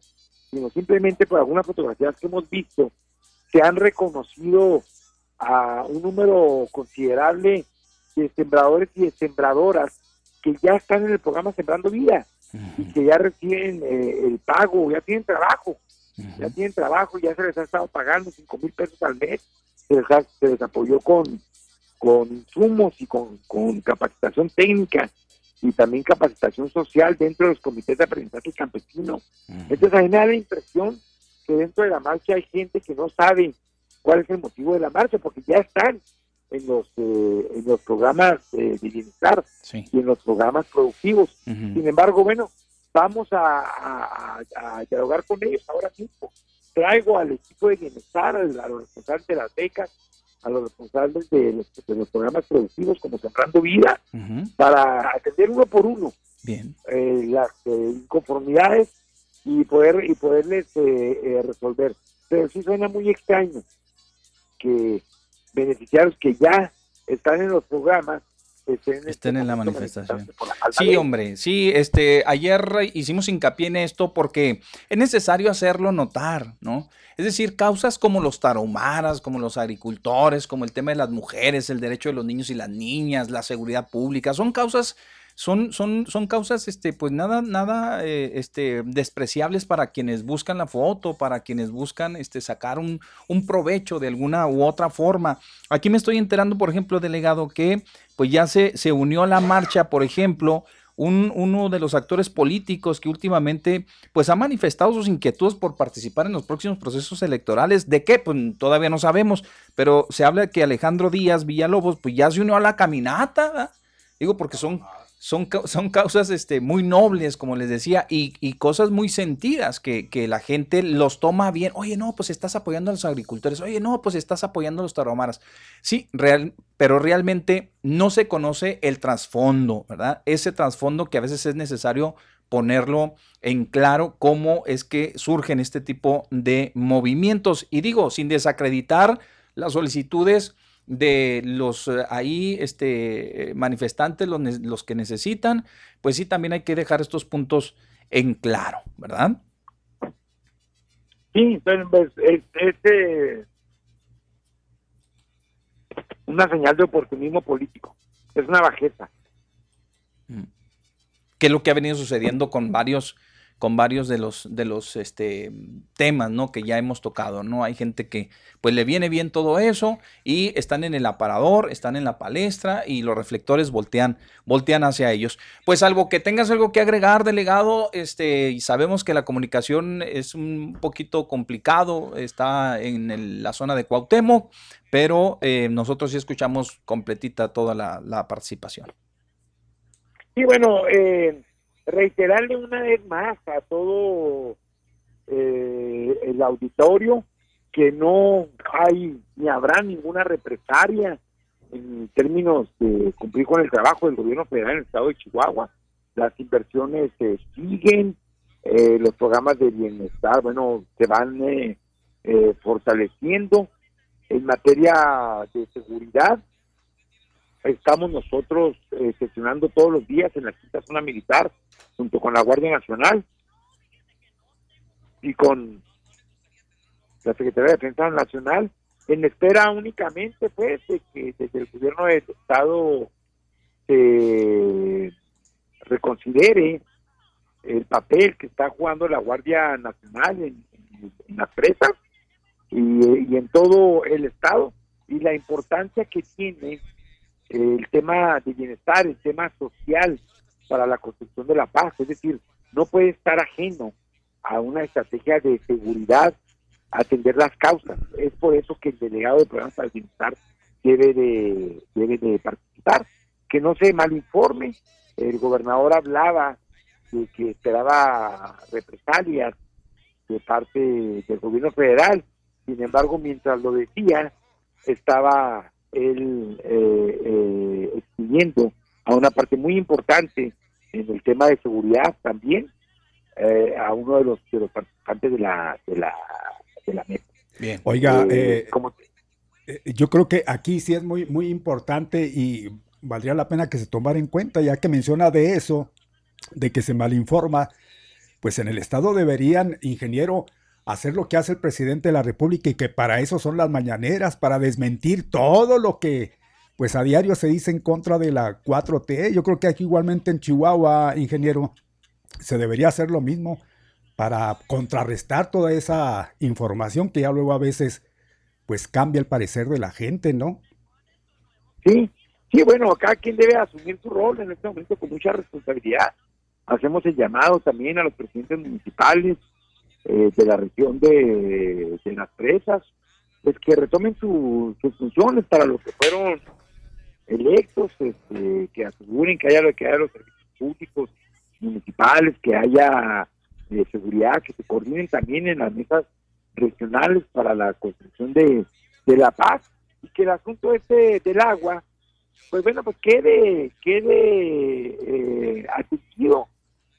sino simplemente por algunas fotografías que hemos visto, se han reconocido a un número considerable de sembradores y de sembradoras que ya están en el programa Sembrando Vida y que ya reciben eh, el pago, ya tienen trabajo, ya tienen trabajo, ya se les ha estado pagando cinco mil pesos al mes, se les, ha- se les apoyó con, con insumos y con, con capacitación técnica y también capacitación social dentro de los comités de aprendizaje campesino. Entonces a mí me da la impresión que dentro de la marcha hay gente que no sabe cuál es el motivo de la marcha, porque ya están en los eh, en los programas eh, de bienestar y en los programas productivos. Sin embargo, bueno, vamos a- a dialogar con ellos ahora mismo. Traigo al equipo de bienestar, a los responsables de las becas, a los responsables de los, de los programas productivos como Sembrando Vida, para atender uno por uno Bien. eh, las eh, inconformidades y poder y poderles eh, eh, resolver. Pero sí suena muy extraño que beneficiarios que ya están en los programas estén, Estén en la manifestación. Sí, hombre, sí, este, ayer hicimos hincapié en esto porque es necesario hacerlo notar, ¿no? Es decir, causas como los tarahumaras, como los agricultores, como el tema de las mujeres, el derecho de los niños y las niñas, la seguridad pública, son causas, son, son, son causas, este, pues nada, nada, eh, este, despreciables para quienes buscan la foto, para quienes buscan, este, sacar un, un provecho de alguna u otra forma. Aquí me estoy enterando, por ejemplo, delegado, que pues ya se, se unió a la marcha, por ejemplo, un- uno de los actores políticos que últimamente pues ha manifestado sus inquietudes por participar en los próximos procesos electorales. ¿De qué? Pues todavía no sabemos, pero se habla de que Alejandro Díaz Villalobos pues ya se unió a la caminata, ¿verdad? digo porque son, son, son causas este, muy nobles, como les decía, y, y cosas muy sentidas que, que la gente los toma bien. Oye, no, pues estás apoyando a los agricultores. Oye, no, pues estás apoyando a los tarahumaras. Sí, real, pero realmente no se conoce el trasfondo, ¿verdad? Ese trasfondo que a veces es necesario ponerlo en claro cómo es que surgen este tipo de movimientos. Y digo, sin desacreditar las solicitudes de los eh, ahí este, manifestantes, los, los que necesitan, pues sí, también hay que dejar estos puntos en claro, ¿verdad? Sí, entonces pues, es, es, eh, una señal de oportunismo político. Es una bajeza. que es lo que ha venido sucediendo con varios con varios de los de los este temas no que ya hemos tocado no hay gente que pues le viene bien todo eso y están en el aparador están en la palestra y los reflectores voltean voltean hacia ellos. Pues algo que tengas algo que agregar delegado este y sabemos que la comunicación es un poquito complicado está en la zona de Cuauhtémoc pero eh, nosotros sí escuchamos completita toda la, la participación. Y bueno, eh, reiterarle una vez más a todo eh, el auditorio que no hay ni habrá ninguna represalia en términos de cumplir con el trabajo del gobierno federal en el estado de Chihuahua. Las inversiones eh, siguen, los programas de bienestar, bueno, se van eh, eh, fortaleciendo. En materia de seguridad, estamos nosotros eh, sesionando todos los días en la quinta zona militar junto con la Guardia Nacional y con la Secretaría de Defensa Nacional en espera únicamente pues de que desde el gobierno del estado se reconsidere el papel que está jugando la Guardia Nacional en, las presas y en todo el estado y la importancia que tiene el tema de bienestar, el tema social para la construcción de la paz, es decir, no puede estar ajeno a una estrategia de seguridad, atender las causas. Es por eso que el delegado de programas para el debe de, debe de participar, que no se malinforme. El gobernador hablaba de que esperaba represalias de parte del gobierno federal, sin embargo, mientras lo decía, estaba él eh, eh, expidiendo a una parte muy importante en el tema de seguridad también, eh, a uno de los, de los participantes de la, de la, de la mesa. Bien. Oiga, Eh, eh, como- eh, yo creo que aquí sí es muy, muy importante y valdría la pena que se tomara en cuenta, ya que menciona de eso, de que se malinforma, pues en el Estado deberían, ingeniero, hacer lo que hace el presidente de la República y que para eso son las mañaneras, para desmentir todo lo que pues a diario se dice en contra de la 4T. Yo creo que aquí igualmente en Chihuahua, ingeniero, se debería hacer lo mismo para contrarrestar toda esa información que ya luego a veces pues cambia el parecer de la gente, ¿no? Sí, sí, bueno, acá quien debe asumir su rol en este momento con mucha responsabilidad. Hacemos el llamado también a los presidentes municipales eh, de la región de, las presas, pues que retomen su- sus funciones para los que fueron electos, este, que aseguren que haya que haya los servicios públicos municipales, que haya eh, seguridad, que se coordinen también en las mesas regionales para la construcción de, de la paz y que el asunto este del agua, pues bueno, pues quede, quede eh,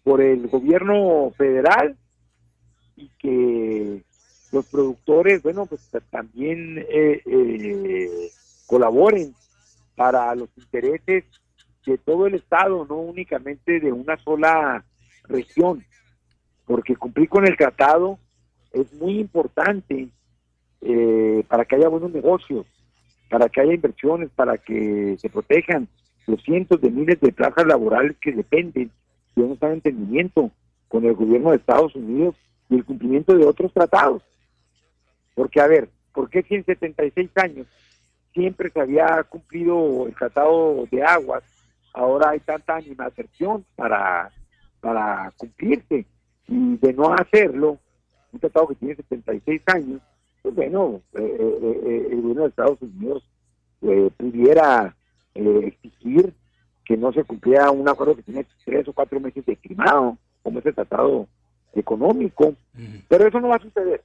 por el gobierno federal y que los productores, bueno, pues ta- también eh, eh, colaboren para los intereses de todo el Estado, no únicamente de una sola región, porque cumplir con el tratado es muy importante eh, para que haya buenos negocios, para que haya inversiones, para que se protejan los cientos de miles de plazas laborales que dependen de de entendimiento con el gobierno de Estados Unidos y el cumplimiento de otros tratados. Porque, a ver, ¿por qué si en 76 años siempre se había cumplido el tratado de aguas, ahora hay tanta animación para, para cumplirse? Y de no hacerlo, un tratado que tiene 76 años, pues bueno, eh, eh, eh, el gobierno de Estados Unidos eh, pudiera eh, exigir que no se cumpliera un acuerdo que tiene tres o cuatro meses de firmado, como ese tratado económico, pero eso no va a suceder.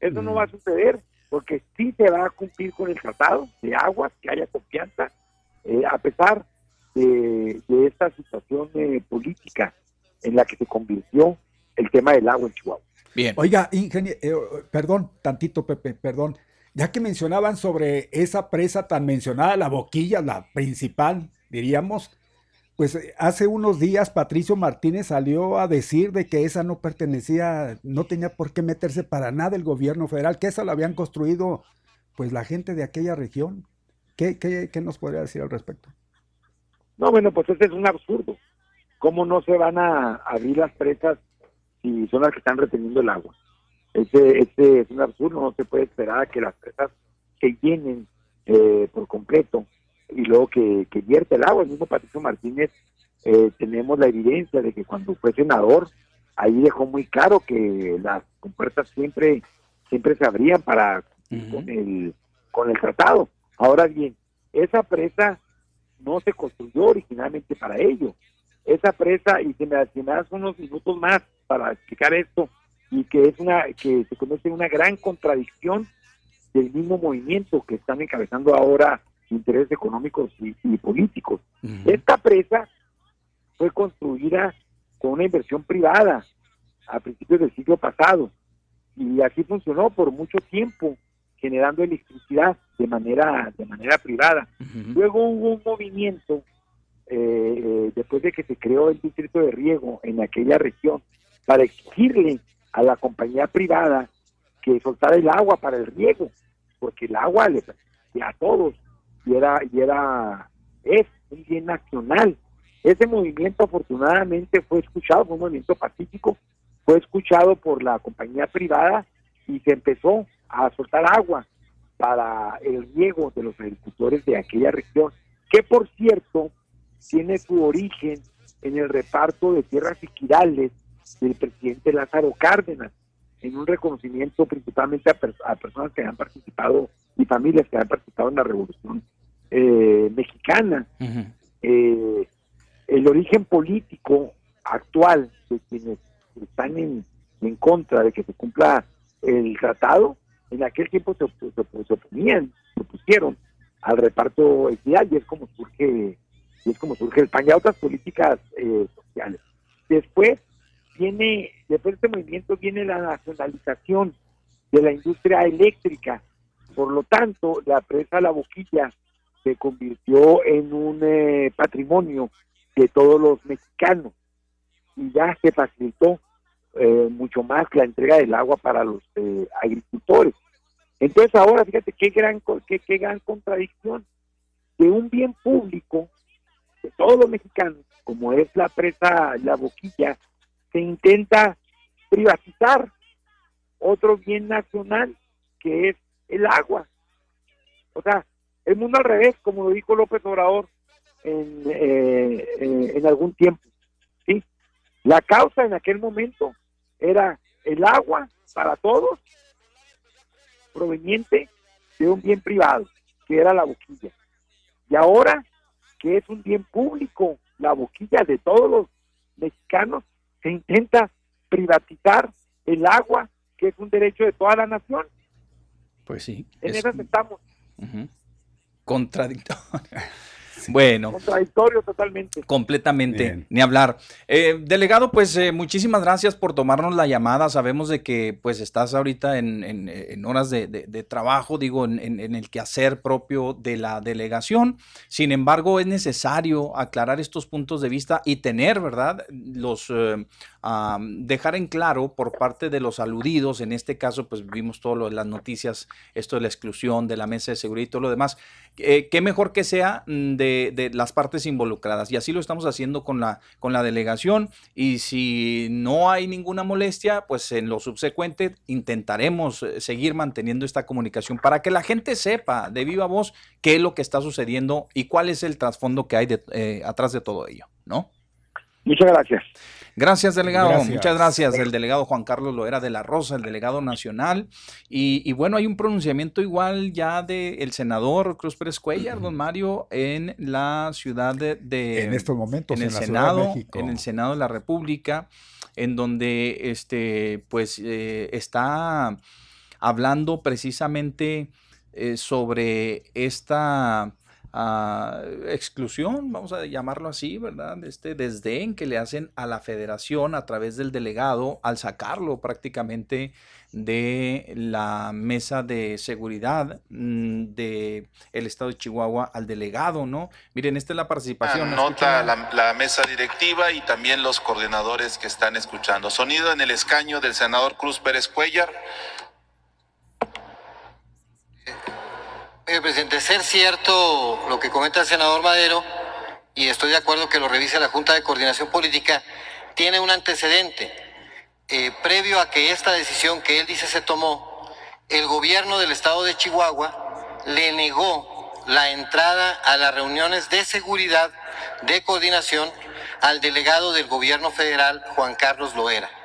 Eso no va a suceder porque sí se va a cumplir con el tratado de aguas, que haya confianza, eh, a pesar de, de esta situación eh, política en la que se convirtió el tema del agua en Chihuahua. Bien. Oiga, ingeniero, eh, perdón, tantito, Pepe, perdón. Ya que mencionaban sobre esa presa tan mencionada, la boquilla, la principal, diríamos, pues eh, hace unos días Patricio Martínez salió a decir de que esa no pertenecía, no tenía por qué meterse para nada el gobierno federal, que esa la habían construido pues la gente de aquella región. ¿Qué, qué, qué nos podría decir al respecto? No, bueno, pues ese es un absurdo. ¿Cómo no se van a abrir las presas si son las que están reteniendo el agua? Ese, ese es un absurdo, no se puede esperar a que las presas se llenen eh, por completo y luego que, que vierte el agua. El mismo Patricio Martínez, eh, tenemos la evidencia de que cuando fue senador, ahí dejó muy claro que las compuertas siempre, siempre se abrían para con, el, con el tratado. Ahora bien, esa presa no se construyó originalmente para ello. Esa presa, y se me, si me das unos minutos más para explicar esto, y que es una que se conoce una gran contradicción del mismo movimiento que están encabezando ahora intereses económicos y, y políticos. Esta presa fue construida con una inversión privada a principios del siglo pasado y así funcionó por mucho tiempo generando electricidad de manera de manera privada. Luego hubo un movimiento eh, eh, después de que se creó el distrito de riego en aquella región para exigirle a la compañía privada que soltara el agua para el riego, porque el agua le a todos y era y era es un bien nacional. Ese movimiento afortunadamente fue escuchado, fue un movimiento pacífico, fue escuchado por la compañía privada y se empezó a soltar agua para el riego de los agricultores de aquella región, que por cierto tiene su origen en el reparto de tierras equidales del presidente Lázaro Cárdenas, en un reconocimiento principalmente a, personas que han participado y familias que han participado en la revolución eh, mexicana. Eh, el origen político actual de quienes están en, en contra de que se cumpla el tratado, en aquel tiempo se, se, oponían, se opusieron al reparto equidad y es como surge y es como surge el PAN y otras políticas eh, sociales. Después viene, después de este movimiento viene la nacionalización de la industria eléctrica. Por lo tanto, la presa La Boquilla se convirtió en un eh, patrimonio de todos los mexicanos y ya se facilitó eh, mucho más la entrega del agua para los eh, agricultores. Entonces ahora fíjate qué gran, qué, qué gran contradicción de un bien público de todos los mexicanos, como es la presa La Boquilla, se intenta privatizar otro bien nacional que es el agua. O sea, el mundo al revés, como lo dijo López Obrador en, eh, eh, en algún tiempo. ¿sí? La causa en aquel momento era el agua para todos proveniente de un bien privado, que era la boquilla. Y ahora que es un bien público, la boquilla de todos los mexicanos, se intenta privatizar el agua, que es un derecho de toda la nación. Pues sí. En eso estamos. Contradictorio. Bueno. Contradictorio totalmente. Completamente, ni hablar. Eh, delegado, pues eh, muchísimas gracias por tomarnos la llamada. Sabemos de que pues estás ahorita en, horas de, trabajo, digo, en, el quehacer propio de la delegación. Sin embargo, es necesario aclarar estos puntos de vista y tener, ¿verdad? Los... Eh, dejar en claro por parte de los aludidos, en este caso pues vimos todas las noticias, esto de la exclusión de la mesa de seguridad y todo lo demás, eh, qué mejor que sea mm, de, las partes involucradas. Y así lo estamos haciendo con la, con la delegación. Y si no hay ninguna molestia, pues en lo subsecuente intentaremos eh, seguir manteniendo esta comunicación para que la gente sepa de viva voz qué es lo que está sucediendo y cuál es el trasfondo que hay de, eh, atrás de todo ello, ¿no? Muchas gracias. Gracias, delegado. Muchas gracias. El delegado Juan Carlos Loera de la Rosa, el delegado nacional. Y, bueno, hay un pronunciamiento igual ya del senador Cruz Pérez Cuellar, don Mario, en la ciudad de. en estos momentos, en el Senado, en el Senado de la República, en donde este, pues, eh, está hablando precisamente eh, sobre esta exclusión, vamos a llamarlo así, ¿verdad? Este desdén que le hacen a la federación a través del delegado al sacarlo prácticamente de la mesa de seguridad mm, de el estado de Chihuahua al delegado, ¿no? Miren, esta es la participación. Nota la, la, mesa directiva y también los coordinadores que están escuchando. Sonido en el escaño del senador Cruz Pérez Cuellar. Eh, presidente, ser cierto lo que comenta el senador Madero, y estoy de acuerdo que lo revise la Junta de Coordinación Política, tiene un antecedente. Eh, previo a que esta decisión que él dice se tomó, el gobierno del estado de Chihuahua le negó la entrada a las reuniones de seguridad de coordinación al delegado del gobierno federal, Juan Carlos Loera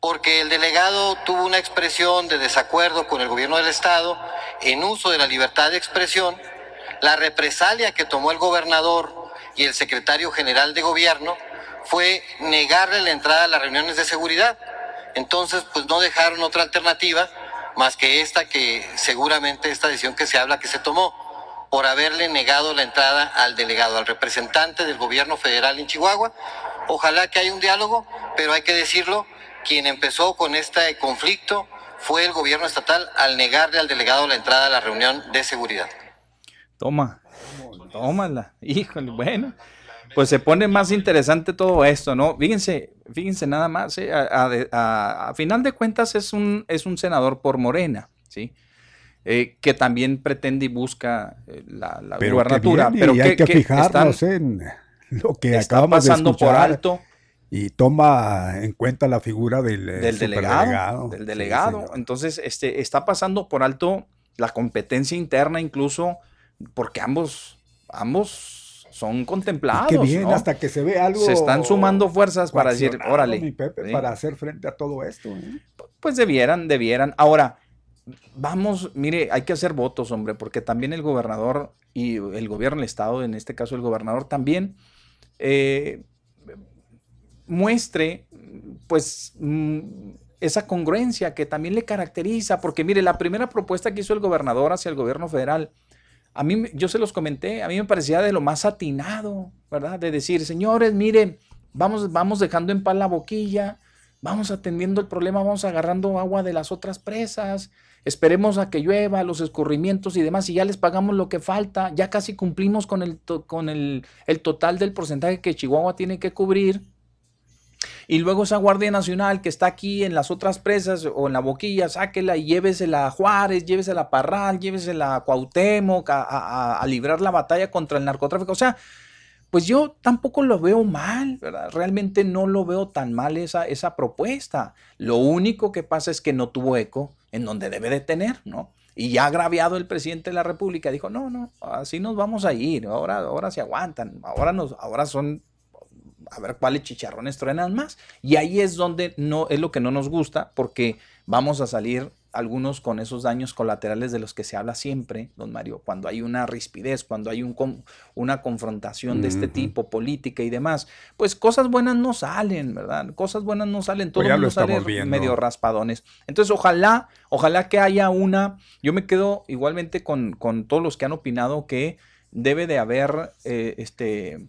porque el delegado tuvo una expresión de desacuerdo con el gobierno del Estado en uso de la libertad de expresión, la represalia que tomó el gobernador y el secretario general de gobierno fue negarle la entrada a las reuniones de seguridad. Entonces, pues no dejaron otra alternativa más que esta que seguramente esta decisión que se habla que se tomó por haberle negado la entrada al delegado, al representante del gobierno federal en Chihuahua. Ojalá que haya un diálogo, pero hay que decirlo, quien empezó con este conflicto fue el gobierno estatal al negarle al delegado la entrada a la reunión de seguridad. Toma, tómala, híjole, bueno. pues se pone más interesante todo esto, ¿no? Fíjense, fíjense nada más, ¿eh? a, final de cuentas es un, es un senador por Morena, ¿sí? Eh, que también pretende y busca eh, la, la pero gubernatura. pero hay que, fijarnos en lo que acabamos de escuchar. por alto. Y toma en cuenta la figura del, del delegado. Del delegado. Entonces, este, está pasando por alto la competencia interna incluso, porque ambos, ambos son contemplados. qué bien, hasta que se ve algo. Se están sumando fuerzas para decir, órale. Para hacer frente a todo esto. ¿eh? Pues debieran, debieran. Ahora, vamos, mire, hay que hacer votos, hombre, porque también el gobernador y el gobierno del Estado, en este caso el gobernador, también eh, muestre, pues. Mm, esa congruencia que también le caracteriza, porque mire, la primera propuesta que hizo el gobernador hacia el gobierno federal a mí, yo se los comenté, a mí me parecía de lo más atinado, ¿verdad? De decir, señores, miren, vamos, vamos dejando en paz la boquilla, vamos atendiendo el problema, vamos agarrando agua de las otras presas, esperemos a que llueva, los escurrimientos y demás, y ya les pagamos lo que falta, ya casi cumplimos con el, con el, el total del porcentaje que Chihuahua tiene que cubrir y luego esa Guardia Nacional que está aquí en las otras presas o en la boquilla, sáquela y llévesela a Juárez, llévesela a Parral, llévesela a Cuauhtémoc, a, a, librar la batalla contra el narcotráfico. O sea, pues yo tampoco lo veo mal, ¿verdad? Realmente no lo veo tan mal esa, esa propuesta. Lo único que pasa es que no tuvo eco en donde debe de tener, ¿no? Y ya agraviado el presidente de la República dijo, no, no, así nos vamos a ir, ahora, ahora se aguantan, ahora, nos, ahora son a ver cuáles chicharrones truenan más. Y ahí es donde no es lo que no nos gusta, porque vamos a salir algunos con esos daños colaterales de los que se habla siempre, don Mario, cuando hay una rispidez, cuando hay un, una confrontación de este tipo, política y demás, pues cosas buenas no salen, ¿verdad? Cosas buenas no salen, todo pues sale medio raspadones. Entonces, ojalá, ojalá que haya una, yo me quedo igualmente con, con todos los que han opinado que debe de haber, eh, este,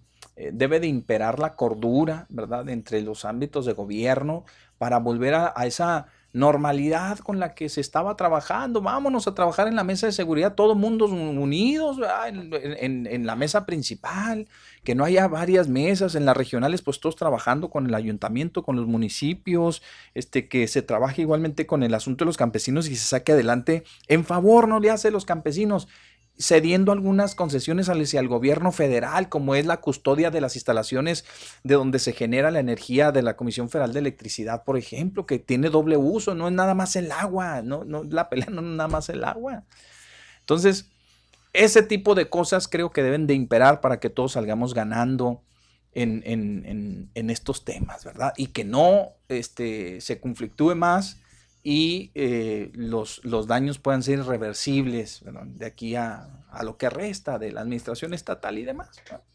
debe de imperar la cordura, ¿verdad?, entre los ámbitos de gobierno para volver a, esa normalidad con la que se estaba trabajando. Vámonos a trabajar en la mesa de seguridad, todos mundos unidos en, en, la mesa principal, que no haya varias mesas en las regionales, pues todos trabajando con el ayuntamiento, con los municipios, este, que se trabaje igualmente con el asunto de los campesinos y se saque adelante en favor, no le hace los campesinos cediendo algunas concesiones hacia el gobierno federal, como es la custodia de las instalaciones de donde se genera la energía de la Comisión Federal de Electricidad, por ejemplo, que tiene doble uso, no es nada más el agua, no, no la pelea no es nada más el agua. Entonces, ese tipo de cosas creo que deben de imperar para que todos salgamos ganando en, estos temas, ¿verdad? Y que no este, se conflictúe más y eh, los, los, daños puedan ser irreversibles de aquí a, lo que resta de la administración estatal y demás.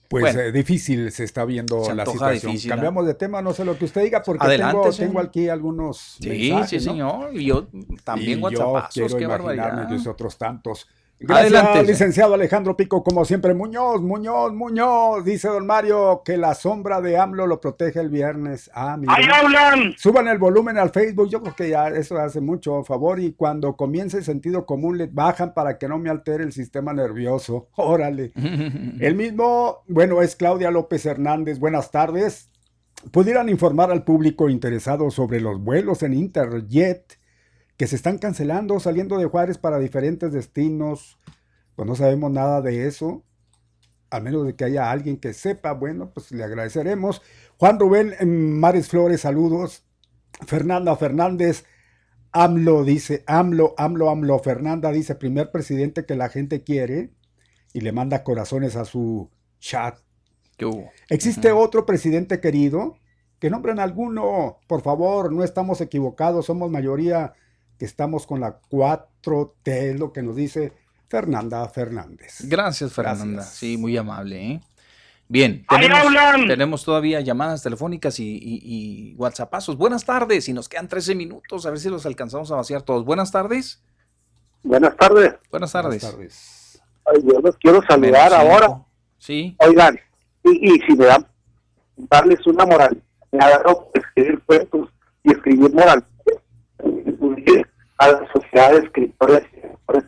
Pues eh, difícil se está viendo la situación. Cambiamos de tema, no sé lo que usted diga, porque tengo, aquí algunos. Sí, sí, señor. Y yo también y Yo quiero imaginarme otros tantos. Gracias, licenciado Alejandro Pico, como siempre. Muñoz, Muñoz, Muñoz, dice don Mario que la sombra de AMLO lo protege el viernes. Ah, ¡Ahí hablan! Suban el volumen al Facebook, yo creo que ya eso hace mucho favor. Y cuando comience el sentido común, le bajan para que no me altere el sistema nervioso. Órale. el mismo, bueno, es Claudia López Hernández. Buenas tardes. ¿Pudieran informar al público interesado sobre los vuelos en Interjet? Que se están cancelando, saliendo de Juárez para diferentes destinos. Pues no sabemos nada de eso. Al menos de que haya alguien que sepa, bueno, pues le agradeceremos. Juan Rubén Mares Flores, saludos. Fernanda Fernández, AMLO dice, AMLO, AMLO, AMLO. Fernanda dice, primer presidente que la gente quiere y le manda corazones a su chat. ¿Existe otro presidente querido? Que nombren alguno, por favor, no estamos equivocados, somos mayoría que estamos con la 4T, lo que nos dice Fernanda Fernández. Gracias, Fernanda. Sí, muy amable. ¿eh? Bien, tenemos, todavía llamadas telefónicas y, y, WhatsAppazos. Buenas tardes, y nos quedan 13 minutos, a ver si los alcanzamos a vaciar todos. Buenas tardes. Buenas tardes. Buenas tardes. yo los quiero saludar ahora. Sí. Oigan, y, y, si me dan, darles una moral, me agarro escribir cuentos y escribir moral a la sociedad de escritores y escritores.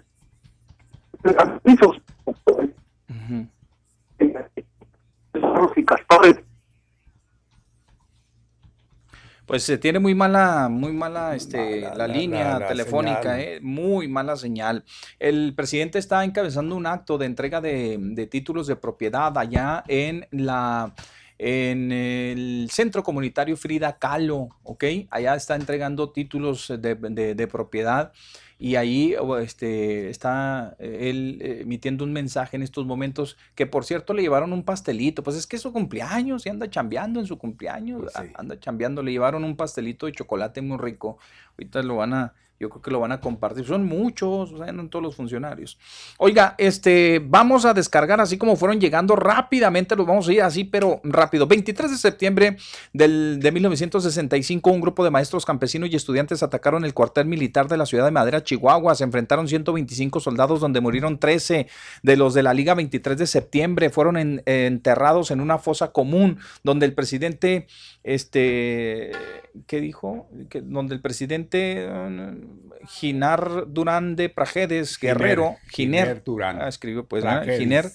Pues se tiene muy mala, muy mala, este, la, línea telefónica, eh, muy mala señal. El presidente está encabezando un acto de entrega de, de títulos de propiedad allá en la en el centro comunitario Frida Kahlo, ¿ok? Allá está entregando títulos de, de- de propiedad y ahí este, está eh, él eh, emitiendo un mensaje en estos momentos que por cierto le llevaron un pastelito, pues es que es su cumpleaños y anda chambeando en su cumpleaños, a- anda chambeando, le llevaron un pastelito de chocolate muy rico, ahorita lo van a, yo creo que lo van a compartir, son muchos, o sea, no todos los funcionarios. Oiga, este, vamos a descargar así como fueron llegando rápidamente, los vamos a ir así, pero rápido. 23 de septiembre del, de 1965, un grupo de maestros campesinos y estudiantes atacaron el cuartel militar de la ciudad de Madera, Chihuahua. Se enfrentaron 125 soldados, donde murieron 13 de los de la Liga 23 de septiembre. Fueron en- enterrados en una fosa común, donde el presidente, este, ¿qué dijo? Que, donde el presidente eh, Ginar Durán de Prajedes, Guerrero, Giner Giner, Durán. ah, escribió pues. Prajedes. Giner.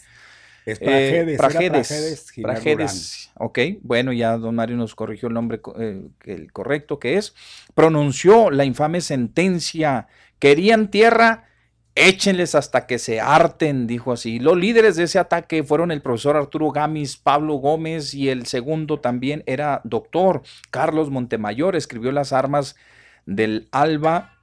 Es Prajedes, Prajedes, Prajedes, Giner Prajedes, ok, bueno, ya don Mario nos corrigió el nombre eh, el correcto que es, pronunció la infame sentencia, querían tierra, échenles hasta que se harten, dijo así. Los líderes de ese ataque fueron el profesor Arturo Gamis, Pablo Gómez y el segundo también era doctor Carlos Montemayor, escribió las armas del Alba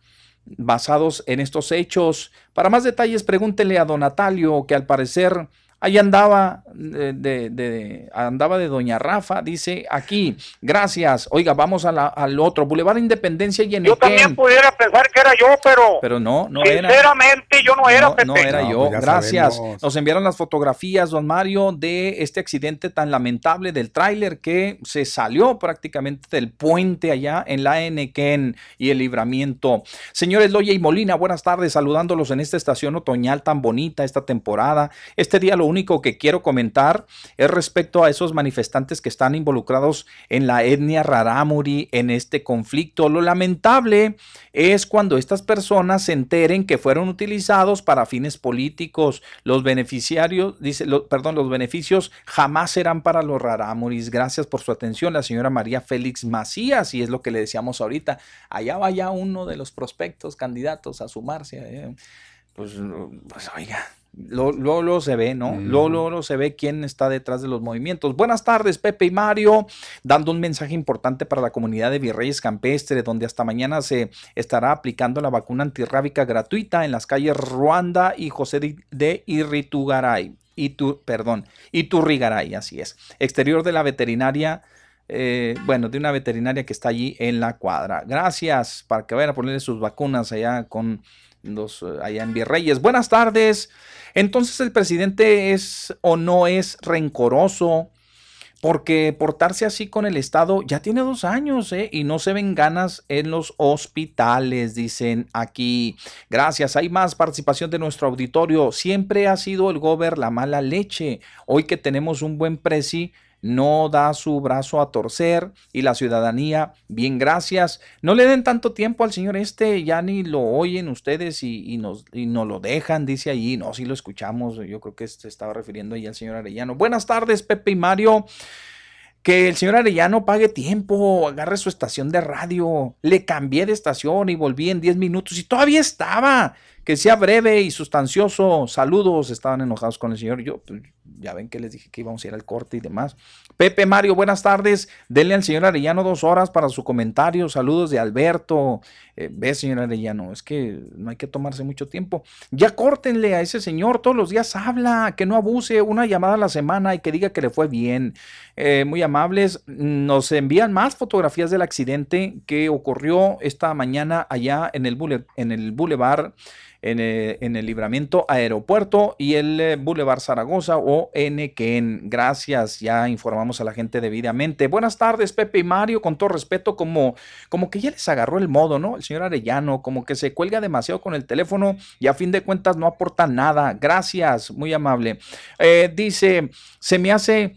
basados en estos hechos. Para más detalles, pregúntele a don Natalio, que al parecer ahí andaba de, de- de- andaba de doña Rafa, dice aquí, gracias. Oiga, vamos a la- al otro, Boulevard Independencia y en Yo también pudiera pensar que era yo, pero pero no, no era. sinceramente yo no era, No, Pepe. no era No, yo. pues Gracias. sabemos. Nos enviaron las fotografías, don Mario, de este accidente tan lamentable del tráiler que se salió prácticamente del puente allá en la Enequén y el libramiento. Señores Loya y Molina, buenas tardes, saludándolos en esta estación otoñal tan bonita esta temporada. Este día lo único que quiero comentar es respecto a esos manifestantes que están involucrados en la etnia rarámuri, en este conflicto. Lo lamentable es cuando estas personas se enteren que fueron utilizados para fines políticos. Los beneficiarios, dice, perdón, los beneficios jamás serán para los rarámuris. Gracias por su atención, la señora María Félix Macías, y es lo que le decíamos ahorita. Allá vaya uno de los prospectos candidatos a sumarse. eh. Pues, pues, oiga. Luego lo, lo se ve, ¿no? Luego lo, lo se ve quién está detrás de los movimientos. Buenas tardes, Pepe y Mario, dando un mensaje importante para la comunidad de Virreyes Campestre, donde hasta mañana se estará aplicando la vacuna antirrábica gratuita en las calles Ruanda y José de, de Irritugaray. Itu, perdón, Iturrigaray, así es. Exterior de la veterinaria eh, bueno, de una veterinaria que está allí en la cuadra. Gracias para que vayan a ponerle sus vacunas allá con eh, allá en Virreyes. Buenas tardes. Entonces el presidente es o no es rencoroso porque portarse así con el Estado ya tiene dos años ¿eh? y no se ven ganas en los hospitales, dicen aquí. Gracias, hay más participación de nuestro auditorio. Siempre ha sido el gober la mala leche. Hoy que tenemos un buen presi, no da su brazo a torcer y la ciudadanía, bien, gracias. No le den tanto tiempo al señor este, ya ni lo oyen ustedes y, y nos, lo dejan, dice allí. No, sí lo escuchamos, yo creo que se estaba refiriendo ahí al señor Arellano. Buenas tardes, Pepe y Mario. Que el señor Arellano pague tiempo, agarre su estación de radio. Le cambié de estación y volví en 10 minutos y todavía estaba. Que sea breve y sustancioso. Saludos, estaban enojados con el señor. Yo, pues, ya ven que les dije que íbamos a ir al corte y demás. Pepe Mario, buenas tardes. Denle al señor Arellano dos horas para su comentario. Saludos de Alberto. Eh, ve, señor Arellano, es que no hay que tomarse mucho tiempo. Ya córtenle a ese señor, todos los días habla, que no abuse, una llamada a la semana y que diga que le fue bien. Eh, muy amables, nos envían más fotografías del accidente que ocurrió esta mañana allá en el, bule- en el Boulevard en el, en el libramiento aeropuerto y el eh, Boulevard Zaragoza o Enequén. Gracias, ya informamos a la gente debidamente. Buenas tardes, Pepe y Mario, con todo respeto, como, como que ya les agarró el modo, ¿no? El señor Arellano, como que se cuelga demasiado con el teléfono y a fin de cuentas no aporta nada. Gracias, muy amable. Eh, dice, se me hace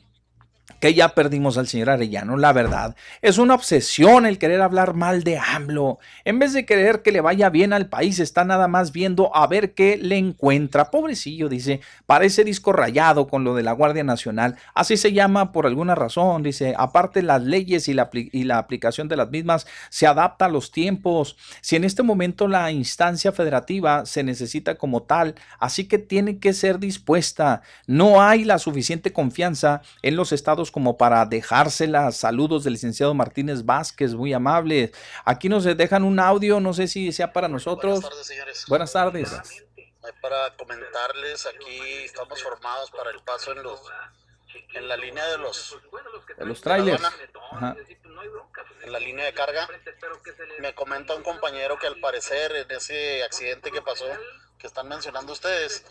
que ya perdimos al señor Arellano, la verdad. Es una obsesión el querer hablar mal de AMLO. En vez de querer que le vaya bien al país, está nada más viendo a ver qué le encuentra. Pobrecillo, dice, parece disco rayado con lo de la Guardia Nacional. Así se llama por alguna razón, dice. Aparte, las leyes y la, y la aplicación de las mismas se adapta a los tiempos. Si en este momento la instancia federativa se necesita como tal, así que tiene que ser dispuesta. No hay la suficiente confianza en los estados como para dejárselas. Saludos del licenciado Martínez Vázquez, muy amable. Aquí nos dejan un audio, no sé si sea para nosotros. Buenas tardes, señores. Buenas tardes. Para comentarles, aquí estamos formados para el paso en los en la línea de los de los trailers. Ajá. En la línea de carga. Me comenta un compañero que al parecer en ese accidente que pasó que están mencionando ustedes,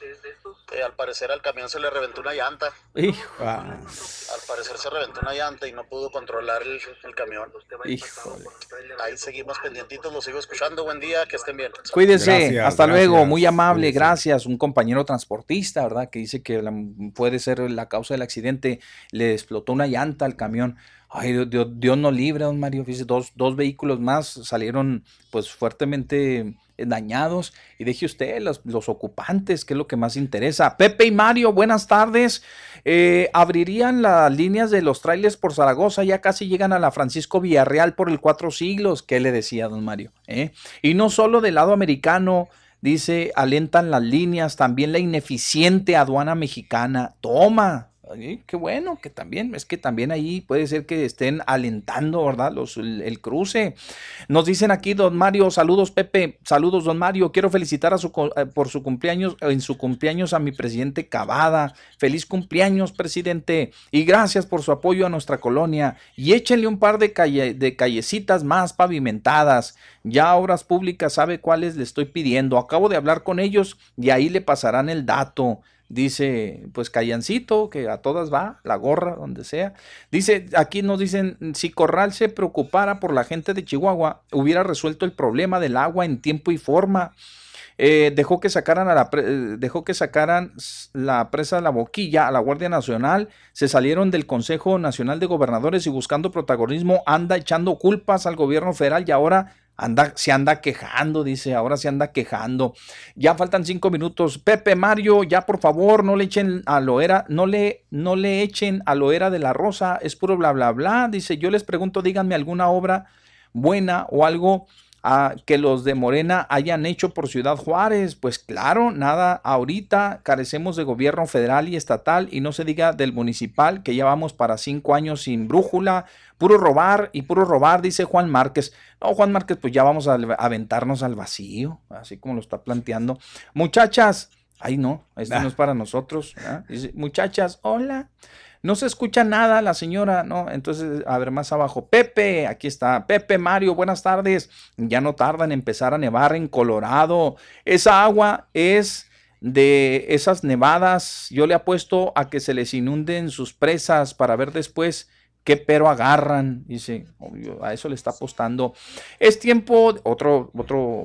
eh, al parecer al camión se le reventó una llanta. Hijo. Al parecer se reventó una llanta y no pudo controlar el, el camión. Híjole. Ahí seguimos pendientitos, los sigo escuchando. Buen día, que estén bien. Cuídese, Gracias, hasta luego, muy amable, gracias. Un compañero transportista, ¿verdad? Que dice que la- puede ser la causa del accidente, le explotó una llanta al camión. Ay, Dios, Dios, Dios no libre, don Mario. Fíjese, dos, dos vehículos más salieron pues fuertemente dañados. Y deje usted los, los ocupantes, que es lo que más interesa. Pepe y Mario, buenas tardes. Eh, abrirían las líneas de los trailers por Zaragoza, ya casi llegan a la Francisco Villarreal por el Cuatro Siglos. ¿Qué le decía don Mario? ¿Eh? Y no solo del lado americano, dice, alentan las líneas, también la ineficiente aduana mexicana. Toma. Qué bueno que también, es que también ahí puede ser que estén alentando, ¿verdad? Los, el, cruce. Nos dicen aquí, don Mario, saludos Pepe, saludos don Mario, quiero felicitar a su, eh, por su cumpleaños, en su cumpleaños a mi presidente Cavada. Feliz cumpleaños, presidente, y gracias por su apoyo a nuestra colonia. Y échenle un par de, de callecitas más pavimentadas. Ya Obras Públicas sabe cuáles le estoy pidiendo. Acabo de hablar con ellos y ahí le pasarán el dato. Dice, pues Callancito, que a todas va, la gorra, donde sea. Dice, aquí nos dicen, si Corral se preocupara por la gente de Chihuahua, hubiera resuelto el problema del agua en tiempo y forma. Eh, dejó que sacaran a la eh, dejó que sacaran la presa de la boquilla a la Guardia Nacional, se salieron del Consejo Nacional de Gobernadores y buscando protagonismo anda echando culpas al gobierno federal y ahora anda, se anda quejando, dice, ahora se anda quejando. Ya faltan cinco minutos. Pepe Mario, ya por favor, no le echen a Loera, no le, no le echen a Loera de la Rosa, es puro bla bla bla. Dice, yo les pregunto, díganme alguna obra buena o algo ah, que los de Morena hayan hecho por Ciudad Juárez. Pues claro, nada, ahorita carecemos de gobierno federal y estatal y no se diga del municipal, que ya vamos para cinco años sin brújula, puro robar y puro robar, dice Juan Márquez. No, Juan Márquez, pues ya vamos a aventarnos al vacío, así como lo está planteando. Muchachas, ay no, esto no es para nosotros. Dice, muchachas, hola. No se escucha nada la señora, ¿no? Entonces, a ver, más abajo. Pepe, aquí está. Pepe Mario, buenas tardes. Ya no tarda en empezar a nevar en Colorado. Esa agua es de esas nevadas. Yo le apuesto a que se les inunden sus presas para ver después qué pero agarran. Dice, obvio, a eso le está apostando. Es tiempo, otro, otro,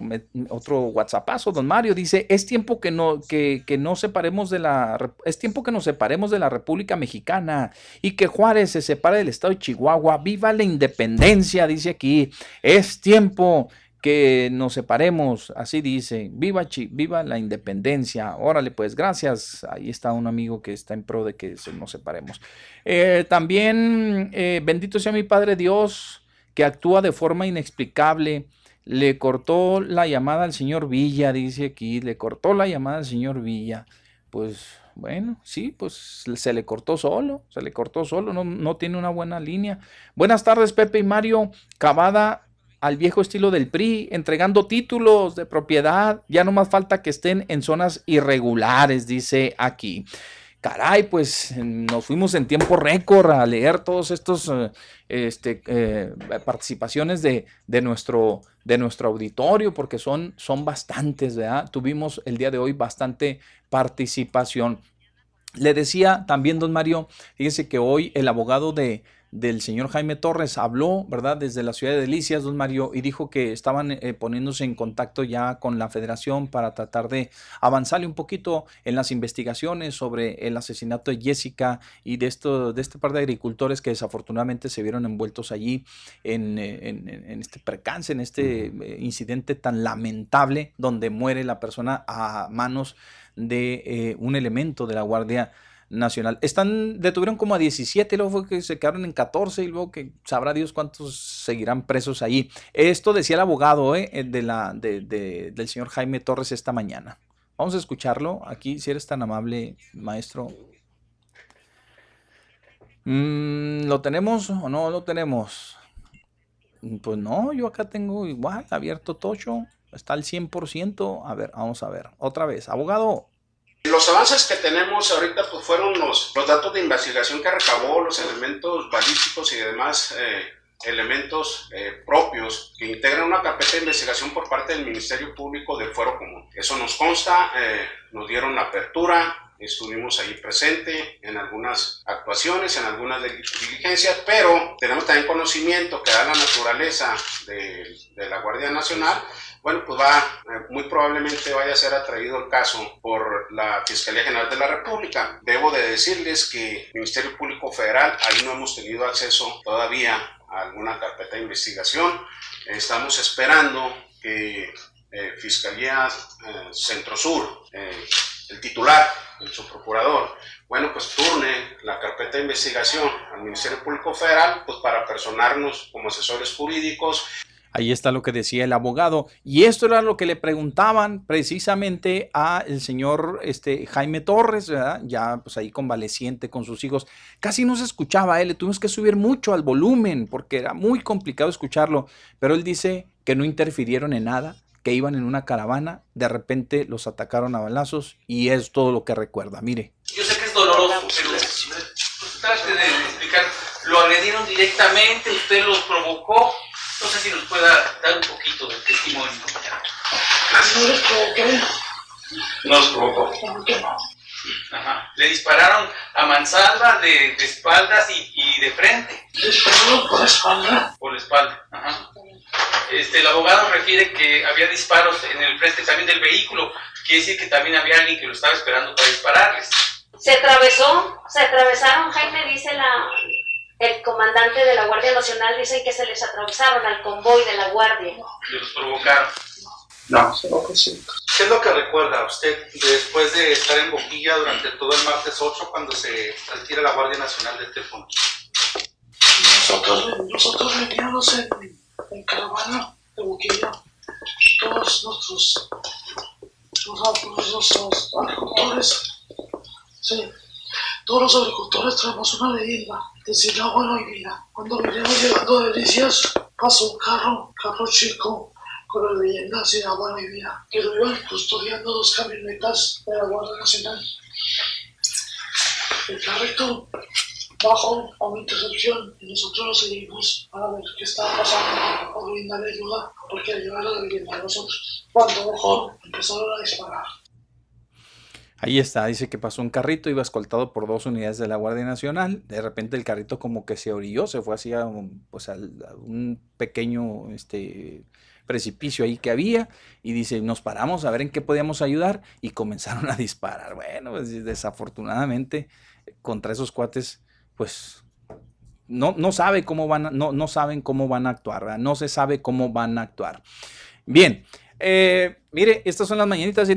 otro WhatsAppazo, don Mario, dice, es tiempo que no, que, que no separemos de la, es tiempo que nos separemos de la República Mexicana y que Juárez se separe del estado de Chihuahua. Viva la independencia, dice aquí. Es tiempo que nos separemos, así dice, viva, Chi- viva la independencia, órale pues, gracias, ahí está un amigo que está en pro de que nos separemos. Eh, también, eh, bendito sea mi Padre Dios, que actúa de forma inexplicable, le cortó la llamada al señor Villa, dice aquí, le cortó la llamada al señor Villa, pues bueno, sí, pues se le cortó solo, se le cortó solo, no, no tiene una buena línea. Buenas tardes, Pepe y Mario, Cavada al viejo estilo del PRI, entregando títulos de propiedad. Ya no más falta que estén en zonas irregulares, dice aquí. Caray, pues nos fuimos en tiempo récord a leer todos estos eh, este, eh, participaciones de, de nuestro, de nuestro auditorio, porque son, son bastantes, ¿verdad? Tuvimos el día de hoy bastante participación. Le decía también, don Mario, fíjese que hoy el abogado de, del señor Jaime Torres habló, ¿verdad? Desde la ciudad de Delicias, don Mario, y dijo que estaban eh, poniéndose en contacto ya con la federación para tratar de avanzarle un poquito en las investigaciones sobre el asesinato de Jessica y de, esto, de este par de agricultores que desafortunadamente se vieron envueltos allí en, en- en este percance, en este eh, incidente tan lamentable donde muere la persona a manos de eh, un elemento de la Guardia Nacional. Están, detuvieron como a 17, luego fue que se quedaron en 14 y luego que sabrá Dios cuántos seguirán presos ahí. Esto decía el abogado eh, de la, de- de- del señor Jaime Torres esta mañana. Vamos a escucharlo aquí, si eres tan amable, maestro. Mm, ¿Lo tenemos o no lo tenemos? Mm, Pues no, yo acá tengo igual, abierto Tocho, está al 100%. A ver, vamos a ver, otra vez, abogado. Los avances que tenemos ahorita pues fueron los, datos de investigación que recabó, los elementos balísticos y demás eh, elementos eh, propios que integran una carpeta de investigación por parte del Ministerio Público del Fuero Común. Eso nos consta, eh, nos dieron la apertura, estuvimos ahí presente en algunas actuaciones, en algunas dili- diligencias, pero tenemos también conocimiento que da la naturaleza de, de la Guardia Nacional bueno, pues va, eh, muy probablemente vaya a ser atraído el caso por la Fiscalía General de la República. Debo de decirles que el Ministerio Público Federal, ahí no hemos tenido acceso todavía a alguna carpeta de investigación. Estamos esperando que eh, Fiscalía eh, Centro Sur, eh, el titular, el subprocurador, bueno, pues turne la carpeta de investigación al Ministerio Público Federal, pues para personarnos como asesores jurídicos Ahí está lo que decía el abogado. Y esto era lo que le preguntaban precisamente a el señor este, Jaime Torres. Ya pues ahí convaleciente con sus hijos. Casi no se escuchaba, ¿eh? le tuvimos que subir mucho al volumen porque era muy complicado escucharlo. Pero él dice que no interfirieron en nada, que iban en una caravana, de repente los atacaron a balazos y es todo lo que recuerda. Mire. Yo sé que es doloroso, pero pues, trate de explicar. Lo agredieron directamente, usted los provocó. No sé si nos pueda dar un poquito de testimonio. No les provoqué. Nos provocó. ¿Por qué no? Ajá. Le dispararon a mansalva de, de espaldas y, y de frente. ¿Dispararon por la espalda? Por la espalda. Ajá. Este, el abogado refiere que había disparos en el frente también del vehículo. Quiere decir que también había alguien que lo estaba esperando para dispararles. Se atravesó, se atravesaron, Jaime dice la, el comandante de la Guardia Nacional, dicen que se les atravesaron al convoy de la Guardia. Que los provocaron. No, que sí. ¿Qué es lo que recuerda usted después de estar en Boquilla durante todo el martes 8 cuando se retira la Guardia Nacional de este punto? Nosotros, nosotros veníamos en, caravana de Boquilla. Todos nuestros, nuestros agricultores, sí, todos los agricultores traemos una leyenda. Decir agua no hay vida. Cuando veníamos llegando a Delicias, pasó un carro, carro chico, con la leyenda agua no hay vida. Que lo iban custodiando dos camionetas de la Guardia Nacional. El carrito bajó a una intersección y nosotros lo seguimos para ver qué estaba pasando, para brindarle ayuda, porque llevar la leyenda a nosotros. Cuando bajó, empezaron a disparar. Ahí está, dice que pasó un carrito, iba escoltado por dos unidades de la Guardia Nacional. De repente el carrito como que se orilló, se fue hacia un, pues, al- a un pequeño este, precipicio ahí que había. Y dice, nos paramos a ver en qué podíamos ayudar y comenzaron a disparar. Bueno, pues, desafortunadamente contra esos cuates, pues no, no sabe cómo van no, no saben cómo van a actuar, ¿verdad? no se sabe cómo van a actuar. Bien, eh, mire, estas son las mañanitas.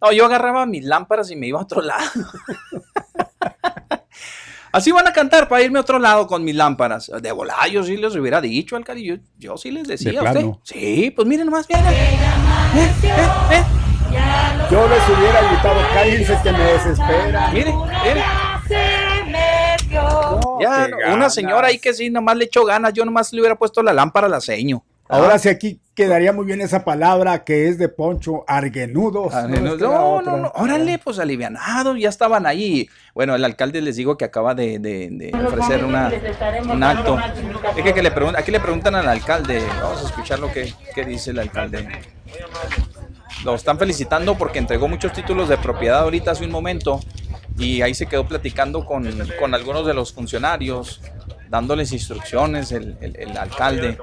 No, yo agarraba mis lámparas y me iba a otro lado. Así van a cantar para irme a otro lado con mis lámparas. De volada, yo sí les hubiera dicho al cari, yo, yo sí les decía a usted. plano? Sí, pues miren nomás, miren. Yo les hubiera gritado, cállense que me desespera. Mire, mire. Se metió. Ya, una ganas. señora ahí que sí, nomás le echó ganas. Yo nomás le hubiera puesto la lámpara a la seño. Ahora sí aquí quedaría muy bien esa palabra que es de Poncho, arguenudos. Arguenudos. No, no, no, órale, pues alivianados, ya estaban ahí. Bueno, el alcalde les digo que acaba de, de- de ofrecer una, un acto. Es que, que le pregun- aquí le preguntan al alcalde, vamos a escuchar lo que, que dice el alcalde. Lo están felicitando porque entregó muchos títulos de propiedad ahorita hace un momento y ahí se quedó platicando con, con algunos de los funcionarios, dándoles instrucciones el, el- el alcalde.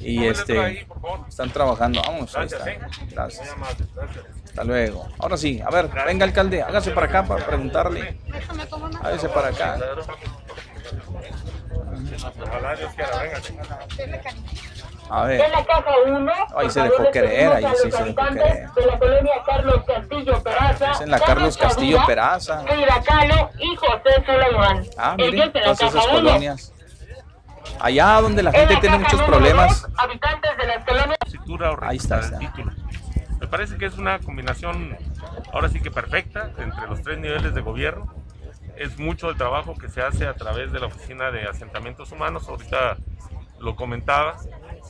Y este, están trabajando. Vamos, ahí está. Gracias. Hasta luego. Ahora sí, a ver, venga alcalde, hágase para acá para preguntarle. Hágase para acá. A ver. En la caja 1. Ahí se dejó querer, ahí sí se dejó querer. De la colonia Carlos Castillo Peraza. Es en la Carlos Castillo Peraza. Frida Kahlo y José Soleimán. Ah, Ellos miren, todas esas caja 1. colonias. Allá donde la gente tiene muchos problemas. Habitantes de las colonias. Ahí está, ahí está. Me parece que es una combinación ahora sí que perfecta entre los tres niveles de gobierno. Es mucho el trabajo que se hace a través de la Oficina de Asentamientos Humanos. Ahorita lo comentaba,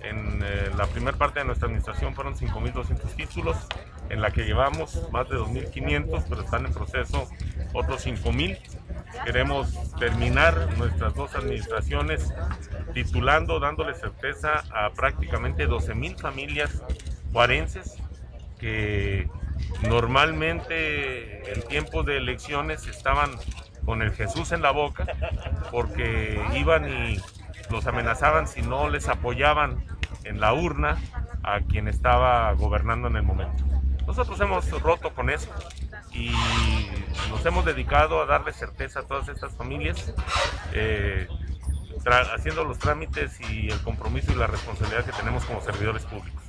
en eh, la primera parte de nuestra administración fueron 5.200 títulos, en la que llevamos más de 2.500, pero están en proceso otros 5.000. Queremos terminar nuestras dos administraciones titulando, dándole certeza a prácticamente 12.000 familias juarenses que normalmente en tiempos de elecciones estaban con el Jesús en la boca porque iban y los amenazaban si no les apoyaban en la urna a quien estaba gobernando en el momento. Nosotros hemos roto con eso y nos hemos dedicado a darle certeza a todas estas familias, eh, haciendo los trámites y el compromiso y la responsabilidad que tenemos como servidores públicos.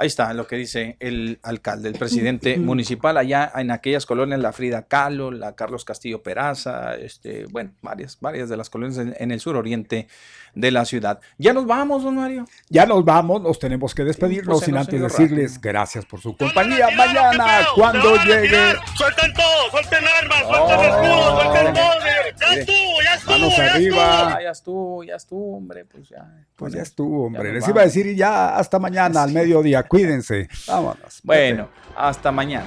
Ahí está lo que dice el alcalde, el presidente municipal allá en aquellas colonias, la Frida Kahlo, la Carlos Castillo Peraza, este, bueno, varias, varias de las colonias en, en el suroriente de la ciudad. Ya nos vamos, don Mario. Ya nos vamos, nos tenemos que despedirnos Pues se sin antes decirles gracias por su compañía. Mañana, cuando llegue. ¡Suelten todo! ¡Suelten armas! Oh, ¡Suelten escudos! ¡Suelten todo! ¡Ya estuvo! ¡Ya estuvo! Manos ya arriba. Ah, ya estuvo, ya estuvo, hombre, pues ya. Pues ya estuvo, hombre. Les vamos. iba a decir ya hasta mañana al mediodía. Cuídense. Vámonos. Bueno, hasta mañana.